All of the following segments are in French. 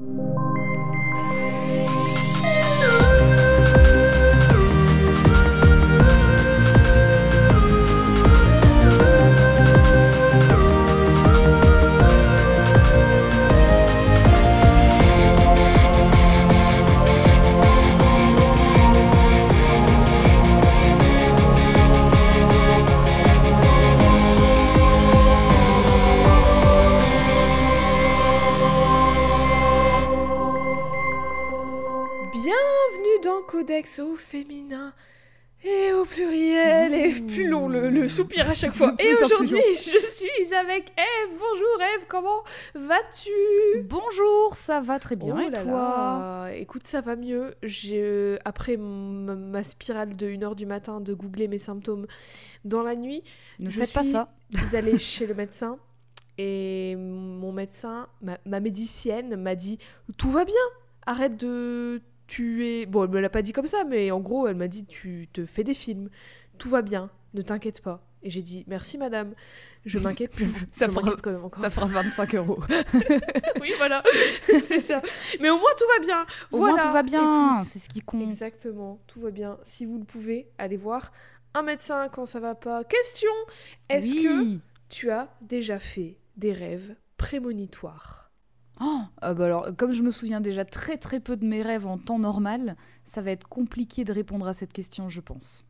you. Chaque fois. De Et aujourd'hui, je suis avec Eve. Bonjour Eve, comment vas-tu? Bonjour, ça va très bien Oh et là toi? là, Écoute, ça va mieux. J'ai après m- ma spirale de 1h du matin de googler mes symptômes dans la nuit, Ne je faites pas suis ça. allée chez le médecin et mon médecin, ma, ma médicienne m'a dit tout va bien, arrête de tuer. Bon, elle me l'a pas dit comme ça, mais en gros, elle m'a dit tu te fais des films, tout va bien, ne t'inquiète pas. Et j'ai dit merci madame, je m'inquiète plus. Ça Je fera, m'inquiète quand même encore. ça fera 25 euros. oui, voilà, c'est ça. Mais au moins tout va bien. Au Voilà. moins tout va bien, c'est ce qui compte. Exactement, tout va bien. Si vous le pouvez, allez voir un médecin quand ça va pas. Question Est-ce que tu as déjà fait des rêves prémonitoires? Oh, ah bah alors, comme je me souviens déjà très très peu de mes rêves en temps normal, ça va être compliqué de répondre à cette question, je pense.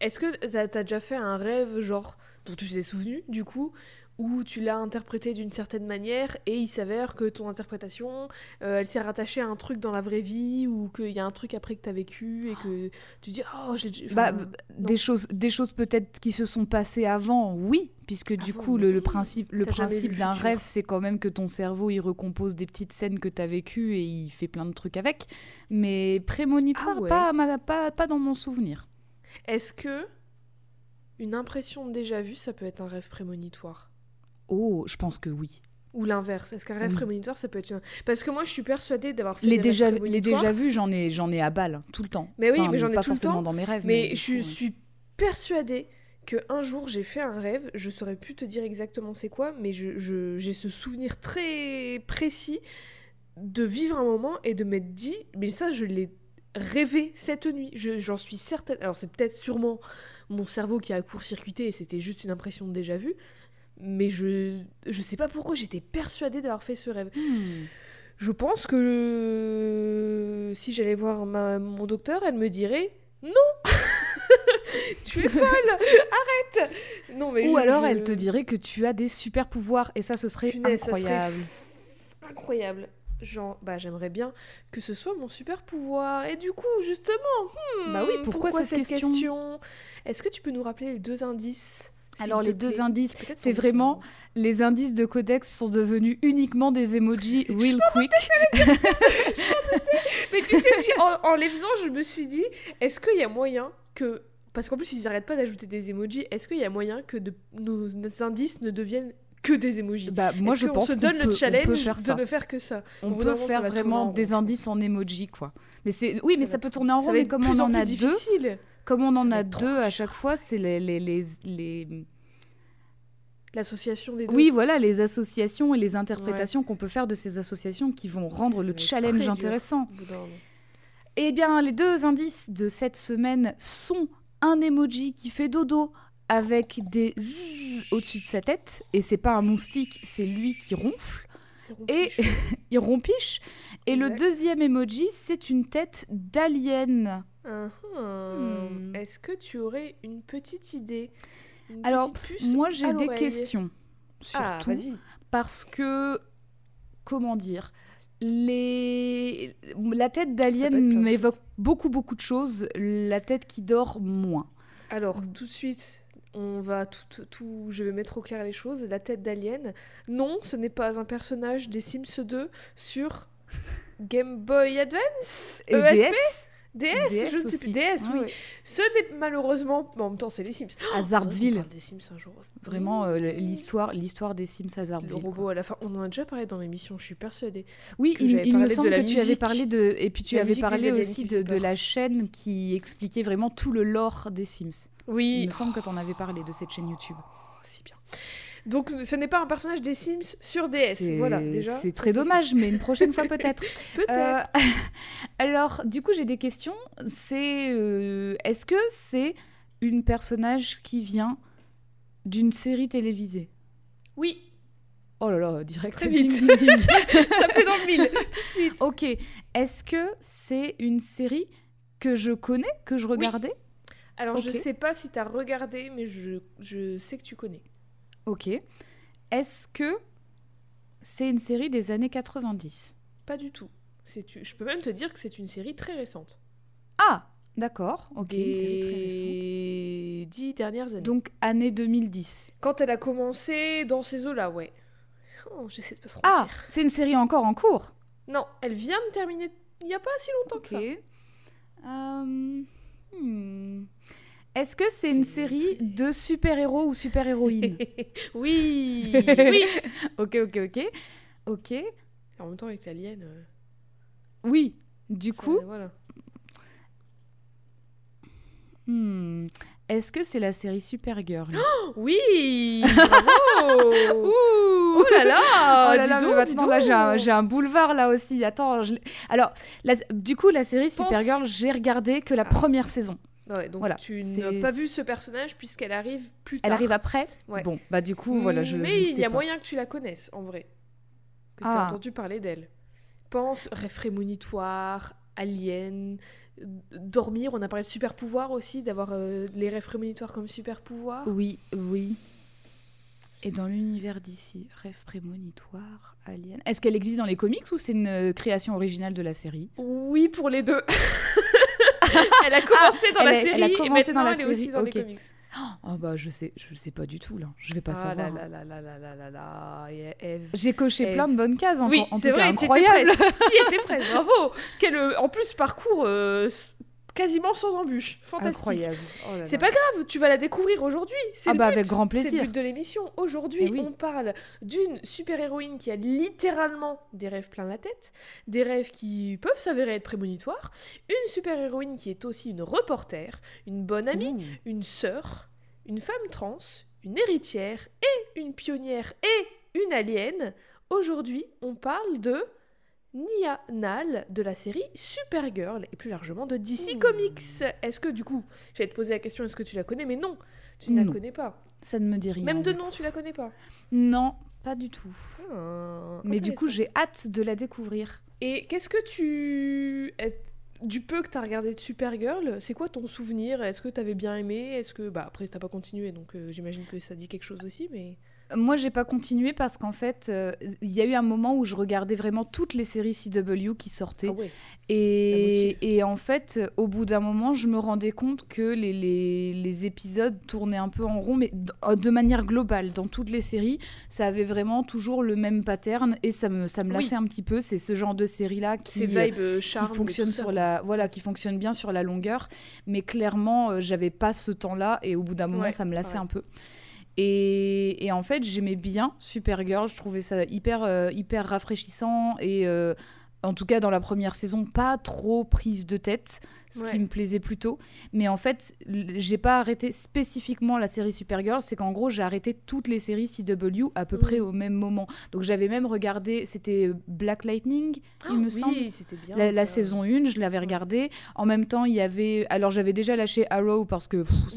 Est-ce que t'as as déjà fait un rêve, genre, dont tu t'es souvenu, du coup, où tu l'as interprété d'une certaine manière et il s'avère que ton interprétation, euh, elle s'est rattachée à un truc dans la vraie vie ou qu'il y a un truc après que t'as vécu et que tu dis, oh, j'ai... Bah, des choses, des choses peut-être qui se sont passées avant, oui, puisque du coup le, principe, le principe d'un rêve, c'est quand même que ton cerveau il recompose des petites scènes que t'as vécues et il fait plein de trucs avec. Mais prémonitoire, Ah ouais. pas, pas dans mon souvenir. Est-ce que une impression déjà vue, ça peut être un rêve prémonitoire? Oh, je pense que oui. Ou l'inverse Est-ce qu'un rêve Oui. prémonitoire, ça peut être une... Parce que moi, je suis persuadée d'avoir fait Les des déjà, rêves les déjà vus, j'en ai, j'en ai à balle tout le temps. Mais oui, Enfin, mais j'en ai pas tout le forcément temps. dans mes rêves. Mais du je coup, suis persuadée que un jour j'ai fait un rêve, je saurais plus te dire exactement c'est quoi, mais je- je- j'ai ce souvenir très précis de vivre un moment et de m'être dit, mais ça je l'ai rêvé cette nuit, Je- j'en suis certaine. Alors c'est peut-être sûrement mon cerveau qui a court-circuité et c'était juste une impression de déjà vu, mais je je sais pas pourquoi j'étais persuadée d'avoir fait ce rêve. hmm. Je pense que euh, si j'allais voir ma- mon docteur, elle me dirait non, tu es folle, arrête. Non mais Ou je- alors je- elle te dirait que tu as des super pouvoirs et ça ce serait ça serait incroyable. Genre, bah j'aimerais bien que ce soit mon super pouvoir. Et du coup, justement, hmm, Bah oui, pourquoi cette question question? Est-ce que tu peux nous rappeler les deux indices Alors les deux indices, c'est vraiment les indices de codex sont devenus uniquement des emojis real quick. Mais tu sais, en, en les faisant, je me suis dit, est-ce qu'il y a moyen que. Parce qu'en plus, ils n'arrêtent pas d'ajouter des emojis. Est-ce qu'il y a moyen que de- nos, nos indices ne deviennent que des emojis Bah moi je pense se donne peut, le challenge peut faire ça. de ne faire que ça. On peut moment, faire vraiment des indices en emoji quoi. Mais c'est oui, mais Ça peut tourner- en rond. Mais comme on en a deux, comme on en a deux à chaque fois, c'est les les, les les L'association des deux. oui voilà les associations et les interprétations qu'on peut faire de ces associations qui vont rendre le challenge intéressant. Eh bien, les deux indices de cette semaine sont un emoji qui fait dodo avec des zzz au-dessus de sa tête, et c'est pas un moustique, c'est lui qui ronfle, et il rompiche. Et le deuxième emoji, c'est une tête d'alien. Ah, ah. Hmm. Est-ce que tu aurais une petite idée une Alors, petite puce moi j'ai des questions, Ah, surtout vas-y. parce que, comment dire, les... la tête d'alien m'évoque beaucoup beaucoup de choses, la tête qui dort moins. Alors, tout de suite, on va tout, tout, je vais mettre au clair les choses. La tête d'Alien, non, ce n'est pas un personnage des Sims 2 sur Game Boy Advance ESP DS je ne sais plus. DS, oui. Ce n'est malheureusement. bon, en même temps, c'est les Sims. Zartville. parle des Sims un jour. Vraiment, euh, l'histoire, l'histoire des Sims à Le Zartville. quoi. robot à la fin. On en a déjà parlé dans l'émission, je suis persuadée. Oui, il, il me semble que tu avais parlé de. Et puis tu La avais parlé aussi de, la chaîne qui expliquait vraiment tout le lore des Sims. Il Oui, me semble que tu en avais parlé de cette chaîne YouTube. Oh, si bien. Donc ce n'est pas un personnage des Sims sur DS. C'est- Voilà, déjà. C'est très dommage, mais une prochaine fois peut-être. Peut-être. Euh, alors, du coup, j'ai des questions. C'est euh, est-ce que c'est une personnage qui vient d'une série télévisée? Oui, Oh là là, direct. Très ding, vite. ding, ding. tapez dans le mille, tout de suite. ok. Est-ce que c'est une série que je connais, que je regardais? Alors, je Ok. sais pas si t'as regardé, mais je, je sais que tu connais. Ok. Est-ce que c'est une série des années 90 Pas du tout. Je peux même te dire que c'est une série très récente. Ah, d'accord. Ok, une série très récente. Des dix dernières années. Donc, année 2010. Quand elle a commencé dans ces eaux-là, ouais. Oh, j'essaie de pas se Ah, c'est une série encore en cours? Non, elle vient de terminer il y a pas si longtemps que ça. Ok. Euh, hmm. Est-ce que c'est une série de super-héros ou super-héroïnes? Oui, oui. Ok, ok, ok. Ok. En même temps, avec l'alien. euh, Oui, du ça, coup, voilà. hmm, est-ce que c'est la série Supergirl? Oui, bravo. Ouh Oh là là, Oh là donc, là j'ai un, boulevard là aussi. Attends, je alors la- du coup la série Pense- Supergirl, j'ai regardé que la Ah. première saison. Ouais, donc Voilà, tu n'as pas vu ce personnage puisqu'elle arrive plus tard. Elle arrive après. Ouais. Bon, bah du coup voilà, je. Mais je il sais y a pas. moyen que tu la connaisses, en vrai. Que tu as Ah. entendu parler d'elle. Pense rêve prémonitoire, alien, dormir. On a parlé de super pouvoir aussi, d'avoir euh, les rêves prémonitoires comme super pouvoir. Oui, oui. Et dans l'univers d'ici, rêve prémonitoire, alien. Est-ce qu'elle existe dans les comics ou c'est une euh, création originale de la série? Oui, pour les deux. elle a commencé dans elle la a- série elle a et commencé dans maintenant la elle est aussi série, dans ok. les comics. Oh bah je sais, je sais pas du tout là. Je vais pas ah savoir. là là là là là là là. Et. J'ai coché Eve. plein de bonnes cases en, Oui, en c'est tout vrai, cas incroyable. étais. Tu étais presque, bravo. Quel, euh, en plus, parcours euh, quasiment sans embûche. Fantastique. Incroyable. Oh C'est pas grave, tu vas la découvrir aujourd'hui. C'est Ah bah, but. avec grand C'est plaisir. le but de l'émission. Aujourd'hui, Eh oui. on parle d'une super-héroïne qui a littéralement des rêves plein la tête, des rêves qui peuvent s'avérer être prémonitoires, une super-héroïne qui est aussi une reporter, une bonne amie, une sœur, une femme trans, une héritière et une pionnière et une alien. Aujourd'hui, on parle de Nia Nal de la série Supergirl et plus largement de DC. Comics. Est-ce que du coup, j'allais te poser la question, est-ce que tu la connais? Mais non, tu ne la connais pas. Ça ne me dit rien. Même de nom, tu la connais pas? Non, pas du tout. Ah, Mais du coup, j'ai hâte de la découvrir. Et qu'est-ce que tu. Du peu que tu as regardé de Supergirl, c'est quoi ton souvenir? Est-ce que tu avais bien aimé? Est-ce que. Bah, après, t'as pas continué, donc euh, j'imagine que ça dit quelque chose aussi, mais. Moi, j'ai pas continué parce qu'en fait, euh, il y a eu un moment où je regardais vraiment toutes les séries CW qui sortaient. Ah ouais. Et, et en fait, euh, au bout d'un moment, je me rendais compte que les, les- les épisodes tournaient un peu en rond, mais euh, de manière globale. Dans toutes les séries, ça avait vraiment toujours le même pattern et ça me, ça me Oui. lassait un petit peu. C'est ce genre de série-là qui, euh, vibe euh, charme. fonctionne sur la voilà qui fonctionne bien sur la longueur mais clairement euh, j'avais pas ce temps-là et au bout d'un moment Ouais, ça me lassait un peu et, en fait j'aimais bien Supergirl. Je trouvais ça hyper euh, hyper rafraîchissant. Et euh, en tout cas dans la première saison pas trop prise de tête ce Ouais. qui me plaisait plutôt mais en fait j'ai pas arrêté spécifiquement la série Supergirl c'est qu'en gros j'ai arrêté toutes les séries CW à peu près au même moment donc j'avais même regardé c'était Black Lightning il me Ah, semble Oui, c'était bien. la, saison 1, je l'avais regardée. En même temps, il y avait. Alors, j'avais déjà lâché Arrow parce que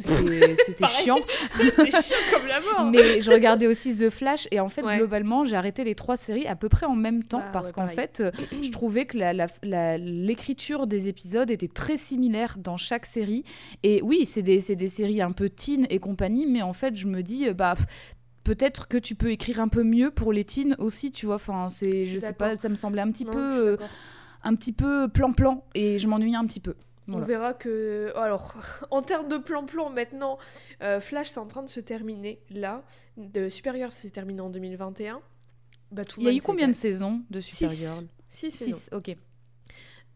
c'était chiant. c'est chiant comme la mort. Mais je regardais aussi The Flash. Et en fait, Ouais. globalement, j'ai arrêté les trois séries à peu près en même temps Bah, parce ouais, qu'en fait, euh, je trouvais que la- la- la- l'écriture des épisodes était très similaire dans chaque série. Et oui, c'est des, c'est des séries un peu teen et compagnie, mais en fait, je me dis, euh, bah. Peut-être que tu peux écrire un peu mieux pour les teens aussi, tu vois. Enfin, c'est, Je je, sais pas, ça me semblait un petit Non, peu, euh, un petit peu plan-plan et je m'ennuyais un petit peu. Voilà. On verra que. Alors, en termes de plan-plan, maintenant, euh, Flash, c'est en train de se terminer là. De Supergirl, ça s'est terminé en 2021. Batwoman, Il y a eu combien de saisons de Six. Supergirl? Six saisons. 6, ok.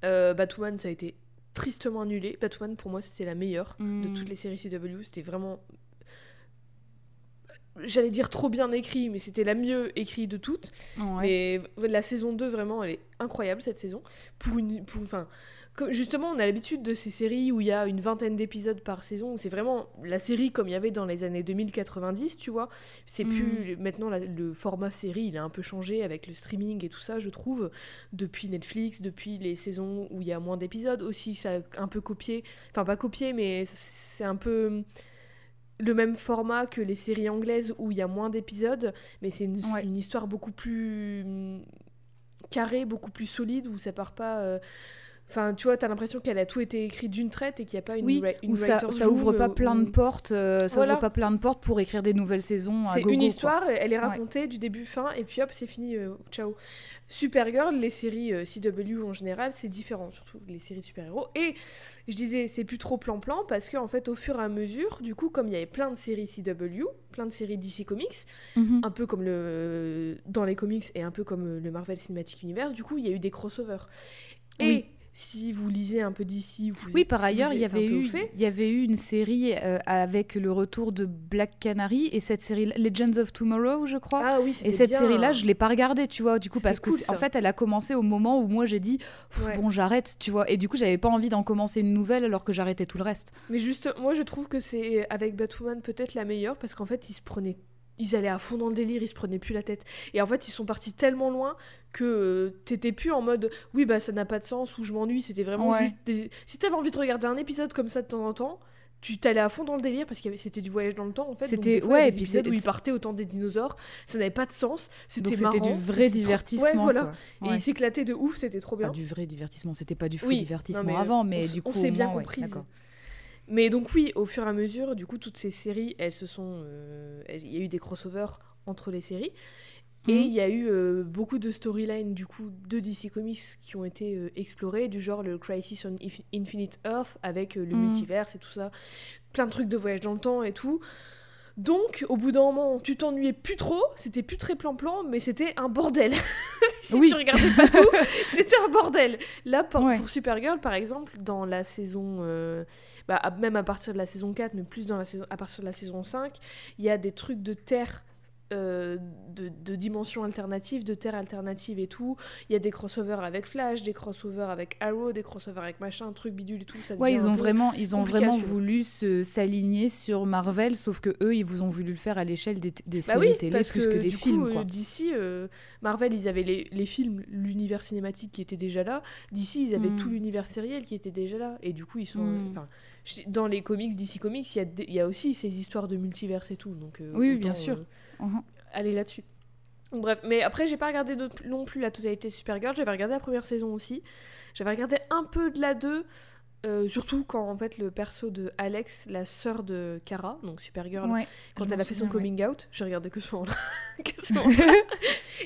Euh, Batwoman, ça a été tristement annulé. Batwoman, pour moi, c'était la meilleure de Mm. toutes les séries CW. C'était vraiment. J'allais dire trop bien écrit, mais c'était la mieux écrite de toutes. Ouais. Mais la saison 2, vraiment, elle est incroyable cette saison. Pour une. Pour, enfin, que- justement, on a l'habitude de ces séries où il y a une vingtaine d'épisodes par saison, où c'est vraiment la série comme il y avait dans les années 2090, tu vois. C'est Mm. plus. Maintenant, la- le format série, il a un peu changé avec le streaming et tout ça, je trouve, depuis Netflix, depuis les saisons où il y a moins d'épisodes aussi, ça a un peu copié. Enfin, pas copié, mais c'est un peu le même format que les séries anglaises où il y a moins d'épisodes, mais c'est une, Ouais. une histoire beaucoup plus hum, carrée, beaucoup plus solide, où ça part pas. euh, Enfin, tu vois, t'as l'impression qu'elle a tout été écrit d'une traite et qu'il n'y a pas une, Oui, une où ça, ça ouvre pas euh, plein de portes, euh, ça Voilà. ouvre pas plein de portes pour écrire des nouvelles saisons C'est une quoi. histoire, elle est racontée du début fin, et puis hop, c'est fini, euh, ciao. Supergirl, les séries euh, CW en général, c'est différent, surtout les séries de super-héros. Et je disais, c'est plus trop plan-plan, parce qu'en fait, au fur et à mesure, du coup, comme il y avait plein de séries CW, plein de séries DC Comics, Mhm. un peu comme le dans les comics et un peu comme le Marvel Cinematic Universe, du coup, il y a eu des crossovers. Et Oui. Si vous lisez un peu d'ici, vous Oui, par si ailleurs, il y avait eu, il y avait eu une série euh, avec le retour de Black Canary et cette série Legends of Tomorrow, je crois. Ah oui, Et cette série-là, je l'ai pas regardée, tu vois, du coup, parce que cool, c'est- en fait, elle a commencé au moment où moi j'ai dit, Ouais. bon, j'arrête, tu vois, et du coup, j'avais pas envie d'en commencer une nouvelle alors que j'arrêtais tout le reste. Mais juste, moi je trouve que c'est avec Batwoman peut-être la meilleure parce qu'en fait ils se prenaient, ils allaient à fond dans le délire, ils se prenaient plus la tête. Et en fait ils sont partis tellement loin que euh, t'étais plus en mode oui bah ça n'a pas de sens ou je m'ennuie. C'était vraiment Ouais. juste des... si t'avais envie de regarder un épisode comme ça de temps en temps. Tu t'allais à fond dans le délire parce que c'était du voyage dans le temps en fait. C'était- ouais, et puis c'est- où ils partaient au temps des dinosaures, ça n'avait pas de sens, c'était c'était marrant. du vrai c'était trop- divertissement. Ouais, voilà. quoi. Et ils s'éclataient de ouf, c'était trop bien. Pas du vrai divertissement, c'était pas du faux Oui, divertissement non, mais, avant, mais on du on coup, s'est au bien d'accord. Mais donc oui, au fur et à mesure, du coup, toutes ces séries, elles se sont... euh, Il y a eu des crossovers entre les séries. Et Mhm. il y a eu euh, beaucoup de storylines, du coup, de DC Comics qui ont été euh, explorées, du genre le Crisis on Inf- Infinite Earth, avec euh, le Mhm. multiverse et tout ça. Plein de trucs de voyage dans le temps et tout. Donc, au bout d'un moment, tu t'ennuyais plus trop, c'était plus très plan-plan, mais c'était un bordel. si Oui. tu regardais pas tout, c'était un bordel. Là, pour, Ouais. pour Supergirl, par exemple, dans la saison, euh, bah, même à partir de la saison 4, mais plus dans la saison, à partir de la saison 5, il y a des trucs de terre. Euh, de, de dimensions alternatives, de terres alternatives et tout. Il y a des crossovers avec Flash, des crossovers avec Arrow, des crossovers avec machin, truc bidule et tout. Ça Ouais, ils ont vraiment, ils ont vraiment voulu s'aligner sur Marvel, sauf que eux, ils vous ont voulu le faire à l'échelle des, des Bah séries oui, télé parce plus que, des du films, coup, euh, quoi. D'ici, Marvel, ils avaient les, les films, l'univers cinématique qui était déjà là. D'ici, ils avaient tout l'univers sériel qui était déjà là. Et du coup, ils sont. Mm. je- dans les comics, DC Comics, il y, a y aussi ces histoires de multiverse et tout. Donc, euh, Oui, oui, autant, bien sûr. euh, Mhm. aller là-dessus. Bref, mais après, j'ai pas regardé non plus- la totalité de Supergirl. J'avais regardé la première saison aussi. J'avais regardé un peu de la 2. euh, surtout quand en fait le perso de Alex, la sœur de Kara, donc Supergirl, Ouais, quand elle a fait son ouais. coming out, j'ai regardé que ce moment-là. Moment-là.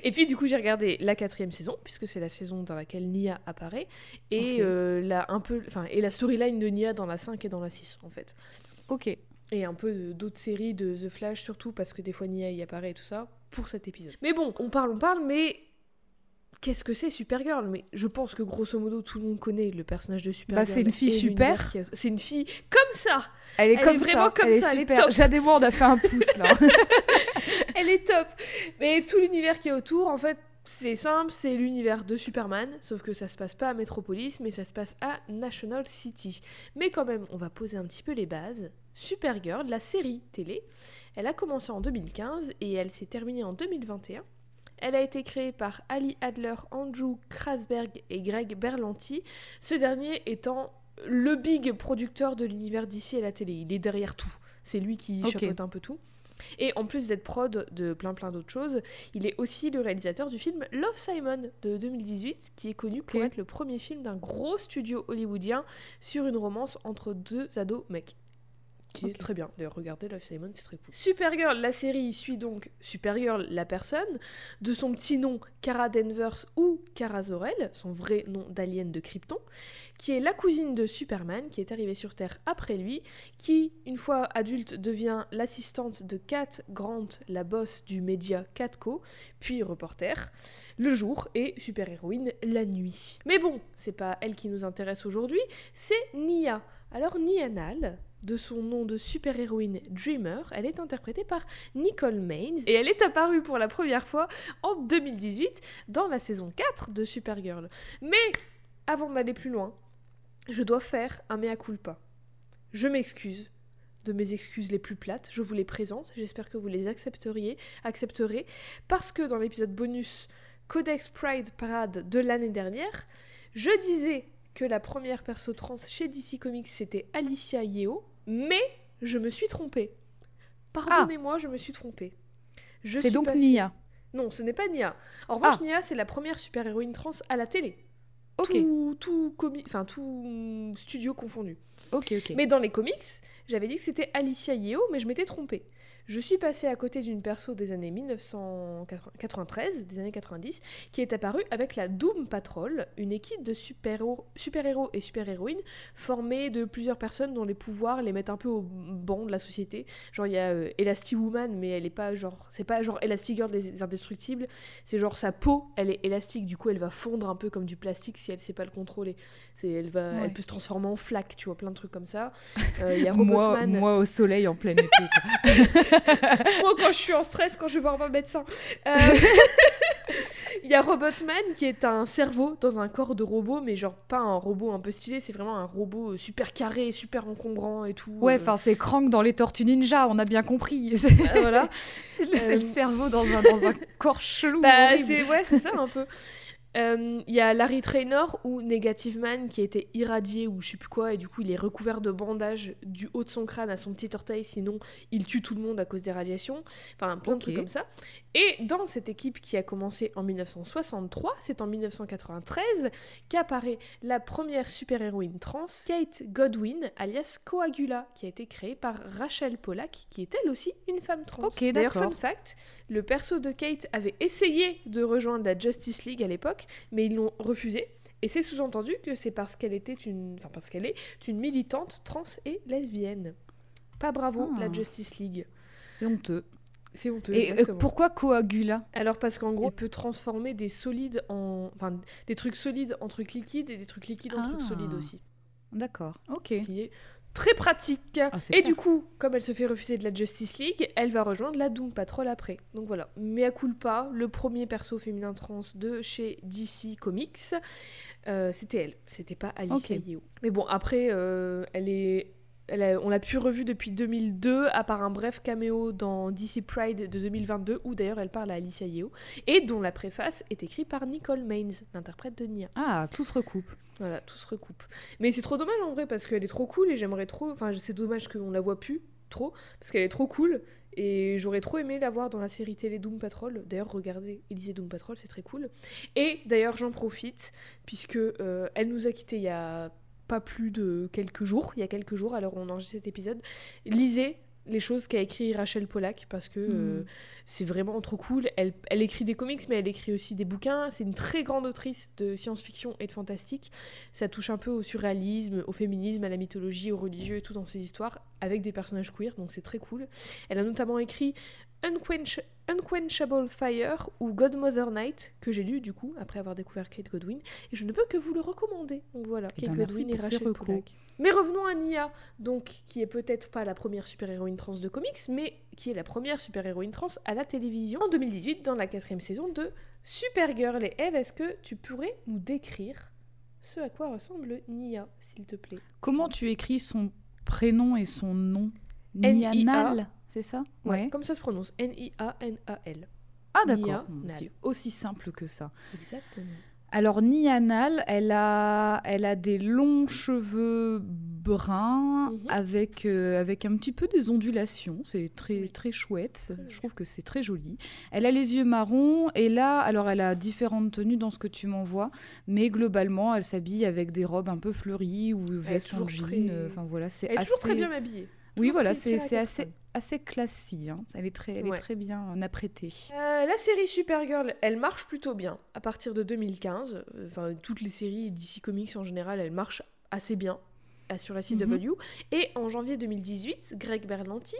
et puis du coup j'ai regardé la quatrième saison puisque c'est la saison dans laquelle Nia apparaît et euh, la un peu, enfin et la storyline de Nia dans la 5 et dans la 6 en fait. Ok. Et un peu d'autres séries de The Flash surtout parce que des fois Nia y apparaît et tout ça pour cet épisode. Mais bon, on parle, on parle, mais qu'est-ce que c'est Supergirl? Mais je pense que grosso modo tout le monde connaît le personnage de Supergirl. Bah, c'est une fille super. a- C'est une fille comme ça. Elle est Elle est comme vraiment ça, comme elle ça, est elle est super. top. Jade on a fait un pouce là. Elle est top. Mais tout l'univers qui est autour, en fait, c'est simple, c'est l'univers de Superman, sauf que ça se passe pas à Metropolis, mais ça se passe à National City. Mais quand même, on va poser un petit peu les bases. Supergirl, la série télé, elle a commencé en 2015 et elle s'est terminée en 2021. Elle a été créée par Ali Adler, Andrew Krasberg et Greg Berlanti, ce dernier étant le big producteur de l'univers d'ici à la télé. Il est derrière tout. C'est lui qui chapeaute un peu tout. Et en plus d'être prod de plein plein d'autres choses, il est aussi le réalisateur du film Love Simon de 2018, qui est connu pour être le premier film d'un gros studio hollywoodien sur une romance entre deux ados mecs. Qui est Ok. très bien. D'ailleurs, regardez Love Simon, c'est très cool. Supergirl, la série suit donc Supergirl, la personne, de son petit nom Kara Danvers ou Kara Zor-El, son vrai nom d'alien de Krypton, qui est la cousine de Superman, qui est arrivée sur Terre après lui, qui, une fois adulte, devient l'assistante de Kat Grant, la boss du média Catco, puis reporter, le jour, et super-héroïne la nuit. Mais bon, c'est pas elle qui nous intéresse aujourd'hui, c'est Nia. Alors Nia Nal, de son nom de super-héroïne Dreamer, elle est interprétée par Nicole Maines, et elle est apparue pour la première fois en 2018 dans la saison 4 de Supergirl. Mais avant d'aller plus loin, je dois faire un mea culpa. Je m'excuse de mes excuses les plus plates, je vous les présente, j'espère que vous les accepteriez, accepterez, parce que dans l'épisode bonus Codex Pride Parade de l'année dernière, je disais que la première perso trans chez DC Comics c'était Alicia Yeo, mais je me suis trompée. Pardonnez-moi, je me suis trompée. Je C'est donc passée- Nia. Non, ce n'est pas Nia. En revanche, Ah. Nia, c'est la première super-héroïne trans à la télé. Ok, Tout, tout, comi- enfin, tout studio confondu. ok, ok. Mais dans les comics, j'avais dit que c'était Alicia Yeo, mais je m'étais trompée. Je suis passée à côté d'une perso des années 1993, des années 90, qui est apparue avec la Doom Patrol, une équipe de super-héros et super-héroïnes formée de plusieurs personnes dont les pouvoirs les mettent un peu au banc de la société. Genre il y a euh, Elasti-Woman, mais elle est pas genre, c'est pas genre Elastigirl des Indestructibles, c'est genre sa peau, elle est élastique, du coup elle va fondre un peu comme du plastique si elle sait pas le contrôler. C'est, elle va, Ouais. elle peut se transformer en flaque, tu vois, plein de trucs comme ça. Euh, Il y a moi, Robotman. moi au soleil en plein été. Moi, quand je suis en stress, quand je vais voir mon médecin. Euh, Il y a Robotman qui est un cerveau dans un corps de robot, mais genre pas un robot un peu stylé, c'est vraiment un robot super carré, super encombrant et tout. Ouais, euh, enfin c'est Crank dans les Tortues Ninja, on a bien compris. Euh, voilà. c'est le, Euh, cerveau dans un, dans un corps chelou. Bah, c'est ouais, c'est ça un peu. Euh, Il y a Larry Traynor ou Negative Man qui a été irradié ou je sais plus quoi et du coup il est recouvert de bandages du haut de son crâne à son petit orteil sinon il tue tout le monde à cause des radiations. Enfin plein de Ok. trucs comme ça. Et dans cette équipe qui a commencé en 1963, c'est en 1993 qu'apparaît la première super-héroïne trans, Kate Godwin, alias Coagula, qui a été créée par Rachel Pollack, qui est elle aussi une femme trans. Ok, D'ailleurs, fun fact, le perso de Kate avait essayé de rejoindre la Justice League à l'époque, mais ils l'ont refusé. Et c'est sous-entendu que c'est parce qu'elle était une, enfin parce qu'elle est une militante trans et lesbienne. Pas bravo Ah. la Justice League. C'est honteux. C'est honteux. Et euh, exactement. pourquoi Coagula? Alors parce qu'en gros, elle peut transformer des solides en, enfin des trucs solides en trucs liquides et des trucs liquides en trucs Ah. solides aussi. D'accord, ok. Ce qui est très pratique. Ah, et clair. du coup, comme elle se fait refuser de la Justice League, elle va rejoindre la Doom Patrol après. Donc voilà, Mea culpa, le premier perso féminin trans de chez DC Comics, euh, c'était elle. C'était pas Alicia. Yeo. Mais bon, après, euh, elle est elle a- on l'a plus revue depuis 2002, à part un bref caméo dans DC Pride de 2022, où d'ailleurs elle parle à Alicia Yeo, et dont la préface est écrite par Nicole Maines, l'interprète de Nia. Ah, tout se recoupe. Voilà, tout se recoupe. Mais c'est trop dommage en vrai, parce qu'elle est trop cool, et j'aimerais trop... Enfin, c'est dommage qu'on la voit plus, trop, parce qu'elle est trop cool, et j'aurais trop aimé la voir dans la série télé Doom Patrol. D'ailleurs, regardez Élysée Doom Patrol, c'est très cool. Et d'ailleurs, j'en profite, puisque euh, elle nous a quittés il y a pas plus de quelques jours, il y a quelques jours, alors on enregistre cet épisode. Lisez les choses qu'a écrit Rachel Pollack, parce que euh, Mhm. c'est vraiment trop cool. Elle, elle écrit des comics, mais elle écrit aussi des bouquins. C'est une très grande autrice de science-fiction et de fantastique. Ça touche un peu au surréalisme, au féminisme, à la mythologie, au religieux et tout dans ses histoires, avec des personnages queer, donc c'est très cool. Elle a notamment écrit Unquench- Unquenchable Fire ou Godmother Night, que j'ai lu du coup, après avoir découvert Kate Godwin, et je ne peux que vous le recommander. Donc voilà, Eh Kate ben, Godwin et Rachel. Mais revenons à Nia, donc qui est peut-être pas la première super-héroïne trans de comics, mais qui est la première super-héroïne trans à la télévision en 2018 dans la quatrième saison de Supergirl. Et Eve, est-ce que tu pourrais nous décrire ce à quoi ressemble Nia, s'il te plaît? Comment tu écris son prénom et son nom? N-I-A. Nianal, c'est ça Ouais. Comme ça se prononce, N-I-A-N-A-L. Ah d'accord, c'est aussi simple que ça. Exactement. Alors Nianal, elle a, elle a des longs cheveux bruns Mhm. avec, euh, avec un petit peu des ondulations. C'est très, Oui. très chouette. Très Je trouve que c'est très joli. Elle a les yeux marrons et là, alors elle a différentes tenues dans ce que tu m'envoies, mais globalement, elle s'habille avec des robes un peu fleuries ou vestes en jean. très- euh, Enfin voilà, c'est Elle est assez. toujours très bien habillée. Oui, voilà, c'est assez, assez classique. hein. Elle, est très, elle Ouais. est très bien euh, apprêtée. Euh, la série Supergirl, elle marche plutôt bien à partir de 2015. Euh, Enfin, toutes les séries DC Comics en général, elles marchent assez bien sur la CW. Et en janvier 2018, Greg Berlanti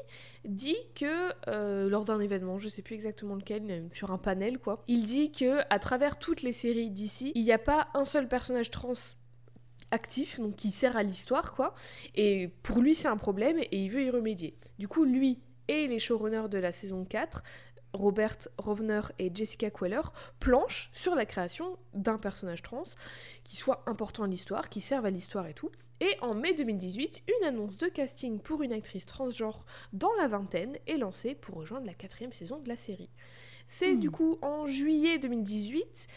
dit que euh, lors d'un événement, je sais plus exactement lequel, sur un panel quoi, il dit que à travers toutes les séries DC, il n'y a pas un seul personnage trans actif, donc qui sert à l'histoire quoi. Et pour lui, c'est un problème et il veut y remédier. Du coup, lui et les showrunners de la saison 4 Robert Rovner et Jessica Queller planchent sur la création d'un personnage trans qui soit important à l'histoire, qui serve à l'histoire et tout. Et en mai 2018, une annonce de casting pour une actrice transgenre dans la vingtaine est lancée pour rejoindre la quatrième saison de la série. C'est Hmm. du coup en juillet 2018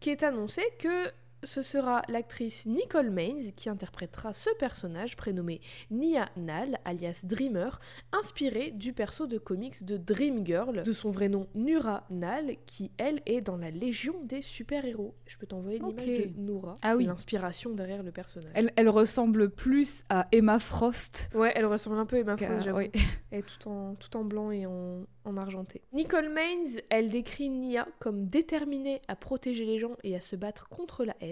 qu'est annoncé que ce sera l'actrice Nicole Maines qui interprétera ce personnage prénommé Nia Nal, alias Dreamer, inspiré du perso de comics de Dream Girl, de son vrai nom Nura Nal, qui elle est dans la Légion des super-héros. Je peux t'envoyer l'image Ok. de Nura, Ah oui. l'inspiration derrière le personnage. Elle, elle ressemble plus à Emma Frost. Ouais, elle ressemble un peu à Emma Frost, j'avoue. oui. Elle est tout en, tout en blanc et en, en argenté. Nicole Maines, elle décrit Nia comme déterminée à protéger les gens et à se battre contre la haine.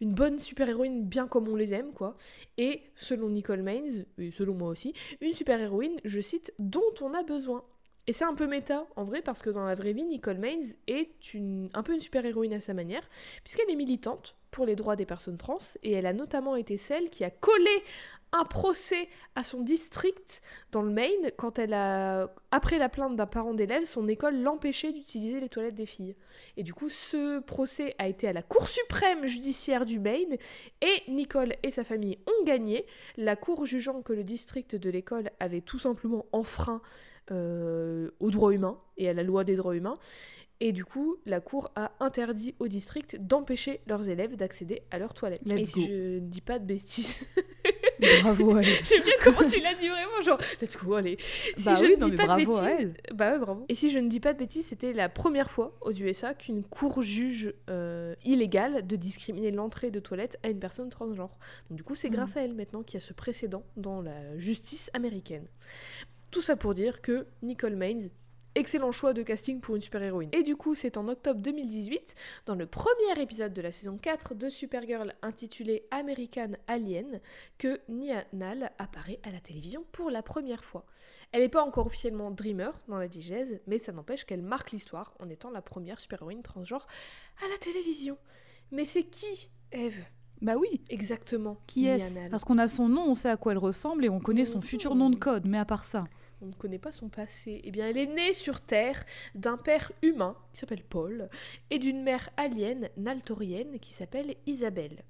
Une bonne super-héroïne bien comme on les aime, quoi. Et selon Nicole Maines, et selon moi aussi, une super-héroïne, je cite, dont on a besoin. Et c'est un peu méta, en vrai, parce que dans la vraie vie, Nicole Maines est une, un peu une super-héroïne à sa manière, puisqu'elle est militante pour les droits des personnes trans, et elle a notamment été celle qui a collé un procès à son district dans le Maine quand elle a, après la plainte d'un parent d'élève, son école l'empêchait d'utiliser les toilettes des filles. Et du coup, ce procès a été à la Cour suprême judiciaire du Maine et Nicole et sa famille ont gagné, la Cour jugeant que le district de l'école avait tout simplement enfreint euh, aux droits humains et à la loi des droits humains. Et du coup, la Cour a interdit au district d'empêcher leurs élèves d'accéder à leurs toilettes. Let's et si go. je ne dis pas de bêtises, Bravo à elle. J'aime bien comment tu l'as dit vraiment, genre, let's go, allez. Si bah je oui, ne non, dis mais pas de bravo à bêtises- elle. Bah ouais, bravo. Et si je ne dis pas de bêtises, c'était la première fois aux USA qu'une cour juge euh, illégal de discriminer l'entrée de toilette à une personne transgenre. Donc du coup, c'est Mm. grâce à elle maintenant qu'il y a ce précédent dans la justice américaine. Tout ça pour dire que Nicole Maines, excellent choix de casting pour une super-héroïne. Et du coup, c'est en octobre 2018, dans le premier épisode de la saison 4 de Supergirl intitulé American Alien, que Nia Nal apparaît à la télévision pour la première fois. Elle n'est pas encore officiellement Dreamer dans la digèse, mais ça n'empêche qu'elle marque l'histoire en étant la première super-héroïne transgenre à la télévision. Mais c'est qui, Eve? Bah oui. Exactement. Qui est-ce? Parce qu'on a son nom, on sait à quoi elle ressemble et on connaît son futur nom de code. Mais à part ça, On ne connaît pas son passé. Eh bien, elle est née sur Terre d'un père humain qui s'appelle Paul et d'une mère alien naltorienne qui s'appelle Isabelle.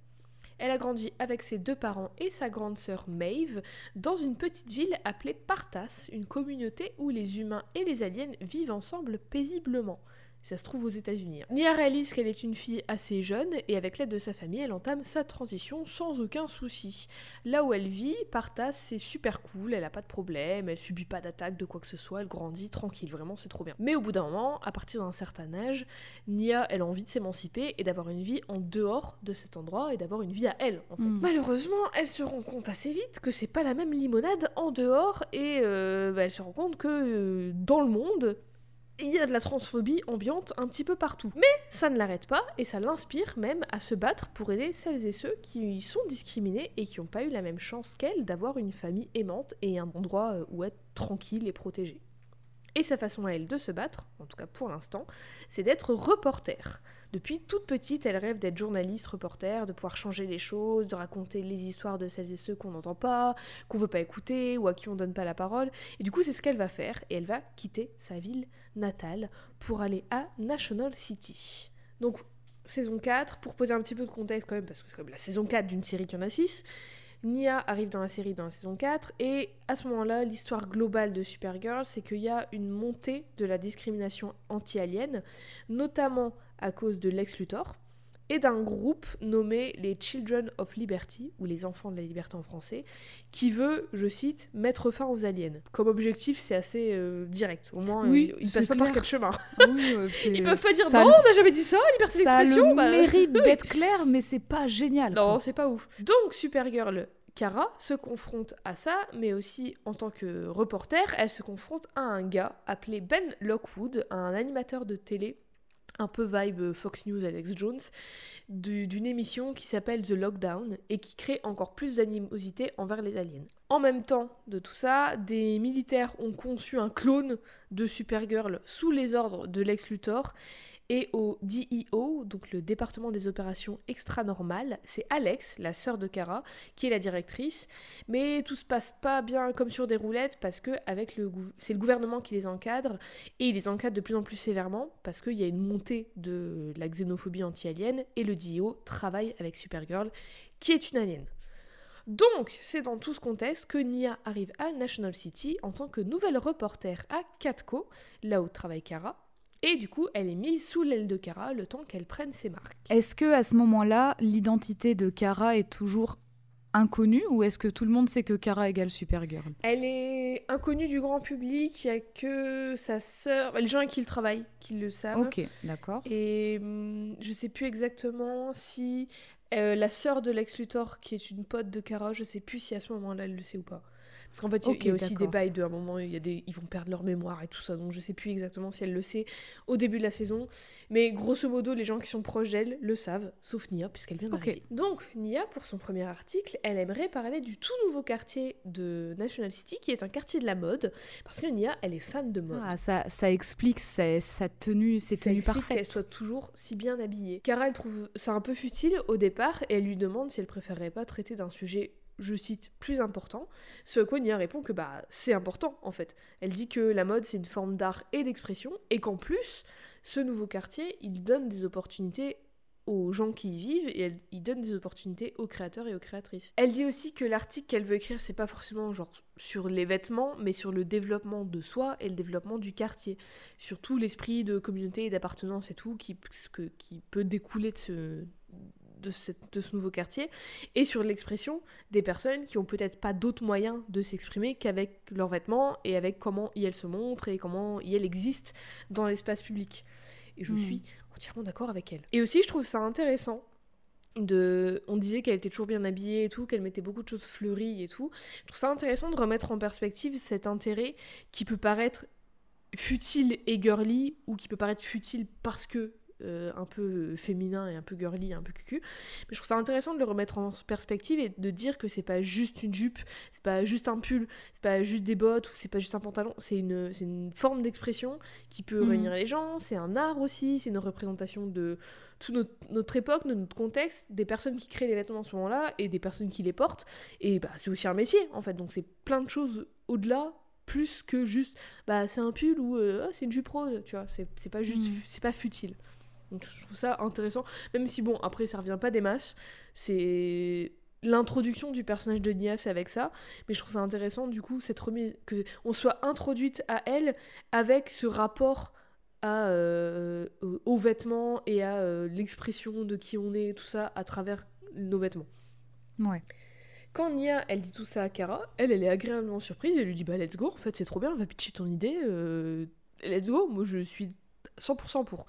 Elle a grandi avec ses deux parents et sa grande sœur Maeve dans une petite ville appelée Partas, une communauté où les humains et les aliens vivent ensemble paisiblement. Ça se trouve aux États-Unis. hein. Nia réalise qu'elle est une fille assez jeune et avec l'aide de sa famille, elle entame sa transition sans aucun souci. Là où elle vit, Partas, c'est super cool, elle a pas de problème, elle subit pas d'attaque de quoi que ce soit, elle grandit tranquille, vraiment c'est trop bien. Mais au bout d'un moment, à partir d'un certain âge, Nia, elle a envie de s'émanciper et d'avoir une vie en dehors de cet endroit et d'avoir une vie à elle, en fait. Mm. Malheureusement, elle se rend compte assez vite que c'est pas la même limonade en dehors et euh, bah, elle se rend compte que euh, dans le monde, il y a de la transphobie ambiante un petit peu partout. Mais ça ne l'arrête pas et ça l'inspire même à se battre pour aider celles et ceux qui sont discriminés et qui n'ont pas eu la même chance qu'elle d'avoir une famille aimante et un endroit euh, où être tranquille et protégé. Et sa façon à elle de se battre, en tout cas pour l'instant, c'est d'être reporter. Depuis toute petite, elle rêve d'être journaliste, reporter, de pouvoir changer les choses, de raconter les histoires de celles et ceux qu'on n'entend pas, qu'on veut pas écouter ou à qui on donne pas la parole. Et du coup, c'est ce qu'elle va faire et elle va quitter sa ville natale pour aller à National City. Donc, saison 4, pour poser un petit peu de contexte quand même, parce que c'est même la saison 4 d'une série qui en a 6. Nia arrive dans la série dans la saison 4 et à ce moment-là, l'histoire globale de Supergirl, c'est qu'il y a une montée de la discrimination anti-alien, notamment à cause de Lex Luthor et d'un groupe nommé les Children of Liberty, ou les Enfants de la Liberté en français, qui veut, je cite, mettre fin aux aliens. Comme objectif, c'est assez euh, direct. Au moins, Oui, ils, ils passent pas par quatre chemins. oui, euh, Ils peuvent pas dire ça non, on n'a jamais dit ça, liberté ça d'expression. le bah, mérite d'être clair, mais c'est pas génial. non, c'est pas ouf. Donc Supergirl Kara se confronte à ça, mais aussi en tant que reporter, elle se confronte à un gars appelé Ben Lockwood, un animateur de télé un peu vibe Fox News Alex Jones, du- d'une émission qui s'appelle The Lockdown et qui crée encore plus d'animosité envers les aliens. En même temps de tout ça, des militaires ont conçu un clone de Supergirl sous les ordres de Lex Luthor Et au DEO, donc le département des opérations extra-normales, c'est Alex, la sœur de Kara, qui est la directrice. Mais tout se passe pas bien comme sur des roulettes parce que c'est le gouvernement qui les encadre et il les encadre de plus en plus sévèrement parce qu'il y a une montée de la xénophobie anti-alienne et le DEO travaille avec Supergirl qui est une alien. Donc, c'est dans tout ce contexte que Nia arrive à National City en tant que nouvelle reporter à Catco, là où travaille Kara. Et du coup, elle est mise sous l'aile de Kara le temps qu'elle prenne ses marques. Est-ce que à ce moment-là, l'identité de Kara est toujours inconnue ou est-ce que tout le monde sait que Kara égale Supergirl? Elle est inconnue du grand public, il n'y a que sa sœur, les gens avec qui il travaille qui le savent. Ok, d'accord. Et hum, je sais plus exactement si euh, la sœur de Lex Luthor, qui est une pote de Kara, je sais plus si à ce moment-là elle le sait ou pas. Parce qu'en fait, il y a aussi des bails de un moment, il y a des, ils vont perdre leur mémoire et tout ça, donc je sais plus exactement si elle le sait au début de la saison. Mais grosso modo, les gens qui sont proches d'elle le savent, sauf Nia, puisqu'elle vient d'arriver. Donc, Nia, pour son premier article, elle aimerait parler du tout nouveau quartier de National City, qui est un quartier de la mode, parce que Nia, elle est fan de mode. Ah, ça, ça explique sa, sa tenue, ses tenues parfaites. qu'elle soit toujours si bien habillée. Cara, elle trouve ça un peu futile au départ, et elle lui demande si elle préférerait pas traiter d'un sujet je cite, plus important, ce à répond que bah c'est important en fait. Elle dit que la mode c'est une forme d'art et d'expression et qu'en plus, ce nouveau quartier, il donne des opportunités aux gens qui y vivent et elle, il donne des opportunités aux créateurs et aux créatrices. Elle dit aussi que l'article qu'elle veut écrire, c'est pas forcément genre sur les vêtements, mais sur le développement de soi et le développement du quartier, sur tout l'esprit de communauté et d'appartenance et tout qui, qui peut découler de ce, de, ce nouveau quartier et sur l'expression des personnes qui ont peut-être pas d'autres moyens de s'exprimer qu'avec leurs vêtements et avec comment elles se montrent et comment elles existent dans l'espace public. Et je hmm. suis entièrement d'accord avec elle. Et aussi, je trouve ça intéressant de... On disait qu'elle était toujours bien habillée et tout, qu'elle mettait beaucoup de choses fleuries et tout. Je trouve ça intéressant de remettre en perspective cet intérêt qui peut paraître futile et girly ou qui peut paraître futile parce que euh, un peu féminin et un peu girly, un peu cucu. Mais je trouve ça intéressant de le remettre en perspective et de dire que c'est pas juste une jupe, c'est pas juste un pull, c'est pas juste des bottes ou c'est pas juste un pantalon, c'est une, une forme d'expression qui peut mm. réunir les gens, c'est un art aussi, c'est une représentation de toute notre, notre, époque, de notre contexte, des personnes qui créent les vêtements en ce moment-là et des personnes qui les portent. Et bah, c'est aussi un métier en fait, donc c'est plein de choses au-delà plus que juste bah c'est un pull ou euh, ah, c'est une jupe rose tu vois c'est pas juste mm. c'est pas futile donc je trouve ça intéressant, même si bon, après ça revient pas des masses, c'est l'introduction du personnage de Nia, c'est avec ça, mais je trouve ça intéressant du coup cette remise, que on soit introduite à elle avec ce rapport à, euh, aux vêtements et à euh, l'expression de qui on est, tout ça, à travers nos vêtements. Ouais. Quand Nia, elle dit tout ça à Kara, elle, elle est agréablement surprise, elle lui dit bah let's go, en fait c'est trop bien, va pitcher ton idée, euh, let's go, moi je suis 100% pour.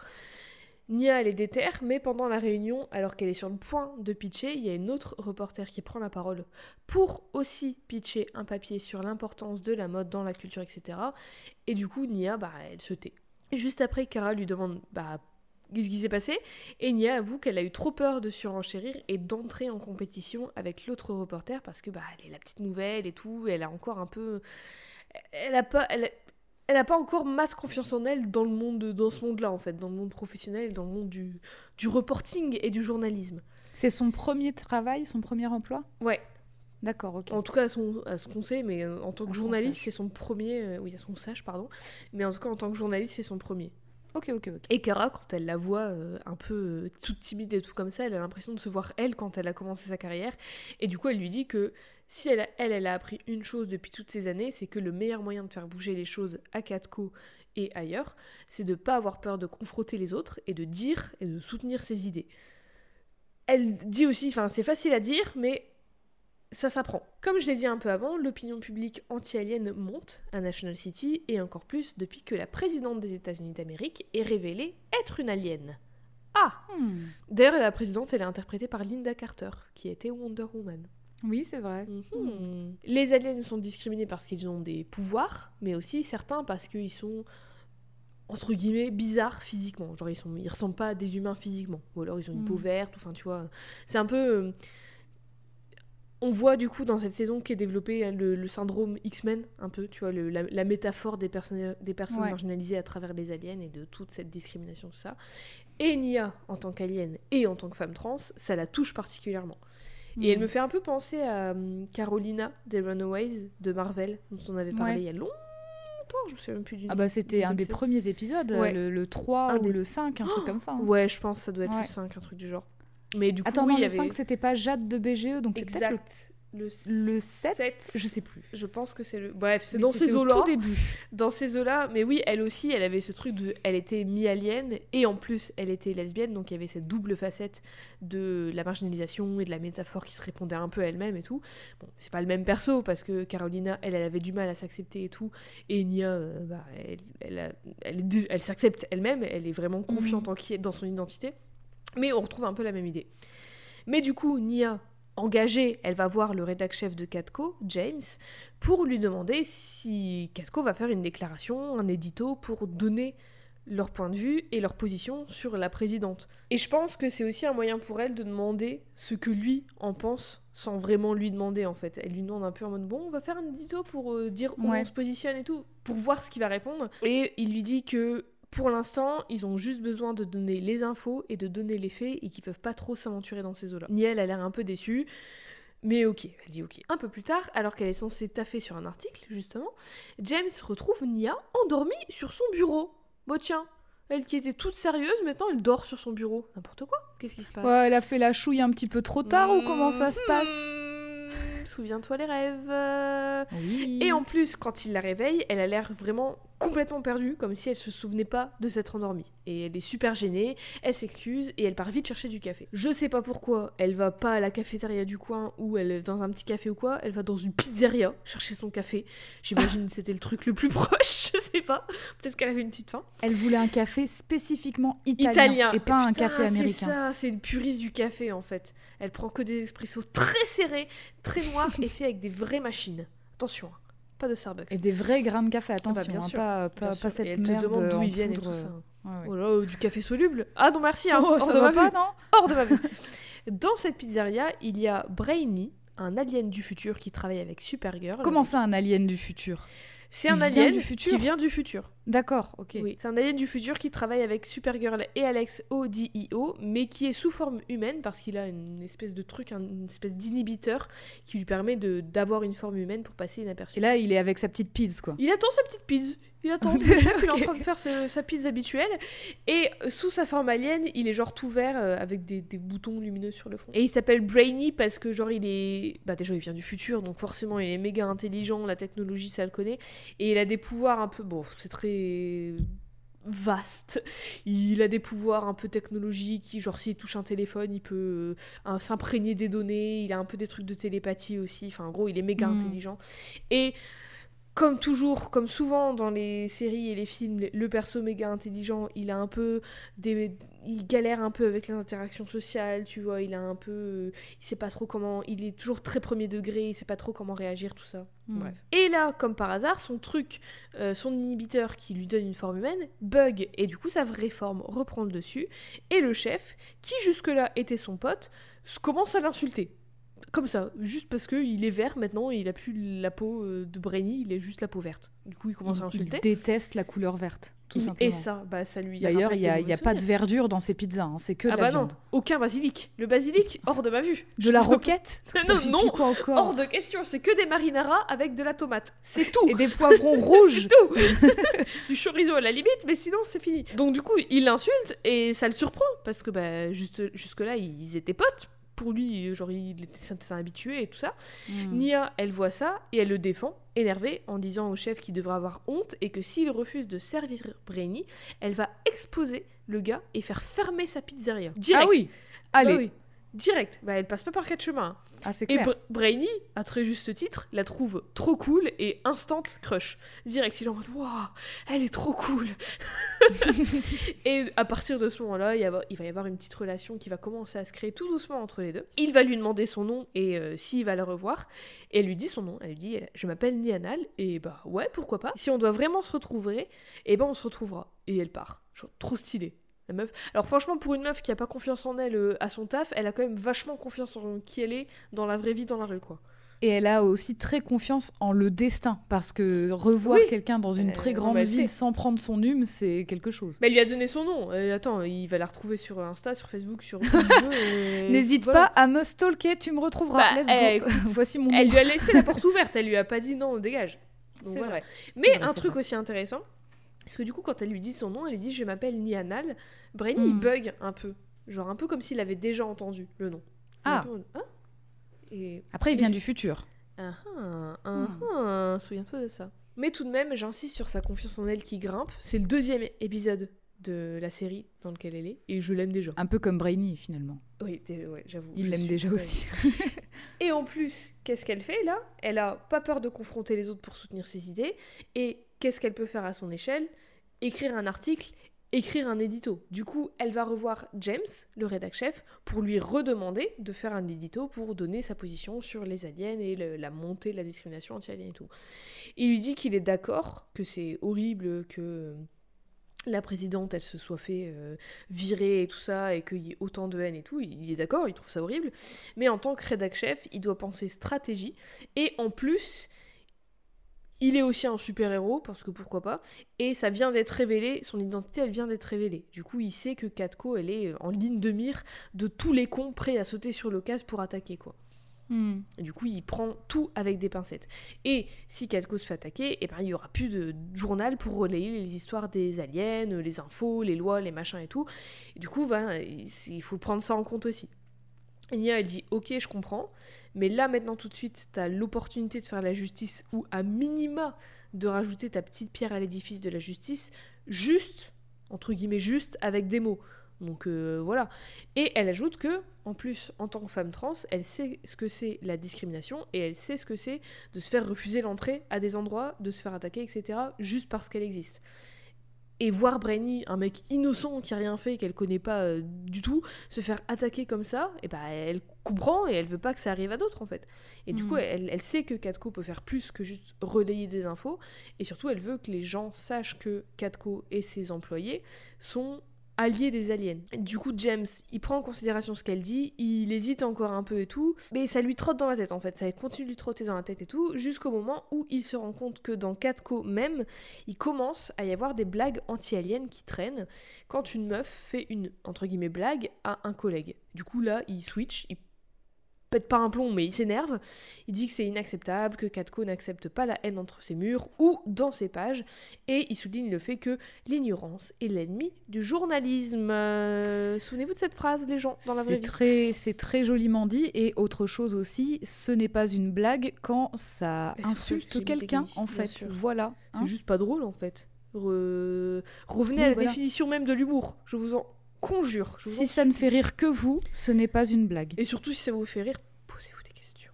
Nia, elle est déterre, mais pendant la réunion, alors qu'elle est sur le point de pitcher, il y a une autre reporter qui prend la parole pour aussi pitcher un papier sur l'importance de la mode dans la culture, etc. Et du coup, Nia, bah, elle se tait. Et juste après, Kara lui demande bah, qu'est-ce qui s'est passé, et Nia avoue qu'elle a eu trop peur de surenchérir et d'entrer en compétition avec l'autre reporter parce que bah, elle est la petite nouvelle et tout, elle a encore un peu. Elle a pas. Elle n'a pas encore masse confiance en elle dans le monde dans ce monde-là en fait, dans le monde professionnel, dans le monde du, du reporting et du journalisme. C'est son premier travail, son premier emploi? Ouais. D'accord, ok. En tout cas, à, son, à ce qu'on sait, mais euh, en tant que journaliste, c'est son premier. Euh, oui, à son sage, pardon. Mais en tout cas, en tant que journaliste, c'est son premier. Ok, ok, ok. Et Kara, quand elle la voit euh, un peu toute timide et tout comme ça, elle a l'impression de se voir elle quand elle a commencé sa carrière. Et du coup, elle lui dit que si elle, elle, elle a appris une chose depuis toutes ces années, c'est que le meilleur moyen de faire bouger les choses à Katko et ailleurs, c'est de ne pas avoir peur de confronter les autres et de dire et de soutenir ses idées. Elle dit aussi, enfin c'est facile à dire, mais ça s'apprend. Comme je l'ai dit un peu avant, l'opinion publique anti-alienne monte à National City et encore plus depuis que la présidente des États-Unis d'Amérique est révélée être une alien. Ah hmm. D'ailleurs, la présidente, elle est interprétée par Linda Carter, qui était Wonder Woman. Oui, c'est vrai. Mhm. Les aliens sont discriminés parce qu'ils ont des pouvoirs, mais aussi certains parce qu'ils sont entre guillemets bizarres physiquement. Genre ils sont ils ressemblent pas à des humains physiquement ou alors ils ont une peau hmm. verte, enfin tu vois. C'est un peu On voit du coup dans cette saison qu'est développé le, le syndrome X-Men, un peu, tu vois, le- la, la métaphore des personnes, des personnes Ouais. marginalisées à travers les aliens et de toute cette discrimination, tout ça. Et Nia, en tant qu'alien et en tant que femme trans, ça la touche particulièrement. Et elle Mm. me fait un peu penser à hum, Carolina des Runaways de Marvel, dont on avait parlé Ouais. il y a longtemps, je me souviens même plus du Ah bah c'était un des premiers épisodes, Ouais. le, le 3 Un ou des- le 5, un truc comme ça. hein. Ouais, je pense que ça doit être le 5, un truc du genre. Mais du coup, Attends, oui, non, il y le avait... 5 c'était pas Jade de BGE, donc c'est peut-être le... Le, le 7, sept, Je sais plus. Je pense que c'est le. Bref, c'est dans ces au eaux-là. tout début. Dans ces eaux-là, mais oui, elle aussi, elle avait ce truc de. Elle était mi-alien et en plus, elle était lesbienne, donc il y avait cette double facette de la marginalisation et de la métaphore qui se répondait un peu à elle-même et tout. Bon, c'est pas le même perso parce que Carolina, elle, elle avait du mal à s'accepter et tout. Et Nia, euh, bah, elle, elle, elle, elle s'accepte elle-même, elle est vraiment confiante en qui, dans son identité. Mais on retrouve un peu la même idée. Mais du coup, Nia, engagée, elle va voir le rédac chef de Catco, James, pour lui demander si Catco va faire une déclaration, un édito pour donner leur point de vue et leur position sur la présidente. Et je pense que c'est aussi un moyen pour elle de demander ce que lui en pense sans vraiment lui demander en fait. Elle lui demande un peu en mode bon, on va faire un édito pour euh, dire Ouais. on se positionne et tout, pour voir ce qu'il va répondre. Et il lui dit que pour l'instant, ils ont juste besoin de donner les infos et de donner les faits et qu'ils peuvent pas trop s'aventurer dans ces eaux-là. Niel a l'air un peu déçue. Mais ok, elle dit ok. Un peu plus tard, alors qu'elle est censée taffer sur un article, justement, James retrouve Nia endormie sur son bureau. Bon tiens, elle qui était toute sérieuse, maintenant elle dort sur son bureau. N'importe quoi, qu'est-ce qui se passe? Ouais, elle a fait la chouille un petit peu trop tard ou comment ça se passe? Hmm, Souviens-toi les rêves. Oui. Et en plus, quand il la réveille, elle a l'air vraiment complètement perdue, comme si elle se souvenait pas de s'être endormie. Et elle est super gênée, elle s'excuse et elle part vite chercher du café. Je sais pas pourquoi, elle va pas à la cafétéria du coin ou elle est dans un petit café ou quoi, elle va dans une pizzeria chercher son café. J'imagine que c'était le truc le plus proche, je sais pas. Peut-être qu'elle avait une petite faim. Elle voulait un café spécifiquement italien, Italien. et pas un Putain, café américain. C'est ça, c'est une puriste du café en fait. Elle prend que des expressos très serrés, très noirs et faits avec des vraies machines. Attention, hein, pas de Starbucks. Et des vrais grains de café, attention, Ah bah, bien hein, pas, Bien pas, sûr. pas cette et elle merde te demande d'où ils viennent et tout ça. ouais, ouais. Oh là, euh, du café soluble Ah non merci, hein, Oh, hors ça de va ma pas, vue. non Hors de ma vue. Dans cette pizzeria, il y a Brainy, un alien du futur qui travaille avec Supergirl. Comment ça, un alien du futur? C'est un alien du futur qui vient du futur. D'accord, ok. Oui, c'est un alien du futur qui travaille avec Supergirl et Alex au DIO, mais qui est sous forme humaine parce qu'il a une espèce de truc, un- une espèce d'inhibiteur qui lui permet de d'avoir une forme humaine pour passer inaperçu. Et là, il est avec sa petite pizza, quoi. Il attend sa petite pizza. Il attend. Chef, il est en train de faire ce- sa pizza habituelle. Et sous sa forme alien, il est genre tout vert euh, avec des, des boutons lumineux sur le front. Et il s'appelle Brainy parce que, genre, il est. Bah, déjà, il vient du futur, donc forcément, il est méga intelligent. La technologie, ça le connaît. Et il a des pouvoirs un peu. Bon, c'est très vaste. Il a des pouvoirs un peu technologiques, genre s'il touche un téléphone, il peut euh, s'imprégner des données, il a un peu des trucs de télépathie aussi, enfin en gros il est méga Mm. intelligent. Et comme toujours, comme souvent dans les séries et les films, le- perso méga intelligent, il a un peu des... Il galère un peu avec les interactions sociales, tu vois, il a un peu... Il sait pas trop comment... Il est toujours très premier degré, il sait pas trop comment réagir, tout ça. Hmm. Bref. Et là, comme par hasard, son truc, euh, son inhibiteur qui lui donne une forme humaine, bug, et du coup sa vraie forme reprend le dessus, et le chef, qui jusque-là était son pote, commence à l'insulter. Comme ça, juste parce qu'il est vert maintenant et il a plus la peau euh, de Brainy, il est juste la peau verte. Du coup, il commence à Il, il insulter. déteste la couleur verte, tout Il- simplement. et ça, bah ça lui. D'ailleurs, il n'y a, il y a pas de verdure dans ces pizzas, hein, c'est que de Ah la bah viande. non, aucun basilic. Le basilic, hors de ma vue. De la Je roquette Non, non, quoi encore hors de question. C'est que des marinara avec de la tomate. C'est tout. Et des poivrons rouges C'est tout Du chorizo à la limite, mais sinon c'est fini. Donc du coup, il l'insulte et ça le surprend parce que bah, juste, jusque-là, ils étaient potes. Pour lui, genre, il était habitué et tout ça. Hmm. Nia, elle voit ça et elle le défend, énervée, en disant au chef qu'il devrait avoir honte et que s'il refuse de servir Brainy, elle va exposer le gars et faire fermer sa pizzeria. Direct. Ah oui Bah Allez, oui. Direct. Bah, elle passe pas par quatre chemins. hein. ah, c'est Et clair. Bra- Brainy, à très juste titre, la trouve trop cool et instant crush. Direct, il est en mode Waouh, elle est trop cool Et à partir de ce moment-là, il, va y avoir une petite relation qui va commencer à se créer tout doucement entre les deux. Il va lui demander son nom et euh, s'il va la revoir. Et elle lui dit son nom. Elle lui dit Je m'appelle Nianal. Et bah ouais, pourquoi pas. Si on doit vraiment se retrouver, et ben on se retrouvera. Et elle part. Genre, trop stylé. La meuf. Alors franchement, pour une meuf qui a pas confiance en elle euh, à son taf, elle a quand même vachement confiance en qui elle est dans la vraie vie, dans la rue, quoi. Et elle a aussi très confiance en le destin, parce que revoir Oui. quelqu'un dans une Euh, très grande ville sans prendre son hume, c'est quelque chose. Mais elle lui a donné son nom. Euh, attends, il va la retrouver sur Insta, sur Facebook, sur. N'hésite voilà. pas à me stalker, tu me retrouveras. Bah, Let's eh. Voici mon Elle nom. lui a laissé la porte ouverte. Elle lui a pas dit non, dégage. Donc C'est voilà. vrai. Mais vrai, un truc vrai. aussi intéressant, parce que du coup, quand elle lui dit son nom, elle lui dit Je m'appelle Nianal. Brainy, il Mm. bug un peu. Genre un peu comme s'il avait déjà entendu le nom. Ah. peu Hein Et. Après, il vient du futur. Ah ah, ah ah, souviens-toi de ça. Mais tout de même, j'insiste sur sa confiance en elle qui grimpe. C'est le deuxième épisode de la série dans lequel elle est, et je l'aime déjà. Un peu comme Brainy, finalement. Oui, ouais, j'avoue. Il l'aime déjà aussi. Et en plus, qu'est-ce qu'elle fait là? Elle a pas peur de confronter les autres pour soutenir ses idées. Et qu'est-ce qu'elle peut faire à son échelle Écrire un article, écrire un édito. Du coup, elle va revoir James, le rédac chef, pour lui redemander de faire un édito pour donner sa position sur les aliens et la montée de la discrimination anti-alien et tout. Il lui dit qu'il est d'accord, que c'est horrible que la présidente, elle se soit fait euh, virer et tout ça, et qu'il y ait autant de haine et tout, il est d'accord, il trouve ça horrible. Mais en tant que rédac chef, il doit penser stratégie. Et en plus, il est aussi un super-héros, parce que pourquoi pas. Et ça vient d'être révélé, son identité, elle vient d'être révélée. Du coup, il sait que Katko, elle est euh, en ligne de mire de tous les cons prêts à sauter sur l'occasion pour attaquer, quoi. Hmm. Et du coup, il prend tout avec des pincettes. Et si Katko se fait attaquer, eh ben, il y aura plus de journal pour relayer les histoires des aliens, les infos, les lois, les machins et tout. Et du coup, ben, il faut prendre ça en compte aussi. Nia, elle dit Ok, je comprends, mais là, maintenant, tout de suite, t'as l'opportunité de faire la justice ou à minima de rajouter ta petite pierre à l'édifice de la justice, juste, entre guillemets, juste avec des mots. Donc euh, voilà. Et elle ajoute que, en plus, en tant que femme trans, elle sait ce que c'est la discrimination et elle sait ce que c'est de se faire refuser l'entrée à des endroits, de se faire attaquer, etc., juste parce qu'elle existe. Et voir Brainy, un mec innocent qui a rien fait, qu'elle connaît pas euh, du tout, se faire attaquer comme ça, et ben elle comprend et elle veut pas que ça arrive à d'autres en fait. Et du coup, elle, elle sait que Katko peut faire plus que juste relayer des infos, et surtout elle veut que les gens sachent que Katko et ses employés sont alliés des aliens. Du coup, James, il prend en considération ce qu'elle dit, il hésite encore un peu et tout, mais ça lui trotte dans la tête en fait, ça continue de lui trotter dans la tête et tout, jusqu'au moment où il se rend compte que dans Katko même, il commence à y avoir des blagues anti-aliens qui traînent quand une meuf fait une, entre guillemets, blague à un collègue. Du coup, là, il switch, il pète pas un plomb, mais il s'énerve. Il dit que c'est inacceptable, que Katko n'accepte pas la haine entre ses murs ou dans ses pages, et il souligne le fait que l'ignorance est l'ennemi du journalisme. Euh, Souvenez-vous de cette phrase, les gens, dans la vraie C'est vie. très, c'est très joliment dit. Et autre chose aussi, ce n'est pas une blague quand ça insulte quelqu'un, en fait. Voilà. C'est hein. juste pas drôle, en fait. Re- Revenez Oui, à la voilà. définition même de l'humour. Je vous en conjure. je vous Si en ça ne fait rire que vous, ce n'est pas une blague. Et surtout, si ça vous fait rire, posez-vous des questions.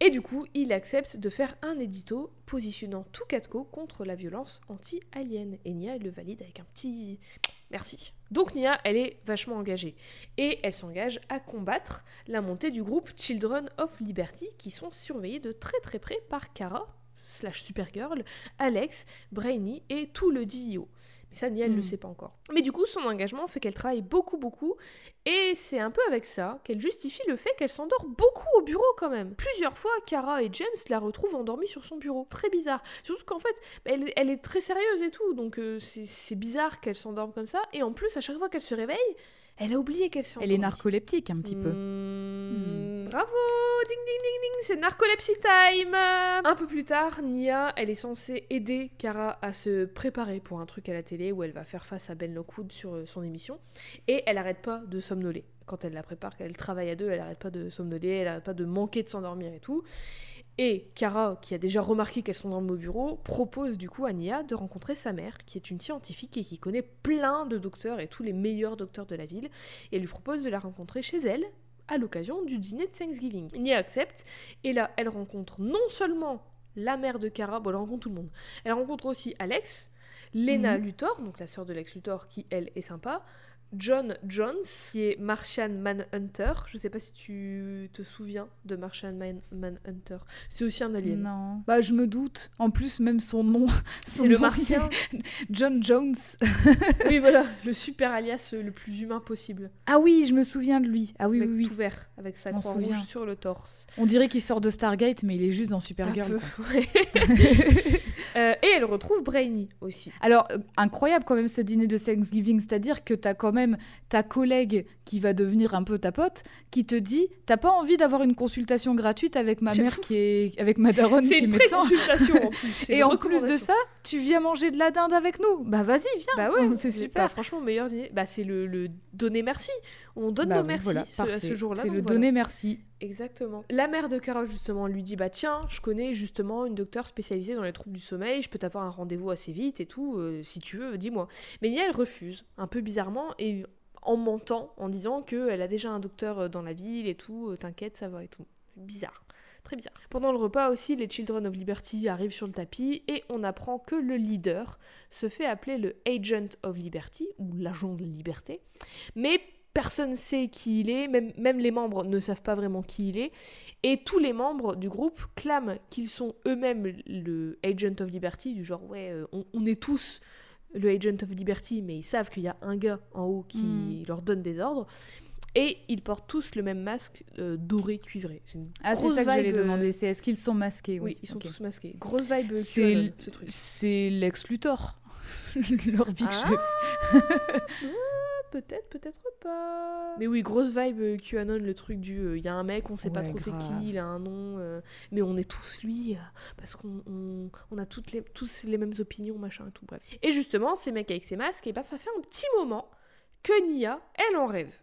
Et du coup, il accepte de faire un édito positionnant tout Katko contre la violence anti-alien. Et Nia, elle le valide avec un petit merci. Donc Nia, elle est vachement engagée. Et elle s'engage à combattre la montée du groupe Children of Liberty, qui sont surveillés de très très près par Kara, slash Supergirl, Alex, Brainy et tout le DIO. Mais ça, Nia, elle ne le Hmm. sait pas encore. Mais du coup, son engagement fait qu'elle travaille beaucoup, beaucoup. Et c'est un peu avec ça qu'elle justifie le fait qu'elle s'endort beaucoup au bureau quand même. Plusieurs fois, Kara et James la retrouvent endormie sur son bureau. Très bizarre. Surtout qu'en fait, elle, elle est très sérieuse et tout. Donc euh, c'est bizarre qu'elle s'endorme comme ça. Et en plus, à chaque fois qu'elle se réveille, elle a oublié qu'elle s'est Elle est narcoleptique un petit peu. Mmh, Bravo Ding ding ding ding C'est narcolepsy time Un peu plus tard, Nia, elle est censée aider Kara à se préparer pour un truc à la télé où elle va faire face à Ben Lockwood sur euh, son émission. Et elle arrête pas de somnoler. Quand elle la prépare, qu'elle travaille à deux, elle arrête pas de somnoler, elle arrête pas de manquer de s'endormir et tout. Et Kara, qui a déjà remarqué qu'elle s'endorme au bureau, propose du coup à Nia de rencontrer sa mère, qui est une scientifique et qui connaît plein de docteurs et tous les meilleurs docteurs de la ville. Et elle lui propose de la rencontrer chez elle à l'occasion du dîner de Thanksgiving. Nia accepte, et là, elle rencontre non seulement la mère de Kara, bon, elle rencontre tout le monde, elle rencontre aussi Alex, Lena Mhm. Luthor, donc la sœur de Lex Luthor, qui elle est sympa, John Jones, qui est Martian Manhunter. Je sais pas si tu te souviens de Martian Man- Manhunter. C'est aussi un alien. Non. Bah, je me doute. En plus, même son nom. C'est le nom, martien. John Jones. oui, voilà, le super alias le plus humain possible. Ah oui, je me souviens de lui. Ah oui, Mec oui, oui. tout vert, avec sa On croix rouge sur le torse. On dirait qu'il sort de Stargate, mais il est juste dans Un Supergirl. ouais. Euh, et elle retrouve Brainy aussi. Alors, euh, incroyable quand même ce dîner de Thanksgiving, c'est-à-dire que t'as quand même ta collègue qui va devenir un peu ta pote, qui te dit T'as pas envie d'avoir une consultation gratuite avec ma mère fou. qui est. avec ma daronne qui C'est est une médecin en plus. Et en plus de ça, tu viens manger de la dinde avec nous Bah vas-y, viens Bah ouais, C'est super. bah, franchement, meilleur dîner. Bah, c'est le, le donner merci. On donne Bah nos merci voilà, ce, à ce jour-là. C'est le voilà. donner merci. Exactement. La mère de Cara, justement, lui dit Bah tiens, je connais justement une docteure spécialisée dans les troubles du sommeil, je peux t'avoir un rendez-vous assez vite et tout, euh, si tu veux, dis-moi. Mais Nia, elle refuse, un peu bizarrement, et en mentant, en disant qu'elle a déjà un docteur euh, dans la ville et tout, euh, t'inquiète, ça va et tout. Bizarre. Très bizarre. Pendant le repas aussi, les Children of Liberty arrivent sur le tapis et on apprend que le leader se fait appeler le Agent of Liberty, ou l'agent de liberté. Mais personne sait qui il est, même, même les membres ne savent pas vraiment qui il est. Et tous les membres du groupe clament qu'ils sont eux-mêmes le Agent of Liberty, du genre, ouais, euh, on, on est tous le Agent of Liberty, mais ils savent qu'il y a un gars en haut qui Mm. leur donne des ordres. Et ils portent tous le même masque euh, doré cuivré. Une Ah, c'est ça que j'allais euh, demander, c'est est-ce qu'ils sont masqués? Oui, ils sont tous masqués. Grosse vibe euh, ce. C'est Lex Luthor, leur big Ah. chef. Peut-être, peut-être pas. Mais oui, grosse vibe euh, QAnon, le truc du. Il y a un mec, on sait pas trop c'est qui, il a un nom, euh, mais on est tous lui, euh, parce qu'on on, on a toutes les, tous les mêmes opinions, machin et tout, bref. Et justement, ces mecs avec ces masques, et ben ça fait un petit moment que Nia, elle en rêve.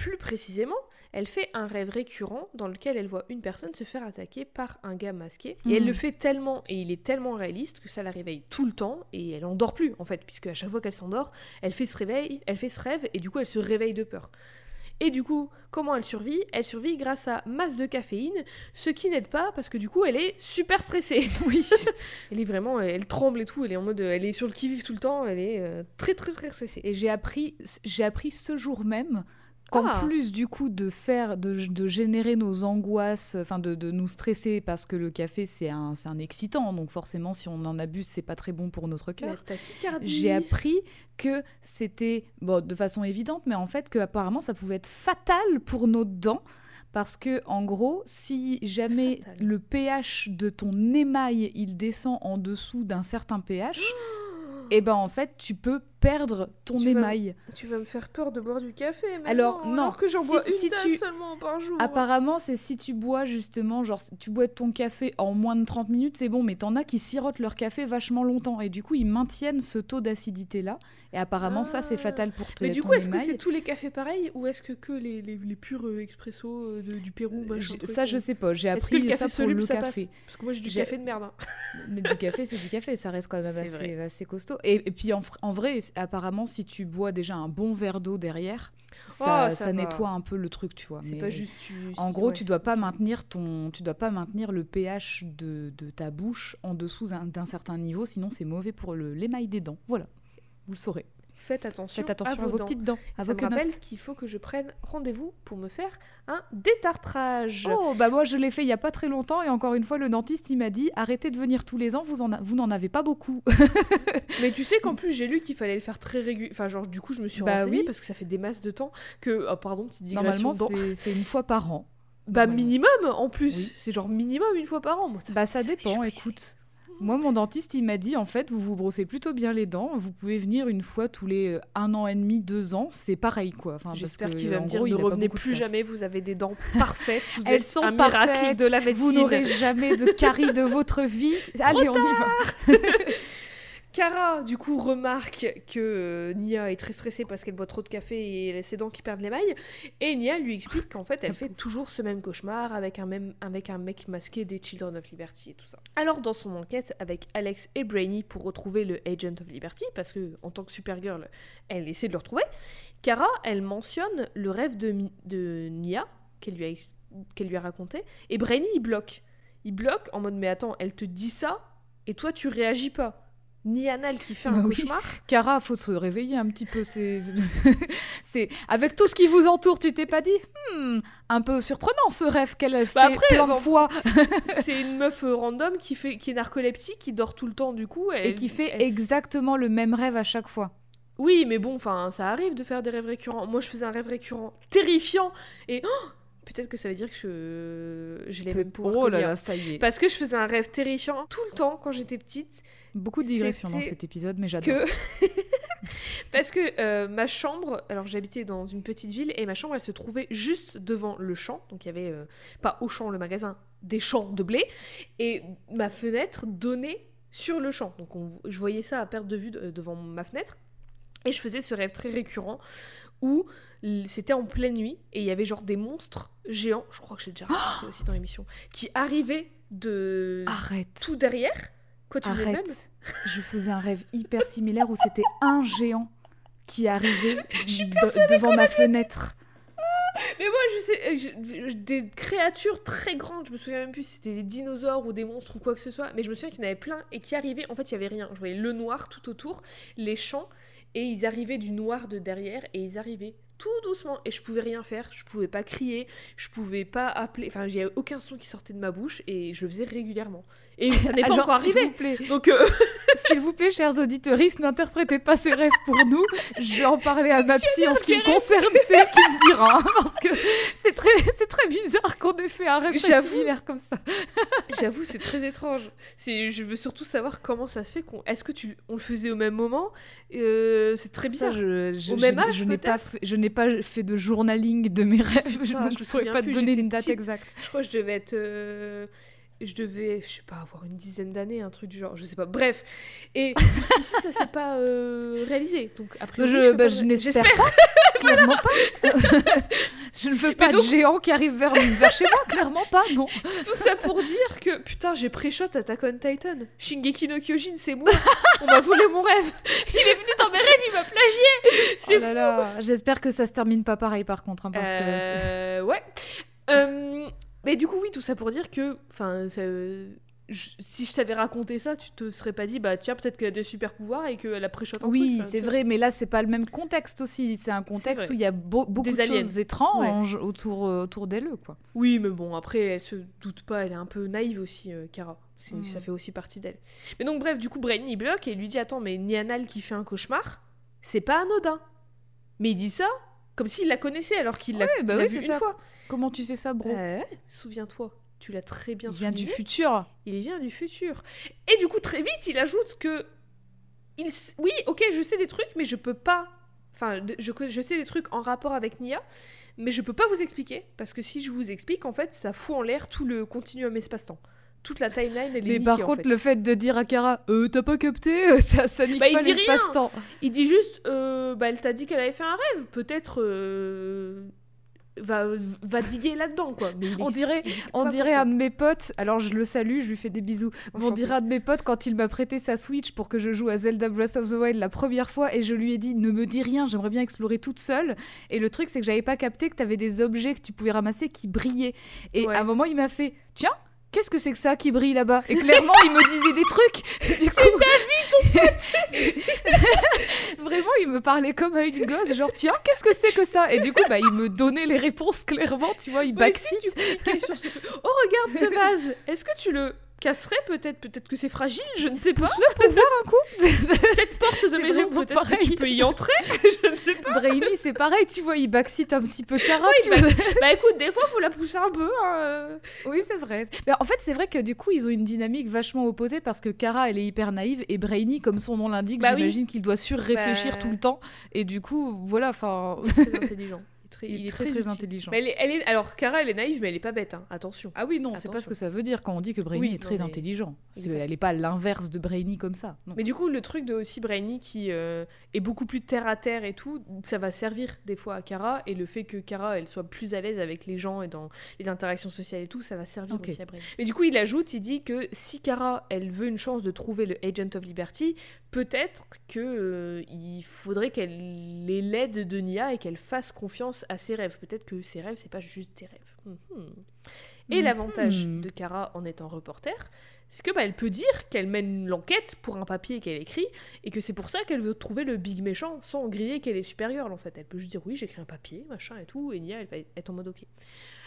Plus précisément, elle fait un rêve récurrent dans lequel elle voit une personne se faire attaquer par un gars masqué. Et elle Mhm. le fait tellement, et il est tellement réaliste que ça la réveille tout le temps, et elle en dort plus en fait, puisque à chaque fois qu'elle s'endort, elle fait ce réveil, elle fait ce rêve, et du coup elle se réveille de peur. Et du coup, comment elle survit? Elle survit grâce à masse de caféine, ce qui n'aide pas parce que du coup elle est super stressée. Oui, elle est vraiment, elle tremble et tout, elle est en mode, elle est sur le qui-vive tout le temps, elle est euh, très très très stressée. Et j'ai appris, j'ai appris ce jour même qu'en Ah. plus du coup de faire, de, de générer nos angoisses, enfin de, de nous stresser parce que le café c'est un, un excitant, donc forcément si on en abuse c'est pas très bon pour notre cœur. J'ai appris que c'était, bon, de façon évidente, mais en fait que apparemment ça pouvait être fatal pour nos dents. Parce que, en gros, si jamais Fatal. le pH de ton émail il descend en dessous d'un certain pH, et ben en fait tu peux perdre ton Tu vas- émail. Tu vas me faire peur de boire du café. Mais Alors, non, non, alors que j'en si- bois une si tasse tu- seulement par jour. Apparemment, c'est si tu bois justement, genre tu bois ton café en moins de 30 minutes, c'est bon, mais t'en as qui sirotent leur café vachement longtemps et du coup ils maintiennent ce taux d'acidité là. Et apparemment, ça c'est Ah. fatal pour te Mais du coup, est-ce que c'est tous les cafés pareils ou est-ce que que les, les, les purs euh, expresso euh, de- du Pérou machin, truc, Ça, je euh. sais pas. J'ai appris ça pour soluble, le ça café. Parce que moi j'ai du café de merde. hein. Mais du café, c'est du café, ça reste quand même assez, assez costaud. Et, et puis en, en vrai, apparemment, si tu bois déjà un bon verre d'eau derrière, ça, Oh, ça ça nettoie un peu le truc, tu vois. C'est Mais pas juste tu. En gros, ouais. tu dois pas maintenir ton, tu dois pas maintenir le pH de, de ta bouche en dessous d'un certain niveau, sinon c'est mauvais pour l'émail des dents. Voilà, vous le saurez. Faites attention, Faites attention à, vos vos dents. petites dents, à Ça vos me rappelle qu'il faut que je prenne rendez-vous pour me faire un détartrage. Oh bah moi je l'ai fait il y a pas très longtemps et encore une fois le dentiste il m'a dit arrêtez de venir tous les ans vous en a- vous n'en avez pas beaucoup. Mais tu sais qu'en plus j'ai lu qu'il fallait le faire très régulièrement. Enfin genre du coup je me suis Bah renseignée oui. parce que ça fait des masses de temps que oh, pardon petite digression. Normalement c'est une fois par an. Bah minimum en plus. Oui. C'est genre minimum une fois par an. Moi, ça, Bah ça ça dépend, écoute. Moi, mon dentiste, il m'a dit, en fait, vous vous brossez plutôt bien les dents. Vous pouvez venir une fois tous les euh, un an et demi, deux ans. C'est pareil, quoi. Enfin, J'espère qu'il va me dire gros, il ne revenez plus jamais, vous avez des dents parfaites, vous Elles êtes sont un miracle parfaites. de la médecine. Vous n'aurez jamais de caries de votre vie. Allez, on y va. Cara, du coup, remarque que euh, Nia est très stressée parce qu'elle boit trop de café et elle a ses dents qui perdent l'émail. Et Nia lui explique qu'en fait, elle fait toujours ce même cauchemar avec un, même, avec un mec masqué des Children of Liberty et tout ça. Alors, dans son enquête avec Alex et Brainy pour retrouver le Agent of Liberty, parce que en tant que Supergirl, elle essaie de le retrouver, Cara, elle mentionne le rêve de, de Nia qu'elle lui, a lui a raconté, et Brainy, il bloque. Il bloque en mode, mais attends, elle te dit ça, et toi, tu réagis pas. Ni anal qui fait Bah un oui. cauchemar. Cara, faut se réveiller un petit peu. C'est, avec tout ce qui vous entoure, tu t'es pas dit, Hmm, un peu surprenant ce rêve qu'elle a fait Bah après, plein bon. de fois c'est une meuf euh, random qui, fait, qui est narcoleptique, qui dort tout le temps du coup. et qui fait elle- exactement le même rêve à chaque fois. Oui, mais bon, enfin, ça arrive de faire des rêves récurrents. Moi, je faisais un rêve récurrent terrifiant et oh, peut-être que ça veut dire que je j'ai les mêmes pouvoirs oh là là, ça y est. Parce que je faisais un rêve terrifiant tout le temps quand j'étais petite. Beaucoup de digressions dans cet épisode, mais j'adore. Que... Parce que euh, ma chambre, alors j'habitais dans une petite ville et ma chambre elle se trouvait juste devant le champ. Donc il y avait euh, pas au champ le magasin, des champs de blé. Et ma fenêtre donnait sur le champ. Donc on- je voyais ça à perte de vue de- devant ma fenêtre. Et je faisais ce rêve très récurrent où c'était en pleine nuit et il y avait genre des monstres géants, je crois que j'ai déjà raconté aussi dans l'émission, qui arrivaient de Arrête. tout derrière. Quoi, tu faisais le même Arrête. Je faisais un rêve hyper similaire où c'était un géant qui arrivait de- devant ma fenêtre. Mais moi, je sais, euh, je- je- des créatures très grandes, je me souviens même plus si c'était des dinosaures ou des monstres ou quoi que ce soit, mais je me souviens qu'il y en avait plein et qui arrivaient, en fait, il y avait rien. Je voyais le noir tout autour, les champs, et ils arrivaient du noir de derrière, et ils arrivaient tout doucement, et je pouvais rien faire, je pouvais pas crier, je pouvais pas appeler, enfin, avait aucun son qui sortait de ma bouche, et je faisais régulièrement. Et ça n'est pas encore s'il arrivé. vous plaît, Donc, euh, S'il vous plaît, chers auditeurs, n'interprétez pas ces rêves pour nous. Je vais en parler à ma psy en ce qui me concerne, c'est elle qui me dira. hein, parce que c'est très, c'est très bizarre qu'on ait fait un rêve similaire comme ça. J'avoue, c'est très étrange. C'est, je veux surtout savoir comment ça se fait qu'on. Est-ce que tu, on le faisait au même moment? Euh, C'est très Ça, bizarre. je, je, Au même âge, je n'ai pas fait, je n'ai pas fait de journaling de mes rêves, je, Ah, donc je ne pourrais pas te donner une date petite. exacte. Je crois que je devais être. euh, Je devais, je sais pas, avoir une dizaine d'années, un truc du genre, je sais pas. Bref. Et jusqu'ici, ça s'est pas euh, réalisé. Donc, après, Je, bah, je n'espère pas, clairement pas. je ne veux pas donc- de géant qui arrive vers, vers chez moi, clairement pas, non. Tout ça pour dire que, putain, j'ai pré-shot Attack on Titan. Shingeki no Kyojin, c'est moi. On m'a volé mon rêve. Il est venu dans mes rêves, il m'a plagié. C'est Oh là là, J'espère que ça se termine pas pareil par contre, hein, parce que Euh, ouais. Euh, mais du coup, oui, tout ça pour dire que, enfin, si je t'avais raconté ça, tu te serais pas dit, bah tiens, peut-être qu'elle a des super pouvoirs et qu'elle a pré-shot un Oui, c'est vrai, mais là, c'est pas le même contexte aussi. C'est un contexte où il y a beau- beaucoup Des de aliens. choses étranges autour, euh, autour d'elle, quoi. Oui, mais bon, après, elle se doute pas, elle est un peu naïve aussi, euh, Kara. C'est- Mm. Ça fait aussi partie d'elle. Mais donc, bref, du coup, Brain, il bloque et il lui dit, attends, mais Nianal qui fait un cauchemar, c'est pas anodin. Mais il dit ça comme s'il la connaissait alors qu'il l'a bah oui, une ça. fois. Comment tu sais ça, bro Euh, Souviens-toi, tu l'as très bien Il vient du futur. Il vient du futur. Et du coup, très vite, il ajoute que. Il... Oui, ok, je sais des trucs, mais je peux pas. Enfin, je, je sais des trucs en rapport avec Nia, mais je peux pas vous expliquer. Parce que si je vous explique, en fait, ça fout en l'air tout le continuum espace-temps. Toute la timeline, elle est Mais niquée, par en contre, fait. le fait de dire à Kara, euh, t'as pas capté, ça, ça nique Bah, pas l'espace-temps. Il dit juste, euh, bah, elle t'a dit qu'elle avait fait un rêve. Peut-être. euh, Va, va diguer là-dedans, quoi. Mais On dirait- On dirait un de mes potes, alors je le salue, je lui fais des bisous. Mais on dirait un de mes potes quand il m'a prêté sa Switch pour que je joue à Zelda Breath of the Wild la première fois et je lui ai dit ne me dis rien, j'aimerais bien explorer toute seule. Et le truc c'est que j'avais pas capté que t'avais des objets que tu pouvais ramasser qui brillaient. Et Ouais. à un moment il m'a fait tiens. Qu'est-ce que c'est que ça qui brille là-bas? Et clairement, il me disait des trucs. Du coup, Vraiment, il me parlait comme à une gosse, genre tiens, qu'est-ce que c'est que ça? Et du coup, bah, il me donnait les réponses clairement, tu vois, il backseat. tu cliquais sur ce truc. Oh, regarde ce vase. Est-ce que tu le casserais peut-être Peut-être que c'est fragile, je ne sais pas. Pousse-le pour voir un coup. Cette porte de C'est maison, peut-être que tu peux y entrer Je ne sais pas. Brainy, c'est pareil, tu vois, il backseat un petit peu Cara. Oui, bah. Bah écoute, des fois, faut la pousser un peu. hein. Oui, c'est vrai. Mais en fait, c'est vrai que du coup, ils ont une dynamique vachement opposée parce que Kara, elle est hyper naïve et Brainy, comme son nom l'indique, Bah oui. j'imagine qu'il doit surréfléchir Bah. tout le temps. Et du coup, voilà, enfin, Très intelligent. Très- il est très très, intelligent. Mais elle est, elle est- alors, Cara, elle est naïve, mais elle est pas bête. hein. Attention. Ah oui, non, c'est pas ce que ça veut dire quand on dit que Brainy Oui, est très mais- intelligent. Exact. Elle est pas l'inverse de Brainy comme ça. non. Mais du coup, le truc de aussi Brainy qui euh, est beaucoup plus terre à terre et tout, ça va servir des fois à Kara. Et le fait que Kara, elle soit plus à l'aise avec les gens et dans les interactions sociales et tout, ça va servir aussi à Brainy. Mais du coup, il ajoute, il dit que si Kara, elle veut une chance de trouver le Agent of Liberty, peut-être que euh, faudrait qu'elle les l'aide de Nia et qu'elle fasse confiance à ses rêves. Peut-être que ses rêves, c'est pas juste des rêves. Mhm. Et Mhm. l'avantage de Kara en étant reporter, c'est que bah, elle peut dire qu'elle mène l'enquête pour un papier qu'elle écrit et que c'est pour ça qu'elle veut trouver le big méchant sans griller qu'elle est supérieure en fait. Elle peut juste dire oui, j'écris un papier, machin et tout, et Nia elle va être en mode ok.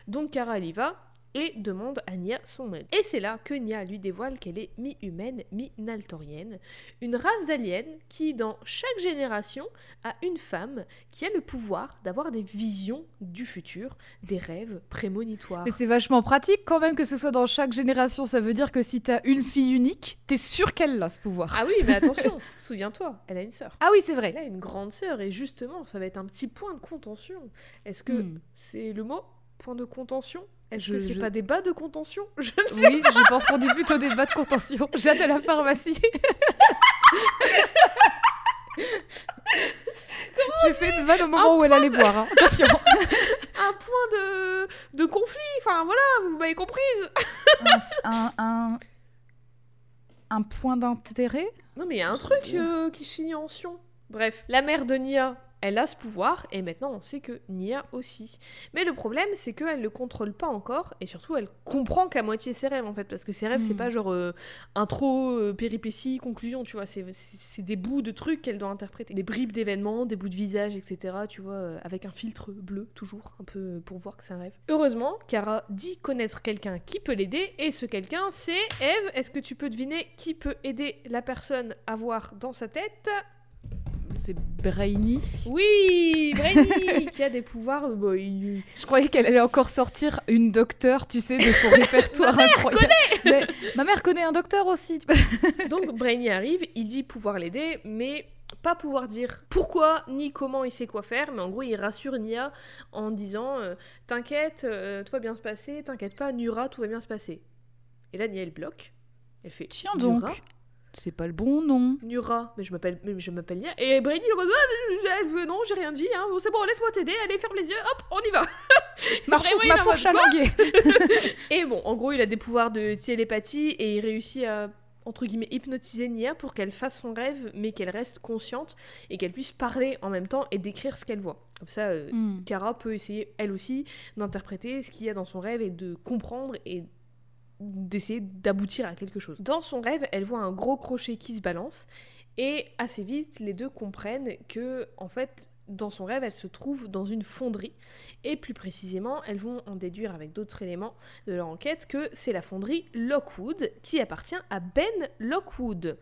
Donc Kara elle y va et demande à Nia son aide. Et c'est là que Nia lui dévoile qu'elle est mi-humaine, mi-naltorienne, une race d'aliens qui, dans chaque génération, a une femme qui a le pouvoir d'avoir des visions du futur, des rêves prémonitoires. Mais c'est vachement pratique quand même que ce soit dans chaque génération. Ça veut dire que si t'as une fille unique, t'es sûr qu'elle a ce pouvoir. Ah oui, mais attention, souviens-toi, elle a une sœur. Ah oui, c'est Elle vrai. a une grande sœur et justement, ça va être un petit point de contention. Est-ce que Hmm. c'est le mot point de contention? Est-ce Je- que c'est je- pas des bas de contention? Je ne sais Oui, je pense qu'on dit plutôt des bas de contention. J'ai de la pharmacie. J'ai fait une vanne au moment où elle allait boire. hein. Attention. un point de, de conflit. Enfin voilà, vous m'avez comprise. Un, un, un, un point d'intérêt? Non mais il y a un truc euh, qui finit en sion. Bref, la mère de Nia, elle a ce pouvoir et maintenant on sait que Nia aussi. Mais le problème c'est qu'elle le contrôle pas encore et surtout elle comprend qu'à moitié ses rêves en fait parce que ses rêves c'est Hmm. pas genre euh, intro, euh, péripétie, conclusion, tu vois, c'est des bouts de trucs qu'elle doit interpréter. Des bribes d'événements, des bouts de visage, etc. Tu vois, euh, avec un filtre bleu toujours, un peu pour voir que c'est un rêve. Heureusement, Kara dit connaître quelqu'un qui peut l'aider et ce quelqu'un c'est Eve. Est-ce que tu peux deviner qui peut aider la personne à voir dans sa tête? C'est Brainy. Oui, Brainy qui a des pouvoirs. euh, bah, il- Je croyais qu'elle allait encore sortir une docteur, tu sais, de son répertoire incroyable. Mais ma mère connaît un docteur aussi. Donc Brainy arrive, il dit pouvoir l'aider, mais pas pouvoir dire pourquoi ni comment il sait quoi faire, mais en gros il rassure Nia en disant euh, t'inquiète, euh, tout va bien se passer, t'inquiète pas, Nura, tout va bien se passer. Et là Nia elle bloque, elle fait Tiens Nura donc. C'est pas le bon nom. Nura, mais je m'appelle, mais je m'appelle Nia. Et est en mode, Ah, non, j'ai rien dit, hein. C'est bon, laisse-moi t'aider, allez, ferme les yeux, hop, on y va. Ma, fou- ma fourche. Et bon, en gros, il a des pouvoirs de télépathie et il réussit à, entre guillemets, hypnotiser Nia pour qu'elle fasse son rêve, mais qu'elle reste consciente et qu'elle puisse parler en même temps et décrire ce qu'elle voit. Comme ça, euh, Hmm. Kara peut essayer, elle aussi, d'interpréter ce qu'il y a dans son rêve et de comprendre et d'essayer d'aboutir à quelque chose. Dans son rêve, elle voit un gros crochet qui se balance et assez vite, les deux comprennent que, en fait, dans son rêve, elle se trouve dans une fonderie. Et plus précisément, elles vont en déduire avec d'autres éléments de leur enquête que c'est la fonderie Lockwood qui appartient à Ben Lockwood.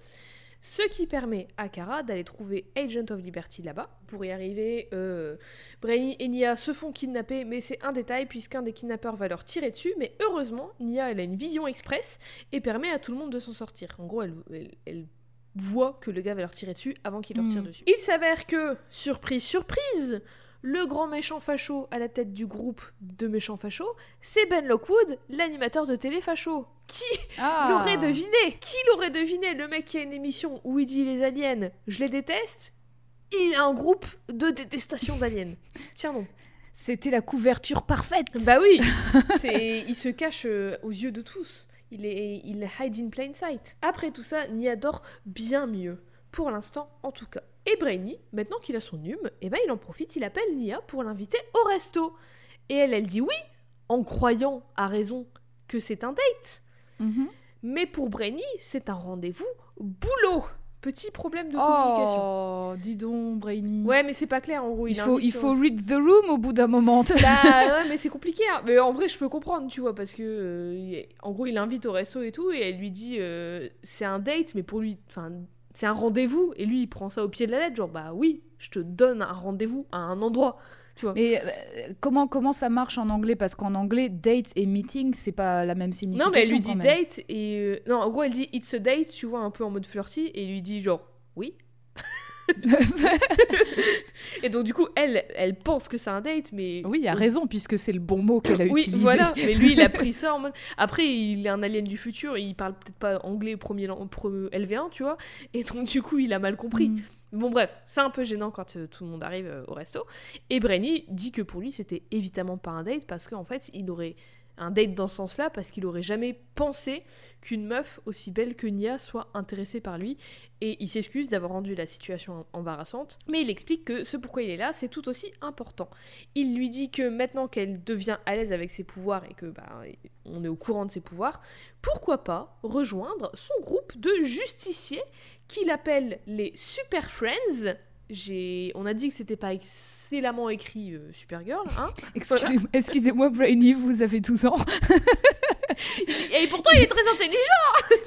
Ce qui permet à Kara d'aller trouver Agent of Liberty là-bas. Pour y arriver, euh, Brainy et Nia se font kidnapper, mais c'est un détail puisqu'un des kidnappeurs va leur tirer dessus. Mais heureusement, Nia elle a une vision express et permet à tout le monde de s'en sortir. En gros, elle, elle- elle voit que le gars va leur tirer dessus avant qu'il leur tire Mm. dessus. Il s'avère que, surprise, surprise, le grand méchant facho à la tête du groupe de méchants fachos, c'est Ben Lockwood, l'animateur de télé facho. Qui Ah. l'aurait deviné? Qui l'aurait deviné? Le mec qui a une émission où il dit les aliens, je les déteste, il a un groupe de détestation d'aliens. Tiens non. C'était la couverture parfaite. Bah oui c'est, Il se cache euh, aux yeux de tous. Il est, il hide in plain sight. Après tout ça, Nia dort bien mieux. Pour l'instant, en tout cas. Et Brainy, maintenant qu'il a son hume, eh ben il en profite, il appelle Nia pour l'inviter au resto. Et elle, elle dit oui, en croyant, à raison, que c'est un date. Mhm. Mais pour Brainy, c'est un rendez-vous boulot. Petit problème de communication. Oh, dis donc, Brainy. Ouais, mais c'est pas clair en gros. il, Il, faut, il faut en- read the room au bout d'un moment. Bah ouais, mais c'est compliqué. hein. Mais en vrai, je peux comprendre, tu vois, parce que euh, en gros, il l'invite au resto et tout, et elle lui dit euh, c'est un date, mais pour lui, enfin, c'est un rendez-vous, et lui, il prend ça au pied de la lettre, genre bah oui, je te donne un rendez-vous à un endroit, tu vois. Mais euh, comment, comment ça marche en anglais? Parce qu'en anglais, date et meeting, c'est pas la même signification. Non, mais elle lui dit date, et euh, non, en gros, elle dit it's a date, tu vois, un peu en mode flirty, et il lui dit genre oui. Et donc du coup, elle, elle pense que c'est un date, mais oui, il a raison, puisque c'est le bon mot qu'elle a Oui, utilisé. voilà. Mais lui, il a pris ça en mode. Après, il est un alien du futur, il parle peut-être pas anglais premier lang- pre- LV1, tu vois. Et donc, du coup, il a mal compris. Mm. Bon, bref, c'est un peu gênant quand euh, tout le monde arrive euh, au resto. Et Brenny dit que pour lui, c'était évidemment pas un date parce qu'en fait, il aurait un date dans ce sens-là parce qu'il aurait jamais pensé qu'une meuf aussi belle que Nia soit intéressée par lui et il s'excuse d'avoir rendu la situation embarrassante mais il explique que ce pourquoi il est là c'est tout aussi important. Il lui dit que maintenant qu'elle devient à l'aise avec ses pouvoirs et que bah, on est au courant de ses pouvoirs, pourquoi pas rejoindre son groupe de justiciers qu'il appelle les Super Friends j'ai, on a dit que c'était pas excellemment écrit euh, Supergirl, hein Excusez-moi, excusez-moi, Brainy, vous avez 12 ans. Et pourtant, il est très intelligent.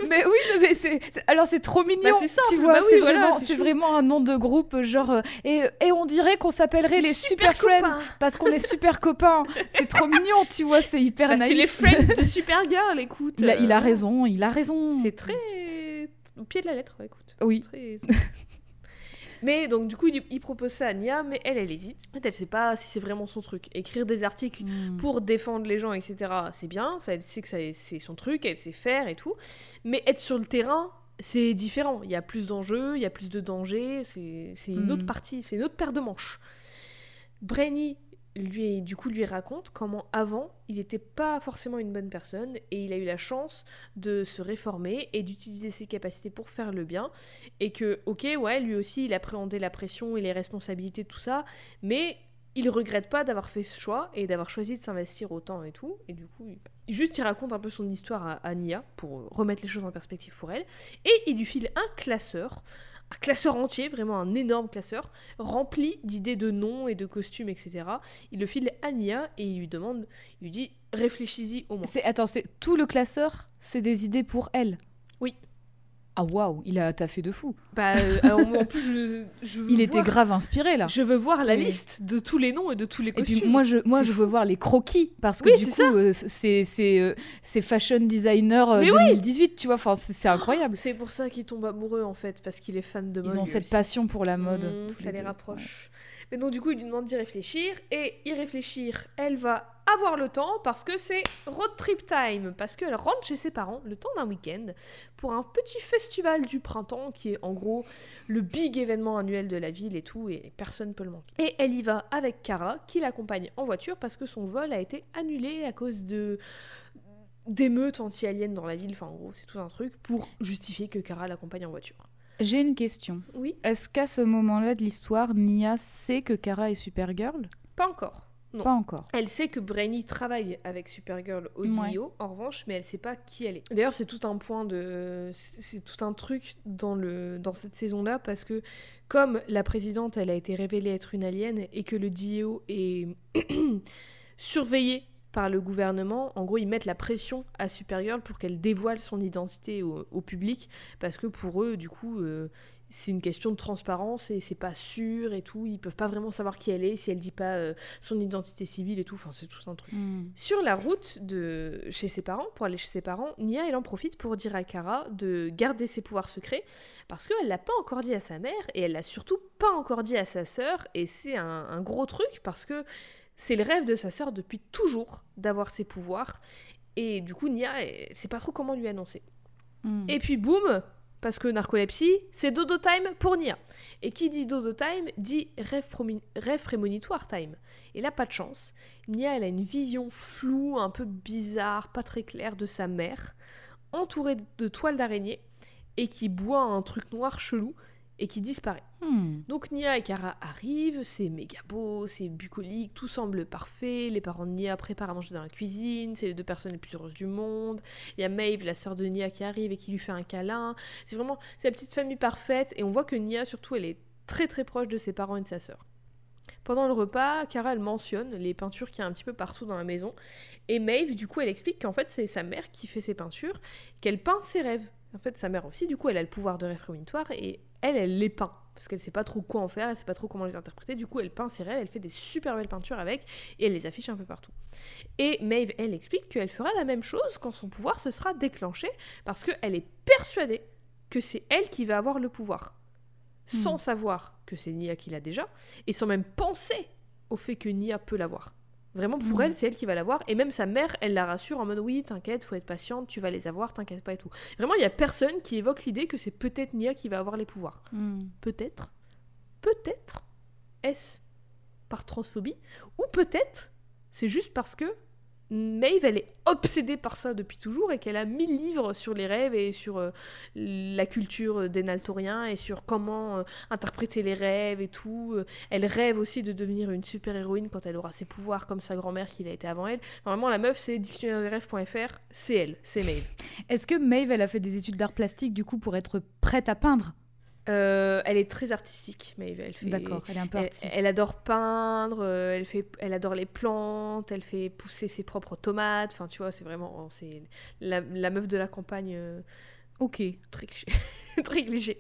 mais oui, mais c'est, alors c'est trop mignon. Bah, c'est simple, tu vois, bah oui, c'est voilà, vraiment, c'est c'est chou. vraiment un nom de groupe genre euh, et, et on dirait qu'on s'appellerait les Super, Super Friends parce qu'on est super copains. C'est trop mignon, tu vois, c'est hyper Bah, naïf. c'est les Friends de Supergirl, écoute. il, a, il a euh, raison, il a raison. C'est très au pied de la lettre, écoute. Oui. Très- Mais donc du coup il, il propose ça à Nia, mais elle elle hésite. En fait elle sait pas si c'est vraiment son truc. Écrire des articles Hmm. pour défendre les gens, etc. C'est bien, ça, elle sait que c'est son truc, elle sait faire et tout. Mais être sur le terrain, c'est différent. Il y a plus d'enjeux, il y a plus de dangers, c'est une Mm. autre partie, c'est une autre paire de manches. Brainy, lui, du coup, lui raconte comment avant, il n'était pas forcément une bonne personne et il a eu la chance de se réformer et d'utiliser ses capacités pour faire le bien. Et que, ok, ouais, lui aussi, il appréhendait la pression et les responsabilités, tout ça, mais il regrette pas d'avoir fait ce choix et d'avoir choisi de s'investir autant et tout. Et du coup, il- juste il raconte un peu son histoire à, à Nia pour remettre les choses en perspective pour elle. Et il lui file un classeur, un classeur entier, vraiment un énorme classeur, rempli d'idées de noms et de costumes, etc. Il le file à Nia et il lui demande, il lui dit réfléchis-y au moins. Attends, c'est tout le classeur, c'est des idées pour elle. Ah waouh, il a taffé de fou. Bah, euh, alors, en plus, je, je veux Il était voir- grave inspiré là. Je veux voir la liste de tous les noms et de tous les Et costumes. puis moi je moi je fou. veux voir les croquis parce que Oui, du coup euh, c'est euh, fashion designer euh, Mais oui. 2018 tu vois enfin c'est c'est incroyable. C'est pour ça qu'il tombe amoureux en fait, parce qu'il est fan de mode. Ils ont cette aussi. passion pour la mode. Mmh, tous ça les rapproche. Mais donc du coup, il lui demande d'y réfléchir et y réfléchir, elle va avoir le temps parce que c'est road trip time, parce qu'elle rentre chez ses parents le temps d'un week-end pour un petit festival du printemps qui est en gros le big événement annuel de la ville et tout et personne peut le manquer. Et elle y va avec Kara qui l'accompagne en voiture parce que son vol a été annulé à cause de d'émeutes anti-aliens dans la ville, enfin en gros c'est tout un truc pour justifier que Kara l'accompagne en voiture. J'ai une question. Oui, Est-ce qu'à ce moment-là de l'histoire, Nia sait que Kara est Supergirl? Pas encore. Non. Pas encore. Elle sait que Brainy travaille avec Supergirl au Ouais. DIO, en revanche, mais elle sait pas qui elle est. D'ailleurs, c'est tout un point de. C'est c'est tout un truc dans, le... dans cette saison-là, parce que comme la présidente, elle a été révélée être une alien et que le DIO est surveillé par le gouvernement, en gros, ils mettent la pression à Supergirl pour qu'elle dévoile son identité au, au public, parce que pour eux, du coup. euh, c'est une question de transparence et c'est pas sûr et tout. Ils peuvent pas vraiment savoir qui elle est si elle dit pas euh, son identité civile et tout. Enfin, c'est tout un truc. Hmm. Sur la route de chez ses parents, pour aller chez ses parents, Nia, elle en profite pour dire à Kara de garder ses pouvoirs secrets parce qu'elle l'a pas encore dit à sa mère et elle l'a surtout pas encore dit à sa sœur. Et c'est un, un gros truc parce que c'est le rêve de sa sœur depuis toujours d'avoir ses pouvoirs. Et du coup, Nia, elle sait pas trop comment lui annoncer. Hmm. Et puis boum, parce que narcolepsie, c'est dodo time pour Nia. Et qui dit dodo time dit rêve, rêve prémonitoire time. Et là, pas de chance. Nia, elle a une vision floue, un peu bizarre, pas très claire de sa mère, entourée de toiles d'araignée, et qui boit un truc noir chelou, et qui disparaît. Hmm. Donc Nia et Kara arrivent, c'est méga beau, c'est bucolique, tout semble parfait, les parents de Nia préparent à manger dans la cuisine, c'est les deux personnes les plus heureuses du monde, il y a Maeve, la sœur de Nia qui arrive et qui lui fait un câlin, c'est vraiment, c'est la petite famille parfaite, et on voit que Nia surtout elle est très très proche de ses parents et de sa sœur. Pendant le repas, Kara elle mentionne les peintures qu'il y a un petit peu partout dans la maison, et Maeve du coup elle explique qu'en fait c'est sa mère qui fait ses peintures, qu'elle peint ses rêves. En fait sa mère aussi du coup elle a le pouvoir de rêve prémonitoire et elle elle les peint parce qu'elle sait pas trop quoi en faire, elle sait pas trop comment les interpréter. Du coup, elle peint ses rêves, elle fait des super belles peintures avec et elle les affiche un peu partout. Et Maeve, elle explique qu'elle fera la même chose quand son pouvoir se sera déclenché parce qu'elle est persuadée que c'est elle qui va avoir le pouvoir. Sans Hmm. savoir que c'est Nia qui l'a déjà et sans même penser au fait que Nia peut l'avoir. Vraiment, pour Hmm. elle, c'est elle qui va l'avoir. Et même sa mère, elle la rassure en mode oui, t'inquiète, faut être patiente, tu vas les avoir, t'inquiète pas et tout. Vraiment, il y a personne qui évoque l'idée que c'est peut-être Nia qui va avoir les pouvoirs Hmm. peut-être, peut-être, est-ce par transphobie, ou peut-être c'est juste parce que Maeve, elle est obsédée par ça depuis toujours et qu'elle a mille livres sur les rêves et sur euh, la culture des Naltoriens et sur comment euh, interpréter les rêves et tout. Euh, Elle rêve aussi de devenir une super-héroïne quand elle aura ses pouvoirs comme sa grand-mère qui l'a été avant elle. Vraiment, la meuf, c'est dictionnaire des rêves.fr, c'est elle, c'est Maeve. Est-ce que Maeve, elle a fait des études d'art plastique du coup pour être prête à peindre? Euh, elle est très artistique, Maeve. Elle fait... D'accord, elle est un peu artiste. elle adore peindre, euh, elle, fait, elle adore les plantes, elle fait pousser ses propres tomates. Enfin, tu vois, c'est vraiment c'est la, la meuf de la campagne euh, Ok. très cliché. très cliché.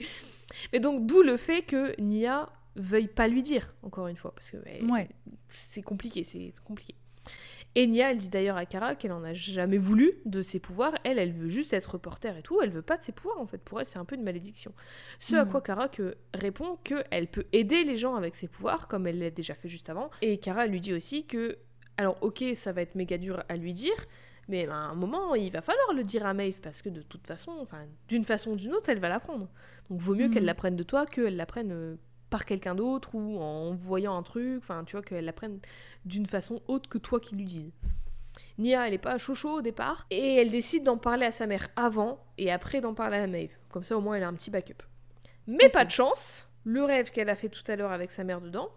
Mais donc, d'où le fait que Nia veuille pas lui dire, encore une fois, parce que elle- Ouais. c'est compliqué, c'est compliqué. Et Nia, elle dit d'ailleurs à Kara qu'elle en a jamais voulu de ses pouvoirs. Elle, elle veut juste être reporter et tout. Elle veut pas de ses pouvoirs, en fait. Pour elle, c'est un peu une malédiction. Ce à Mhm. quoi Kara que répond qu'elle peut aider les gens avec ses pouvoirs, comme elle l'a déjà fait juste avant. Et Kara lui dit aussi que, alors ok, ça va être méga dur à lui dire, mais à un moment, il va falloir le dire à Maeve, parce que de toute façon, enfin, d'une façon ou d'une autre, elle va l'apprendre. Donc vaut mieux qu'elle l'apprenne de toi qu'elle l'apprenne euh, par quelqu'un d'autre ou en voyant un truc, enfin, tu vois, qu'elle l'apprenne d'une façon autre que toi qui lui dise. Nia, elle est pas chaud au départ, et elle décide d'en parler à sa mère avant et après d'en parler à Maeve. Comme ça, au moins, elle a un petit backup. Mais pas de chance, le rêve qu'elle a fait tout à l'heure avec sa mère dedans,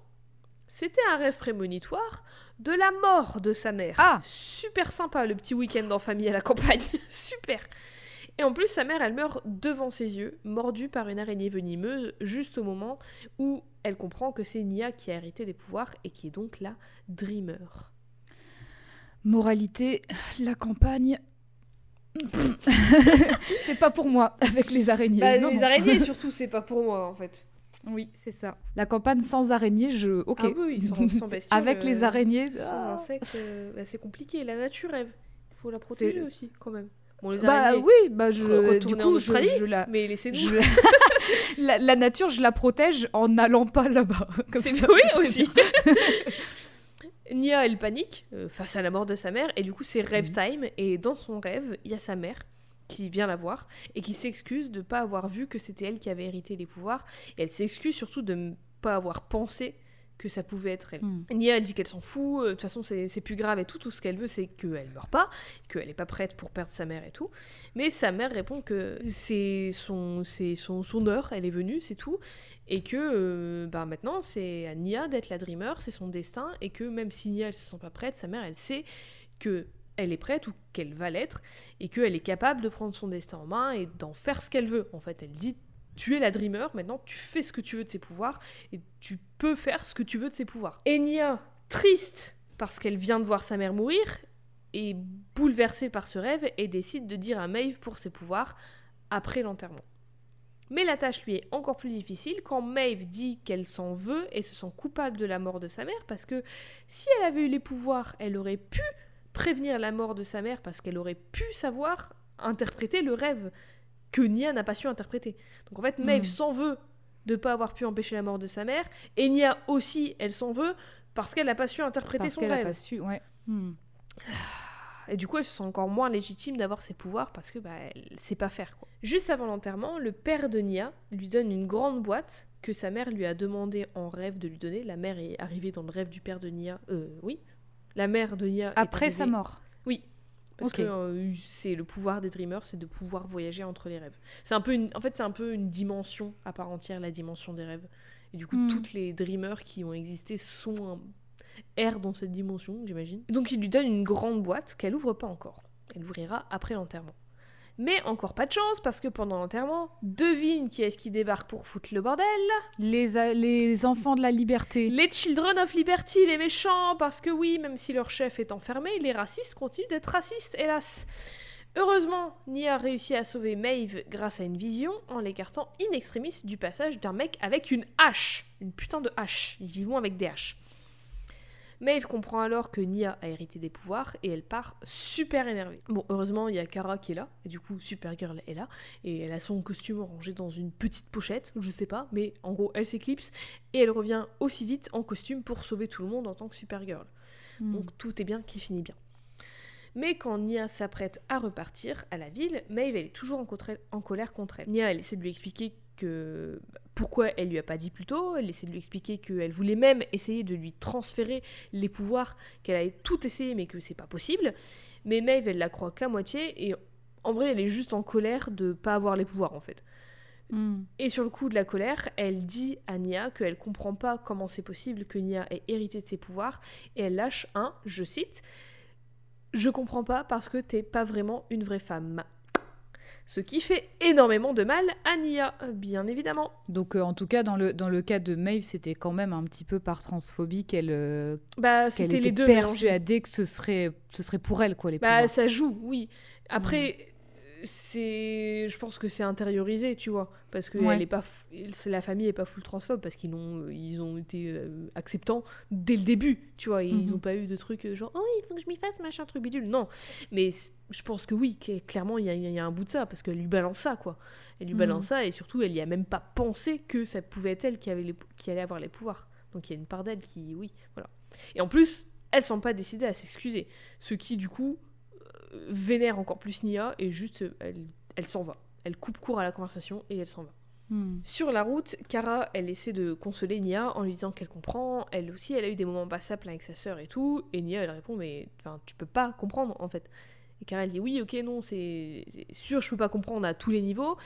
c'était un rêve prémonitoire de la mort de sa mère. Ah Super sympa le petit week-end en famille à la campagne. Super. Et en plus, sa mère, elle meurt devant ses yeux, mordue par une araignée venimeuse, juste au moment où elle comprend que c'est Nia qui a hérité des pouvoirs et qui est donc la Dreamer. Moralité, la campagne. c'est pas pour moi avec les araignées. Bah, Non, les non. araignées, surtout, c'est pas pour moi en fait. Oui, c'est ça. La campagne sans araignées, je. Ok. Ah oui, sans, sans avec les euh, araignées. Sans ah. insectes, euh, bah, c'est compliqué. La nature rêve. Il faut la protéger aussi, quand même. Bon, les Bah oui, bah je. Du retourner en coup, je, la. mais laissez-nous. je- la, la nature, je la protège en n'allant pas là-bas. C'est oui aussi. Nia, elle panique euh, face à la mort de sa mère, et du coup, c'est rêve time. Et dans son rêve, il y a sa mère qui vient la voir et qui s'excuse de pas avoir vu que c'était elle qui avait hérité les pouvoirs. Et elle s'excuse surtout de ne pas avoir pensé que ça pouvait être elle. Hmm. Nia, elle dit qu'elle s'en fout, euh, de toute façon, c'est plus grave et tout. Tout ce qu'elle veut, c'est qu'elle meure pas, qu'elle n'est pas prête pour perdre sa mère et tout. Mais sa mère répond que c'est son, son, son heure, elle est venue, c'est tout. Et que euh, bah, maintenant, c'est à Nia d'être la dreamer, c'est son destin. Et que même si Nia, elle se sent pas prête, sa mère, elle sait que elle est prête ou qu'elle va l'être et qu'elle est capable de prendre son destin en main et d'en faire ce qu'elle veut. En fait, elle dit tu es la dreamer, maintenant tu fais ce que tu veux de ses pouvoirs et tu peux faire ce que tu veux de ses pouvoirs. Et Nia, triste parce qu'elle vient de voir sa mère mourir, est bouleversée par ce rêve et décide de dire à Maeve pour ses pouvoirs après l'enterrement. Mais la tâche lui est encore plus difficile quand Maeve dit qu'elle s'en veut et se sent coupable de la mort de sa mère parce que si elle avait eu les pouvoirs, elle aurait pu prévenir la mort de sa mère parce qu'elle aurait pu savoir interpréter le rêve que Nia n'a pas su interpréter. Donc en fait, Maeve Mhm. s'en veut de pas avoir pu empêcher la mort de sa mère et Nia aussi, elle s'en veut parce qu'elle n'a pas su interpréter Parce son rêve. pas su, ouais. Hmm. Et du coup, elle se sent encore moins légitime d'avoir ses pouvoirs parce que bah, elle sait pas faire. Quoi. Juste avant l'enterrement, le père de Nia lui donne une grande boîte que sa mère lui a demandé en rêve de lui donner. La mère est arrivée dans le rêve du père de Nia. Euh, oui. La mère de Nia. Après sa mort. Oui. Parce que euh, c'est le pouvoir des dreamers, c'est de pouvoir voyager entre les rêves. C'est un peu une, en fait, c'est un peu une dimension à part entière, la dimension des rêves. Et du coup, Hmm. toutes les dreamers qui ont existé sont un... errent dans cette dimension, j'imagine. Donc, il lui donne une grande boîte qu'elle ouvre pas encore. Elle ouvrira après l'enterrement. Mais encore pas de chance parce que pendant l'enterrement, devine qui est-ce qui débarque pour foutre le bordel? Les, enfants de la liberté. Les Children of Liberty, les méchants, parce que oui, même si leur chef est enfermé, les racistes continuent d'être racistes, hélas. Heureusement, Nia a réussi à sauver Maeve grâce à une vision en l'écartant in extremis du passage d'un mec avec une hache. Une putain de hache. Ils y vont avec des haches. Maeve comprend alors que Nia a hérité des pouvoirs et elle part super énervée. Bon, heureusement, il y a Kara qui est là, et du coup, Supergirl est là, et elle a son costume rangé dans une petite pochette, je sais pas, mais en gros, elle s'éclipse et elle revient aussi vite en costume pour sauver tout le monde en tant que Supergirl. Hmm. Donc tout est bien qui finit bien. Mais quand Nia s'apprête à repartir à la ville, Maeve elle est toujours en, en colère contre elle. Nia elle essaie de lui expliquer que pourquoi elle lui a pas dit plus tôt. Elle essaie de lui expliquer qu'elle voulait même essayer de lui transférer les pouvoirs, qu'elle avait tout essayé mais que c'est pas possible. Mais Maeve, elle la croit qu'à moitié et en vrai, elle est juste en colère de pas avoir les pouvoirs en fait. Hmm. Et sur le coup de la colère, elle dit à Nia qu'elle comprend pas comment c'est possible que Nia ait hérité de ses pouvoirs et elle lâche un, je cite, Je comprends pas parce que t'es pas vraiment une vraie femme. Ce qui fait énormément de mal à Nia, bien évidemment. Donc, euh, en tout cas, dans le, dans le cas de Maeve, c'était quand même un petit peu par transphobie qu'elle euh, Bah, était les deux mélangés. persuadée que ce serait, ce serait pour elle, quoi, les Bah, pouvoirs. ça joue, oui. Après, c'est, je pense que c'est intériorisé, tu vois, parce que Ouais. elle est pas, f- la famille est pas full transphobe parce qu'ils ont, ils ont été euh, acceptants dès le début, tu vois, et ils Mhm. ont pas eu de trucs euh, genre, oh, il faut que je m'y fasse machin truc bidule, non. Mais je pense que oui, que- clairement, il y a, il y a un bout de ça parce qu'elle lui balance ça, quoi. Elle lui Mhm. balance ça et surtout, elle y a même pas pensé que ça pouvait être elle qui avait les, qui allait avoir les pouvoirs. Donc il y a une part d'elle qui, oui, voilà. Et en plus, elle semble pas décider à s'excuser, ce qui du coup euh, vénère encore plus Nia et juste euh, elle, elle s'en va. Elle coupe court à la conversation et elle s'en va. Hmm. Sur la route, Kara, elle essaie de consoler Nia en lui disant qu'elle comprend. Elle aussi, elle a eu des moments passables avec sa sœur et tout. Et Nia, elle répond mais enfin, tu peux pas comprendre en fait. Et Kara, elle dit oui, ok, non, c'est c'est sûr, je peux pas comprendre à tous les niveaux,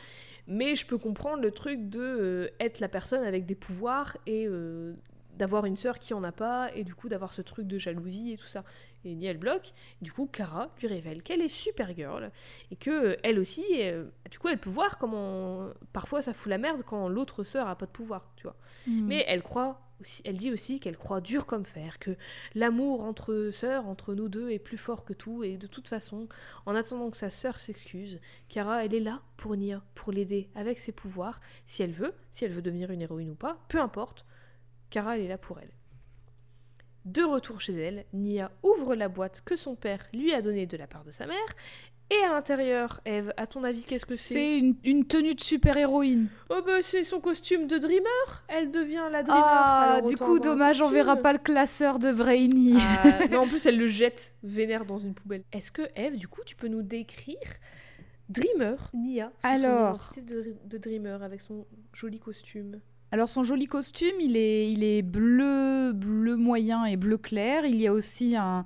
mais je peux comprendre le truc de euh, être la personne avec des pouvoirs et euh, d'avoir une sœur qui en a pas et du coup d'avoir ce truc de jalousie et tout ça. Et Nia, elle bloque. Du coup, Kara lui révèle qu'elle est Supergirl et que elle aussi, euh, du coup, elle peut voir comment parfois ça fout la merde quand l'autre sœur a pas de pouvoir, tu vois. Hmm. Mais elle croit aussi, elle dit aussi qu'elle croit dur comme fer, que l'amour entre sœurs, entre nous deux, est plus fort que tout, et de toute façon, en attendant que sa sœur s'excuse, Kara, elle est là pour Nia, pour l'aider avec ses pouvoirs, si elle veut, si elle veut devenir une héroïne ou pas, peu importe, Kara, elle est là pour elle. De retour chez elle, Nia ouvre la boîte que son père lui a donnée de la part de sa mère, et à l'intérieur, Eve, à ton avis, qu'est-ce que c'est? C'est une, une tenue de super-héroïne. Oh bah c'est son costume de Dreamer Elle devient la Dreamer Ah, alors du coup, dommage, on verra pas le classeur de Brainy. Ah, mais en plus, elle le jette vénère dans une poubelle. Est-ce que Eve, du coup, tu peux nous décrire Dreamer, Nia, Alors. son identité de, de Dreamer avec son joli costume? Alors son joli costume, il est, il est bleu, bleu moyen et bleu clair. Il y a aussi un,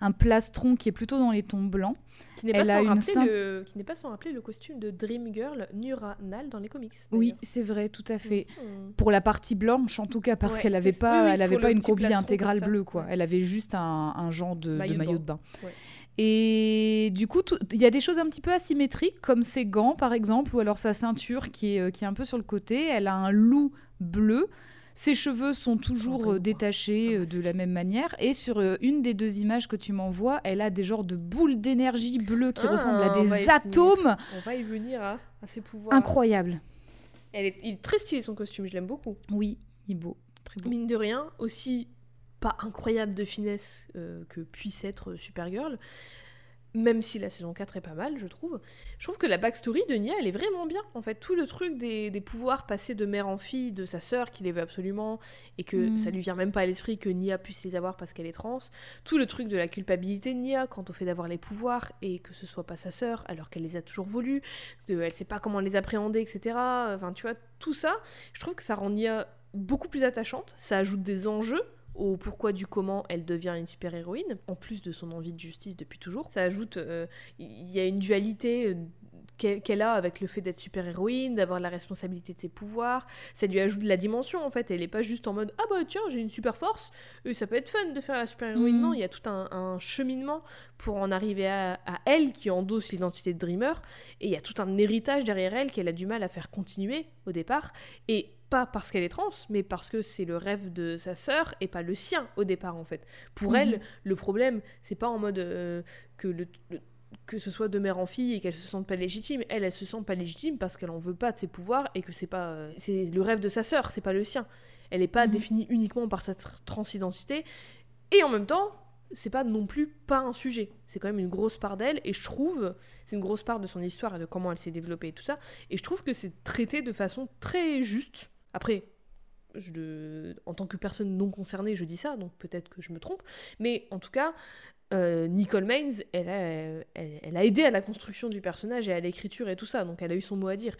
un plastron qui est plutôt dans les tons blancs. Qui n'est pas, Elle a sans une rappeler le... qui n'est pas sans rappeler le costume de Dream Girl Nura Nal dans les comics. Oui, c'est vrai, tout à fait. Mhm. Pour la partie blanche, en tout cas, parce Ouais, qu'elle n'avait pas, oui, oui, elle avait pas une plastron intégrale bleue, quoi. Elle avait juste un, un genre de, de Maillot de bain. de bain. Ouais. Et du coup, il y a des choses un petit peu asymétriques, comme ses gants, par exemple, ou alors sa ceinture qui est, euh, qui est un peu sur le côté. Elle a un loup bleu. Ses cheveux sont toujours euh, détachés euh, de la même manière. Et sur euh, une des deux images que tu m'envoies, elle a des genres de boules d'énergie bleues qui Ah, ressemblent à on des venir. atomes. On va y venir à, à ses pouvoirs. Incroyable. Elle est... Il est très stylé son costume, je l'aime beaucoup. Oui, il est beau. Très beau. Mine de rien, aussi pas incroyable de finesse euh, que puisse être Supergirl, même si la saison 4 est pas mal, je trouve. Je trouve que la backstory de Nia, elle est vraiment bien. En fait, tout le truc des, des pouvoirs passés de mère en fille, de sa sœur qui les veut absolument, et que Mm. ça lui vient même pas à l'esprit que Nia puisse les avoir parce qu'elle est trans. Tout le truc de la culpabilité de Nia quant au fait d'avoir les pouvoirs et que ce soit pas sa sœur alors qu'elle les a toujours voulu, de, elle sait pas comment les appréhender, etc. Enfin, tu vois, tout ça, je trouve que ça rend Nia beaucoup plus attachante. Ça ajoute des enjeux au pourquoi du comment elle devient une super-héroïne, en plus de son envie de justice depuis toujours. Ça ajoute, euh, il y a une dualité euh, qu'elle a avec le fait d'être super-héroïne, d'avoir la responsabilité de ses pouvoirs. Ça lui ajoute de la dimension en fait. Elle est pas juste en mode ah bah tiens j'ai une super force, et ça peut être fun de faire la super-héroïne. Mhm. Non, il y a tout un, un cheminement pour en arriver à, à elle qui endosse l'identité de Dreamer, et il y a tout un héritage derrière elle qu'elle a du mal à faire continuer au départ. Et pas parce qu'elle est trans, mais parce que c'est le rêve de sa sœur et pas le sien au départ en fait. Pour Mhm. elle, le problème, c'est pas en mode euh, que le, le- que ce soit de mère en fille et qu'elle se sente pas légitime. Elle, elle se sent pas légitime parce qu'elle en veut pas de ses pouvoirs et que c'est pas euh, c'est le rêve de sa sœur, c'est pas le sien. Elle est pas Mhm. définie uniquement par sa tr- transidentité et en même temps, c'est pas non plus pas un sujet. C'est quand même une grosse part d'elle et je trouve c'est une grosse part de son histoire et de comment elle s'est développée et tout ça. Et je trouve que c'est traité de façon très juste. Après, en tant que personne non concernée, je dis ça, donc peut-être que je me trompe. Mais en tout cas, euh, Nicole Maines, elle a, elle a aidé à la construction du personnage et à l'écriture et tout ça, donc elle a eu son mot à dire.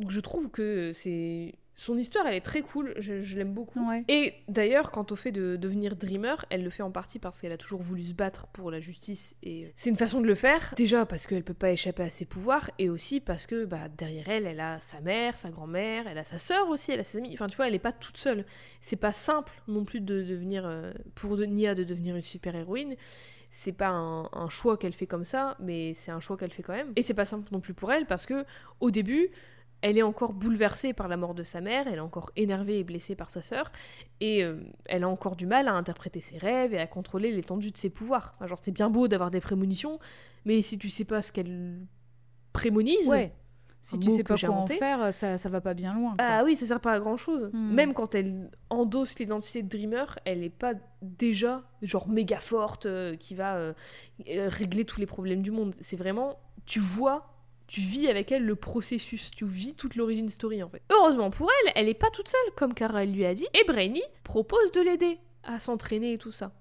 Donc je trouve que c'est Son histoire, elle est très cool, je, je l'aime beaucoup. Ouais. Et d'ailleurs, quant au fait de devenir dreamer, elle le fait en partie parce qu'elle a toujours voulu se battre pour la justice et c'est une façon de le faire. Déjà parce qu'elle peut pas échapper à ses pouvoirs et aussi parce que bah, derrière elle, elle a sa mère, sa grand-mère, elle a sa sœur aussi, elle a ses amis. Enfin, tu vois, elle est pas toute seule. C'est pas simple non plus de devenir euh, pour Nia de devenir une super héroïne. C'est pas un, un choix qu'elle fait comme ça, mais c'est un choix qu'elle fait quand même. Et c'est pas simple non plus pour elle parce que au début, elle est encore bouleversée par la mort de sa mère, elle est encore énervée et blessée par sa sœur, et euh, elle a encore du mal à interpréter ses rêves et à contrôler l'étendue de ses pouvoirs. Enfin, genre, c'est bien beau d'avoir des prémonitions, mais si tu sais pas ce qu'elle prémonise, Ouais. Si tu sais pas quoi en faire, ça, ça va pas bien loin. quoi. ah oui, ça sert pas à grand chose. Hmm. Même quand elle endosse l'identité de Dreamer, elle est pas déjà genre méga forte euh, qui va euh, régler tous les problèmes du monde. C'est vraiment, tu vois, tu vis avec elle le processus, tu vis toute l'origine story en fait. Heureusement pour elle, elle est pas toute seule comme Kara lui a dit, et Brainy propose de l'aider à s'entraîner et tout ça.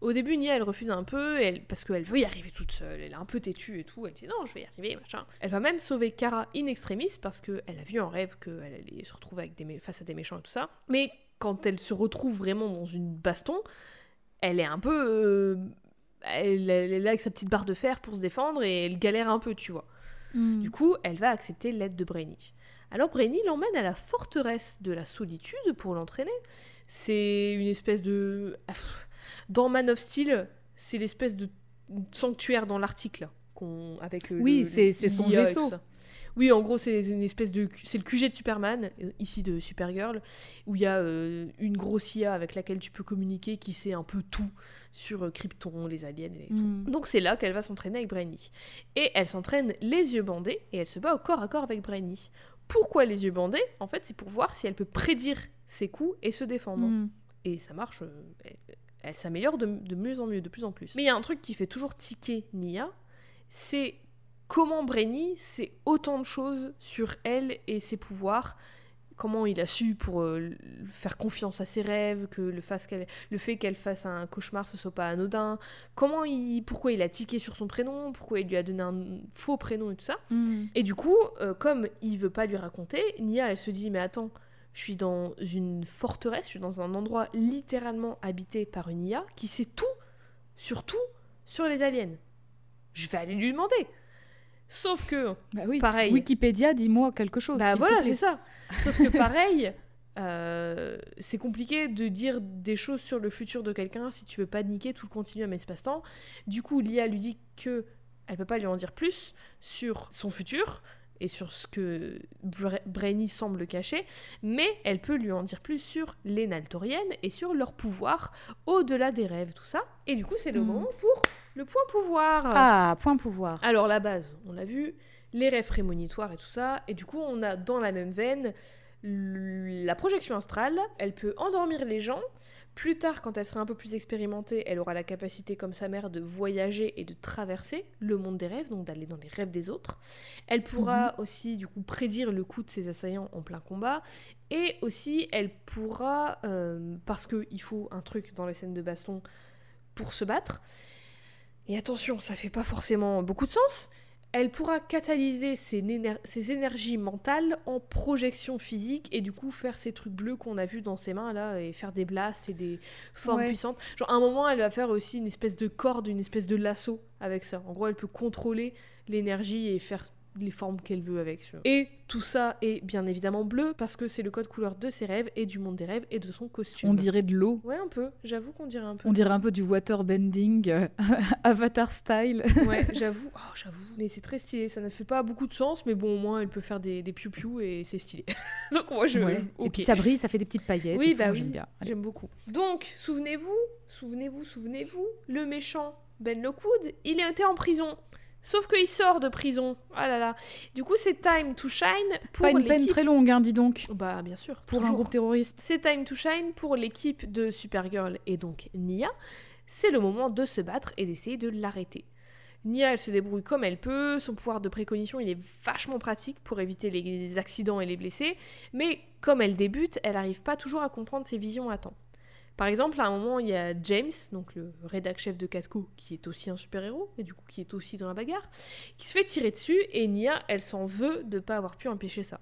Au début, Nia, elle refuse un peu, parce qu'elle veut y arriver toute seule, elle est un peu têtue et tout, elle dit non, je vais y arriver, machin. Elle va même sauver Kara in extremis parce qu'elle a vu en rêve qu'elle allait se retrouver avec face à des méchants et tout ça. Mais quand elle se retrouve vraiment dans une baston, elle est un peu... euh, elle, elle est là avec sa petite barre de fer pour se défendre et elle galère un peu, tu vois. Hmm. Du coup, elle va accepter l'aide de Brainy. Alors Brainy l'emmène à la forteresse de la solitude pour l'entraîner. C'est une espèce de... Dans Man of Steel, c'est l'espèce de sanctuaire dans qu'on- avec le... Oui, c'est- son vaisseau. Oui, en gros, c'est une espèce de... C'est le QG de Superman, euh, ici de Supergirl, où il y a euh, une grosse IA avec laquelle tu peux communiquer qui sait un peu tout sur euh, Krypton, les aliens et tout. Hmm. Donc c'est là qu'elle va s'entraîner avec Brainy. Et elle s'entraîne les yeux bandés et elle se bat au corps à corps avec Brainy. Pourquoi les yeux bandés? En fait, c'est pour voir si elle peut prédire ses coups et se défendre. Hmm. Et ça marche, elle, elle s'améliore de, de mieux en mieux, de plus en plus. Mais il y a un truc qui fait toujours tiquer Nia, c'est comment Brainy sait autant de choses sur elle et ses pouvoirs. Comment il a su pour euh, faire confiance à ses rêves, que le, fasse qu'elle- le fait qu'elle fasse un cauchemar ce soit pas anodin. Comment il, pourquoi il a tiqué sur son prénom, pourquoi il lui a donné un faux prénom et tout ça. Hmm. Et du coup, euh, comme il veut pas lui raconter, Nia, elle se dit mais attends, je suis dans une forteresse, je suis dans un endroit littéralement habité par une IA qui sait tout, sur tout, sur les aliens. Je vais aller lui demander. Sauf que, Bah oui. pareil. Wikipédia, dis-moi quelque chose. Bah voilà, c'est ça. Sauf que pareil, euh, c'est compliqué de dire des choses sur le futur de quelqu'un si tu veux pas niquer tout le continuum espace-temps. Du coup, l'IA lui dit que elle peut pas lui en dire plus sur son futur et sur ce que Bra- Brainy semble cacher, mais elle peut lui en dire plus sur les Naltoriennes et sur leur pouvoir au-delà des rêves, tout ça. Et du coup, c'est le Hmm. moment pour le point pouvoir. Ah, point pouvoir. Alors la base, on l'a vu, les rêves prémonitoires et tout ça, et du coup on a dans la même veine la projection astrale, elle peut endormir les gens. Plus tard, quand elle sera un peu plus expérimentée, elle aura la capacité, comme sa mère, de voyager et de traverser le monde des rêves, donc d'aller dans les rêves des autres. Elle pourra aussi, du coup, prédire le coup de ses assaillants en plein combat. Et aussi, elle pourra, euh, parce qu'il faut un truc dans les scènes de baston pour se battre, et attention, ça fait pas forcément beaucoup de sens. Elle pourra catalyser ses, énergies mentales en projection physique et du coup faire ces trucs bleus qu'on a vus dans ses mains là et faire des blasts et des formes Ouais. puissantes. Genre à un moment, elle va faire aussi une espèce de corde, une espèce de lasso avec ça. En gros, elle peut contrôler l'énergie et faire les formes qu'elle veut avec. Et tout ça est bien évidemment bleu parce que c'est le code couleur de ses rêves et du monde des rêves et de son costume. On dirait de l'eau. Ouais, un peu. J'avoue qu'on dirait un peu. On dirait un peu du waterbending, euh, Avatar style. Ouais, j'avoue. Oh, j'avoue. Mais c'est très stylé. Ça ne fait pas beaucoup de sens, mais bon, au moins, elle peut faire des, des piou-piou et c'est stylé. Donc, moi, je. Ouais. Et puis ça brille, ça fait des petites paillettes. Oui, et bah oui. J'aime bien. Allez. J'aime beaucoup. Donc, souvenez-vous, souvenez-vous, souvenez-vous, le méchant Ben Lockwood, il était en prison. Sauf qu'il sort de prison. Ah là là. Du coup, c'est time to shine pour Pas une peine très longue, hein, dis donc, Bah, bien sûr. pour un groupe terroriste. C'est time to shine pour l'équipe de Supergirl et donc Nia. C'est le moment de se battre et d'essayer de l'arrêter. Nia, elle se débrouille comme elle peut. Son pouvoir de précognition, il est vachement pratique pour éviter les accidents et les blessés. Mais comme elle débute, elle n'arrive pas toujours à comprendre ses visions à temps. Par exemple, à un moment, il y a James, donc le rédac chef de Casco, qui est aussi un super-héros, et du coup qui est aussi dans la bagarre, qui se fait tirer dessus, et Nia, elle s'en veut de ne pas avoir pu empêcher ça.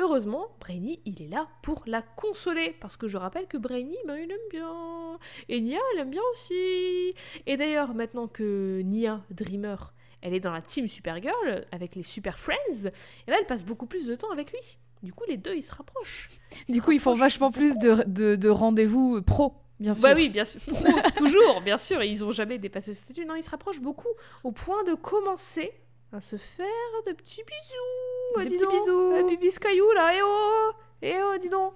Heureusement, Brainy, il est là pour la consoler, parce que je rappelle que Brainy, ben, il aime bien. Et Nia, elle aime bien aussi. Et d'ailleurs, maintenant que Nia, Dreamer, elle est dans la team Supergirl, avec les Super Friends, et ben, elle passe beaucoup plus de temps avec lui. Du coup, les deux, ils se rapprochent. Ils Du se coup, ils font vachement plus de, de, de rendez-vous pro, bien sûr. Bah oui, bien sûr. Pro, toujours, bien sûr. Ils ont jamais dépassé ce statut. Non, ils se rapprochent beaucoup au point de commencer à se faire de petits bisous. Des petits donc. bisous. Eh, Bibis Caillou, là, eh oh Eh oh, dis donc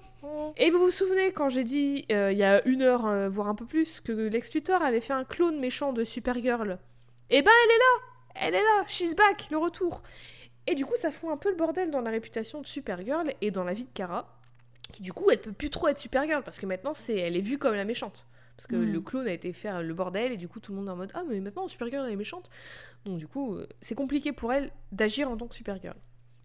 Et vous vous souvenez quand j'ai dit, euh, il y a une heure, euh, voire un peu plus, que Lex Luthor avait fait un clone méchant de Supergirl? Eh ben, elle est là Elle est là She's back, le retour Et du coup, ça fout un peu le bordel dans la réputation de Supergirl et dans la vie de Kara, qui du coup, elle peut plus trop être Supergirl, parce que maintenant, c'est, elle est vue comme la méchante. Parce que Hmm. le clone a été faire le bordel et du coup tout le monde est en mode Ah mais maintenant Supergirl elle est méchante. Donc du coup euh, c'est compliqué pour elle d'agir en tant que Supergirl.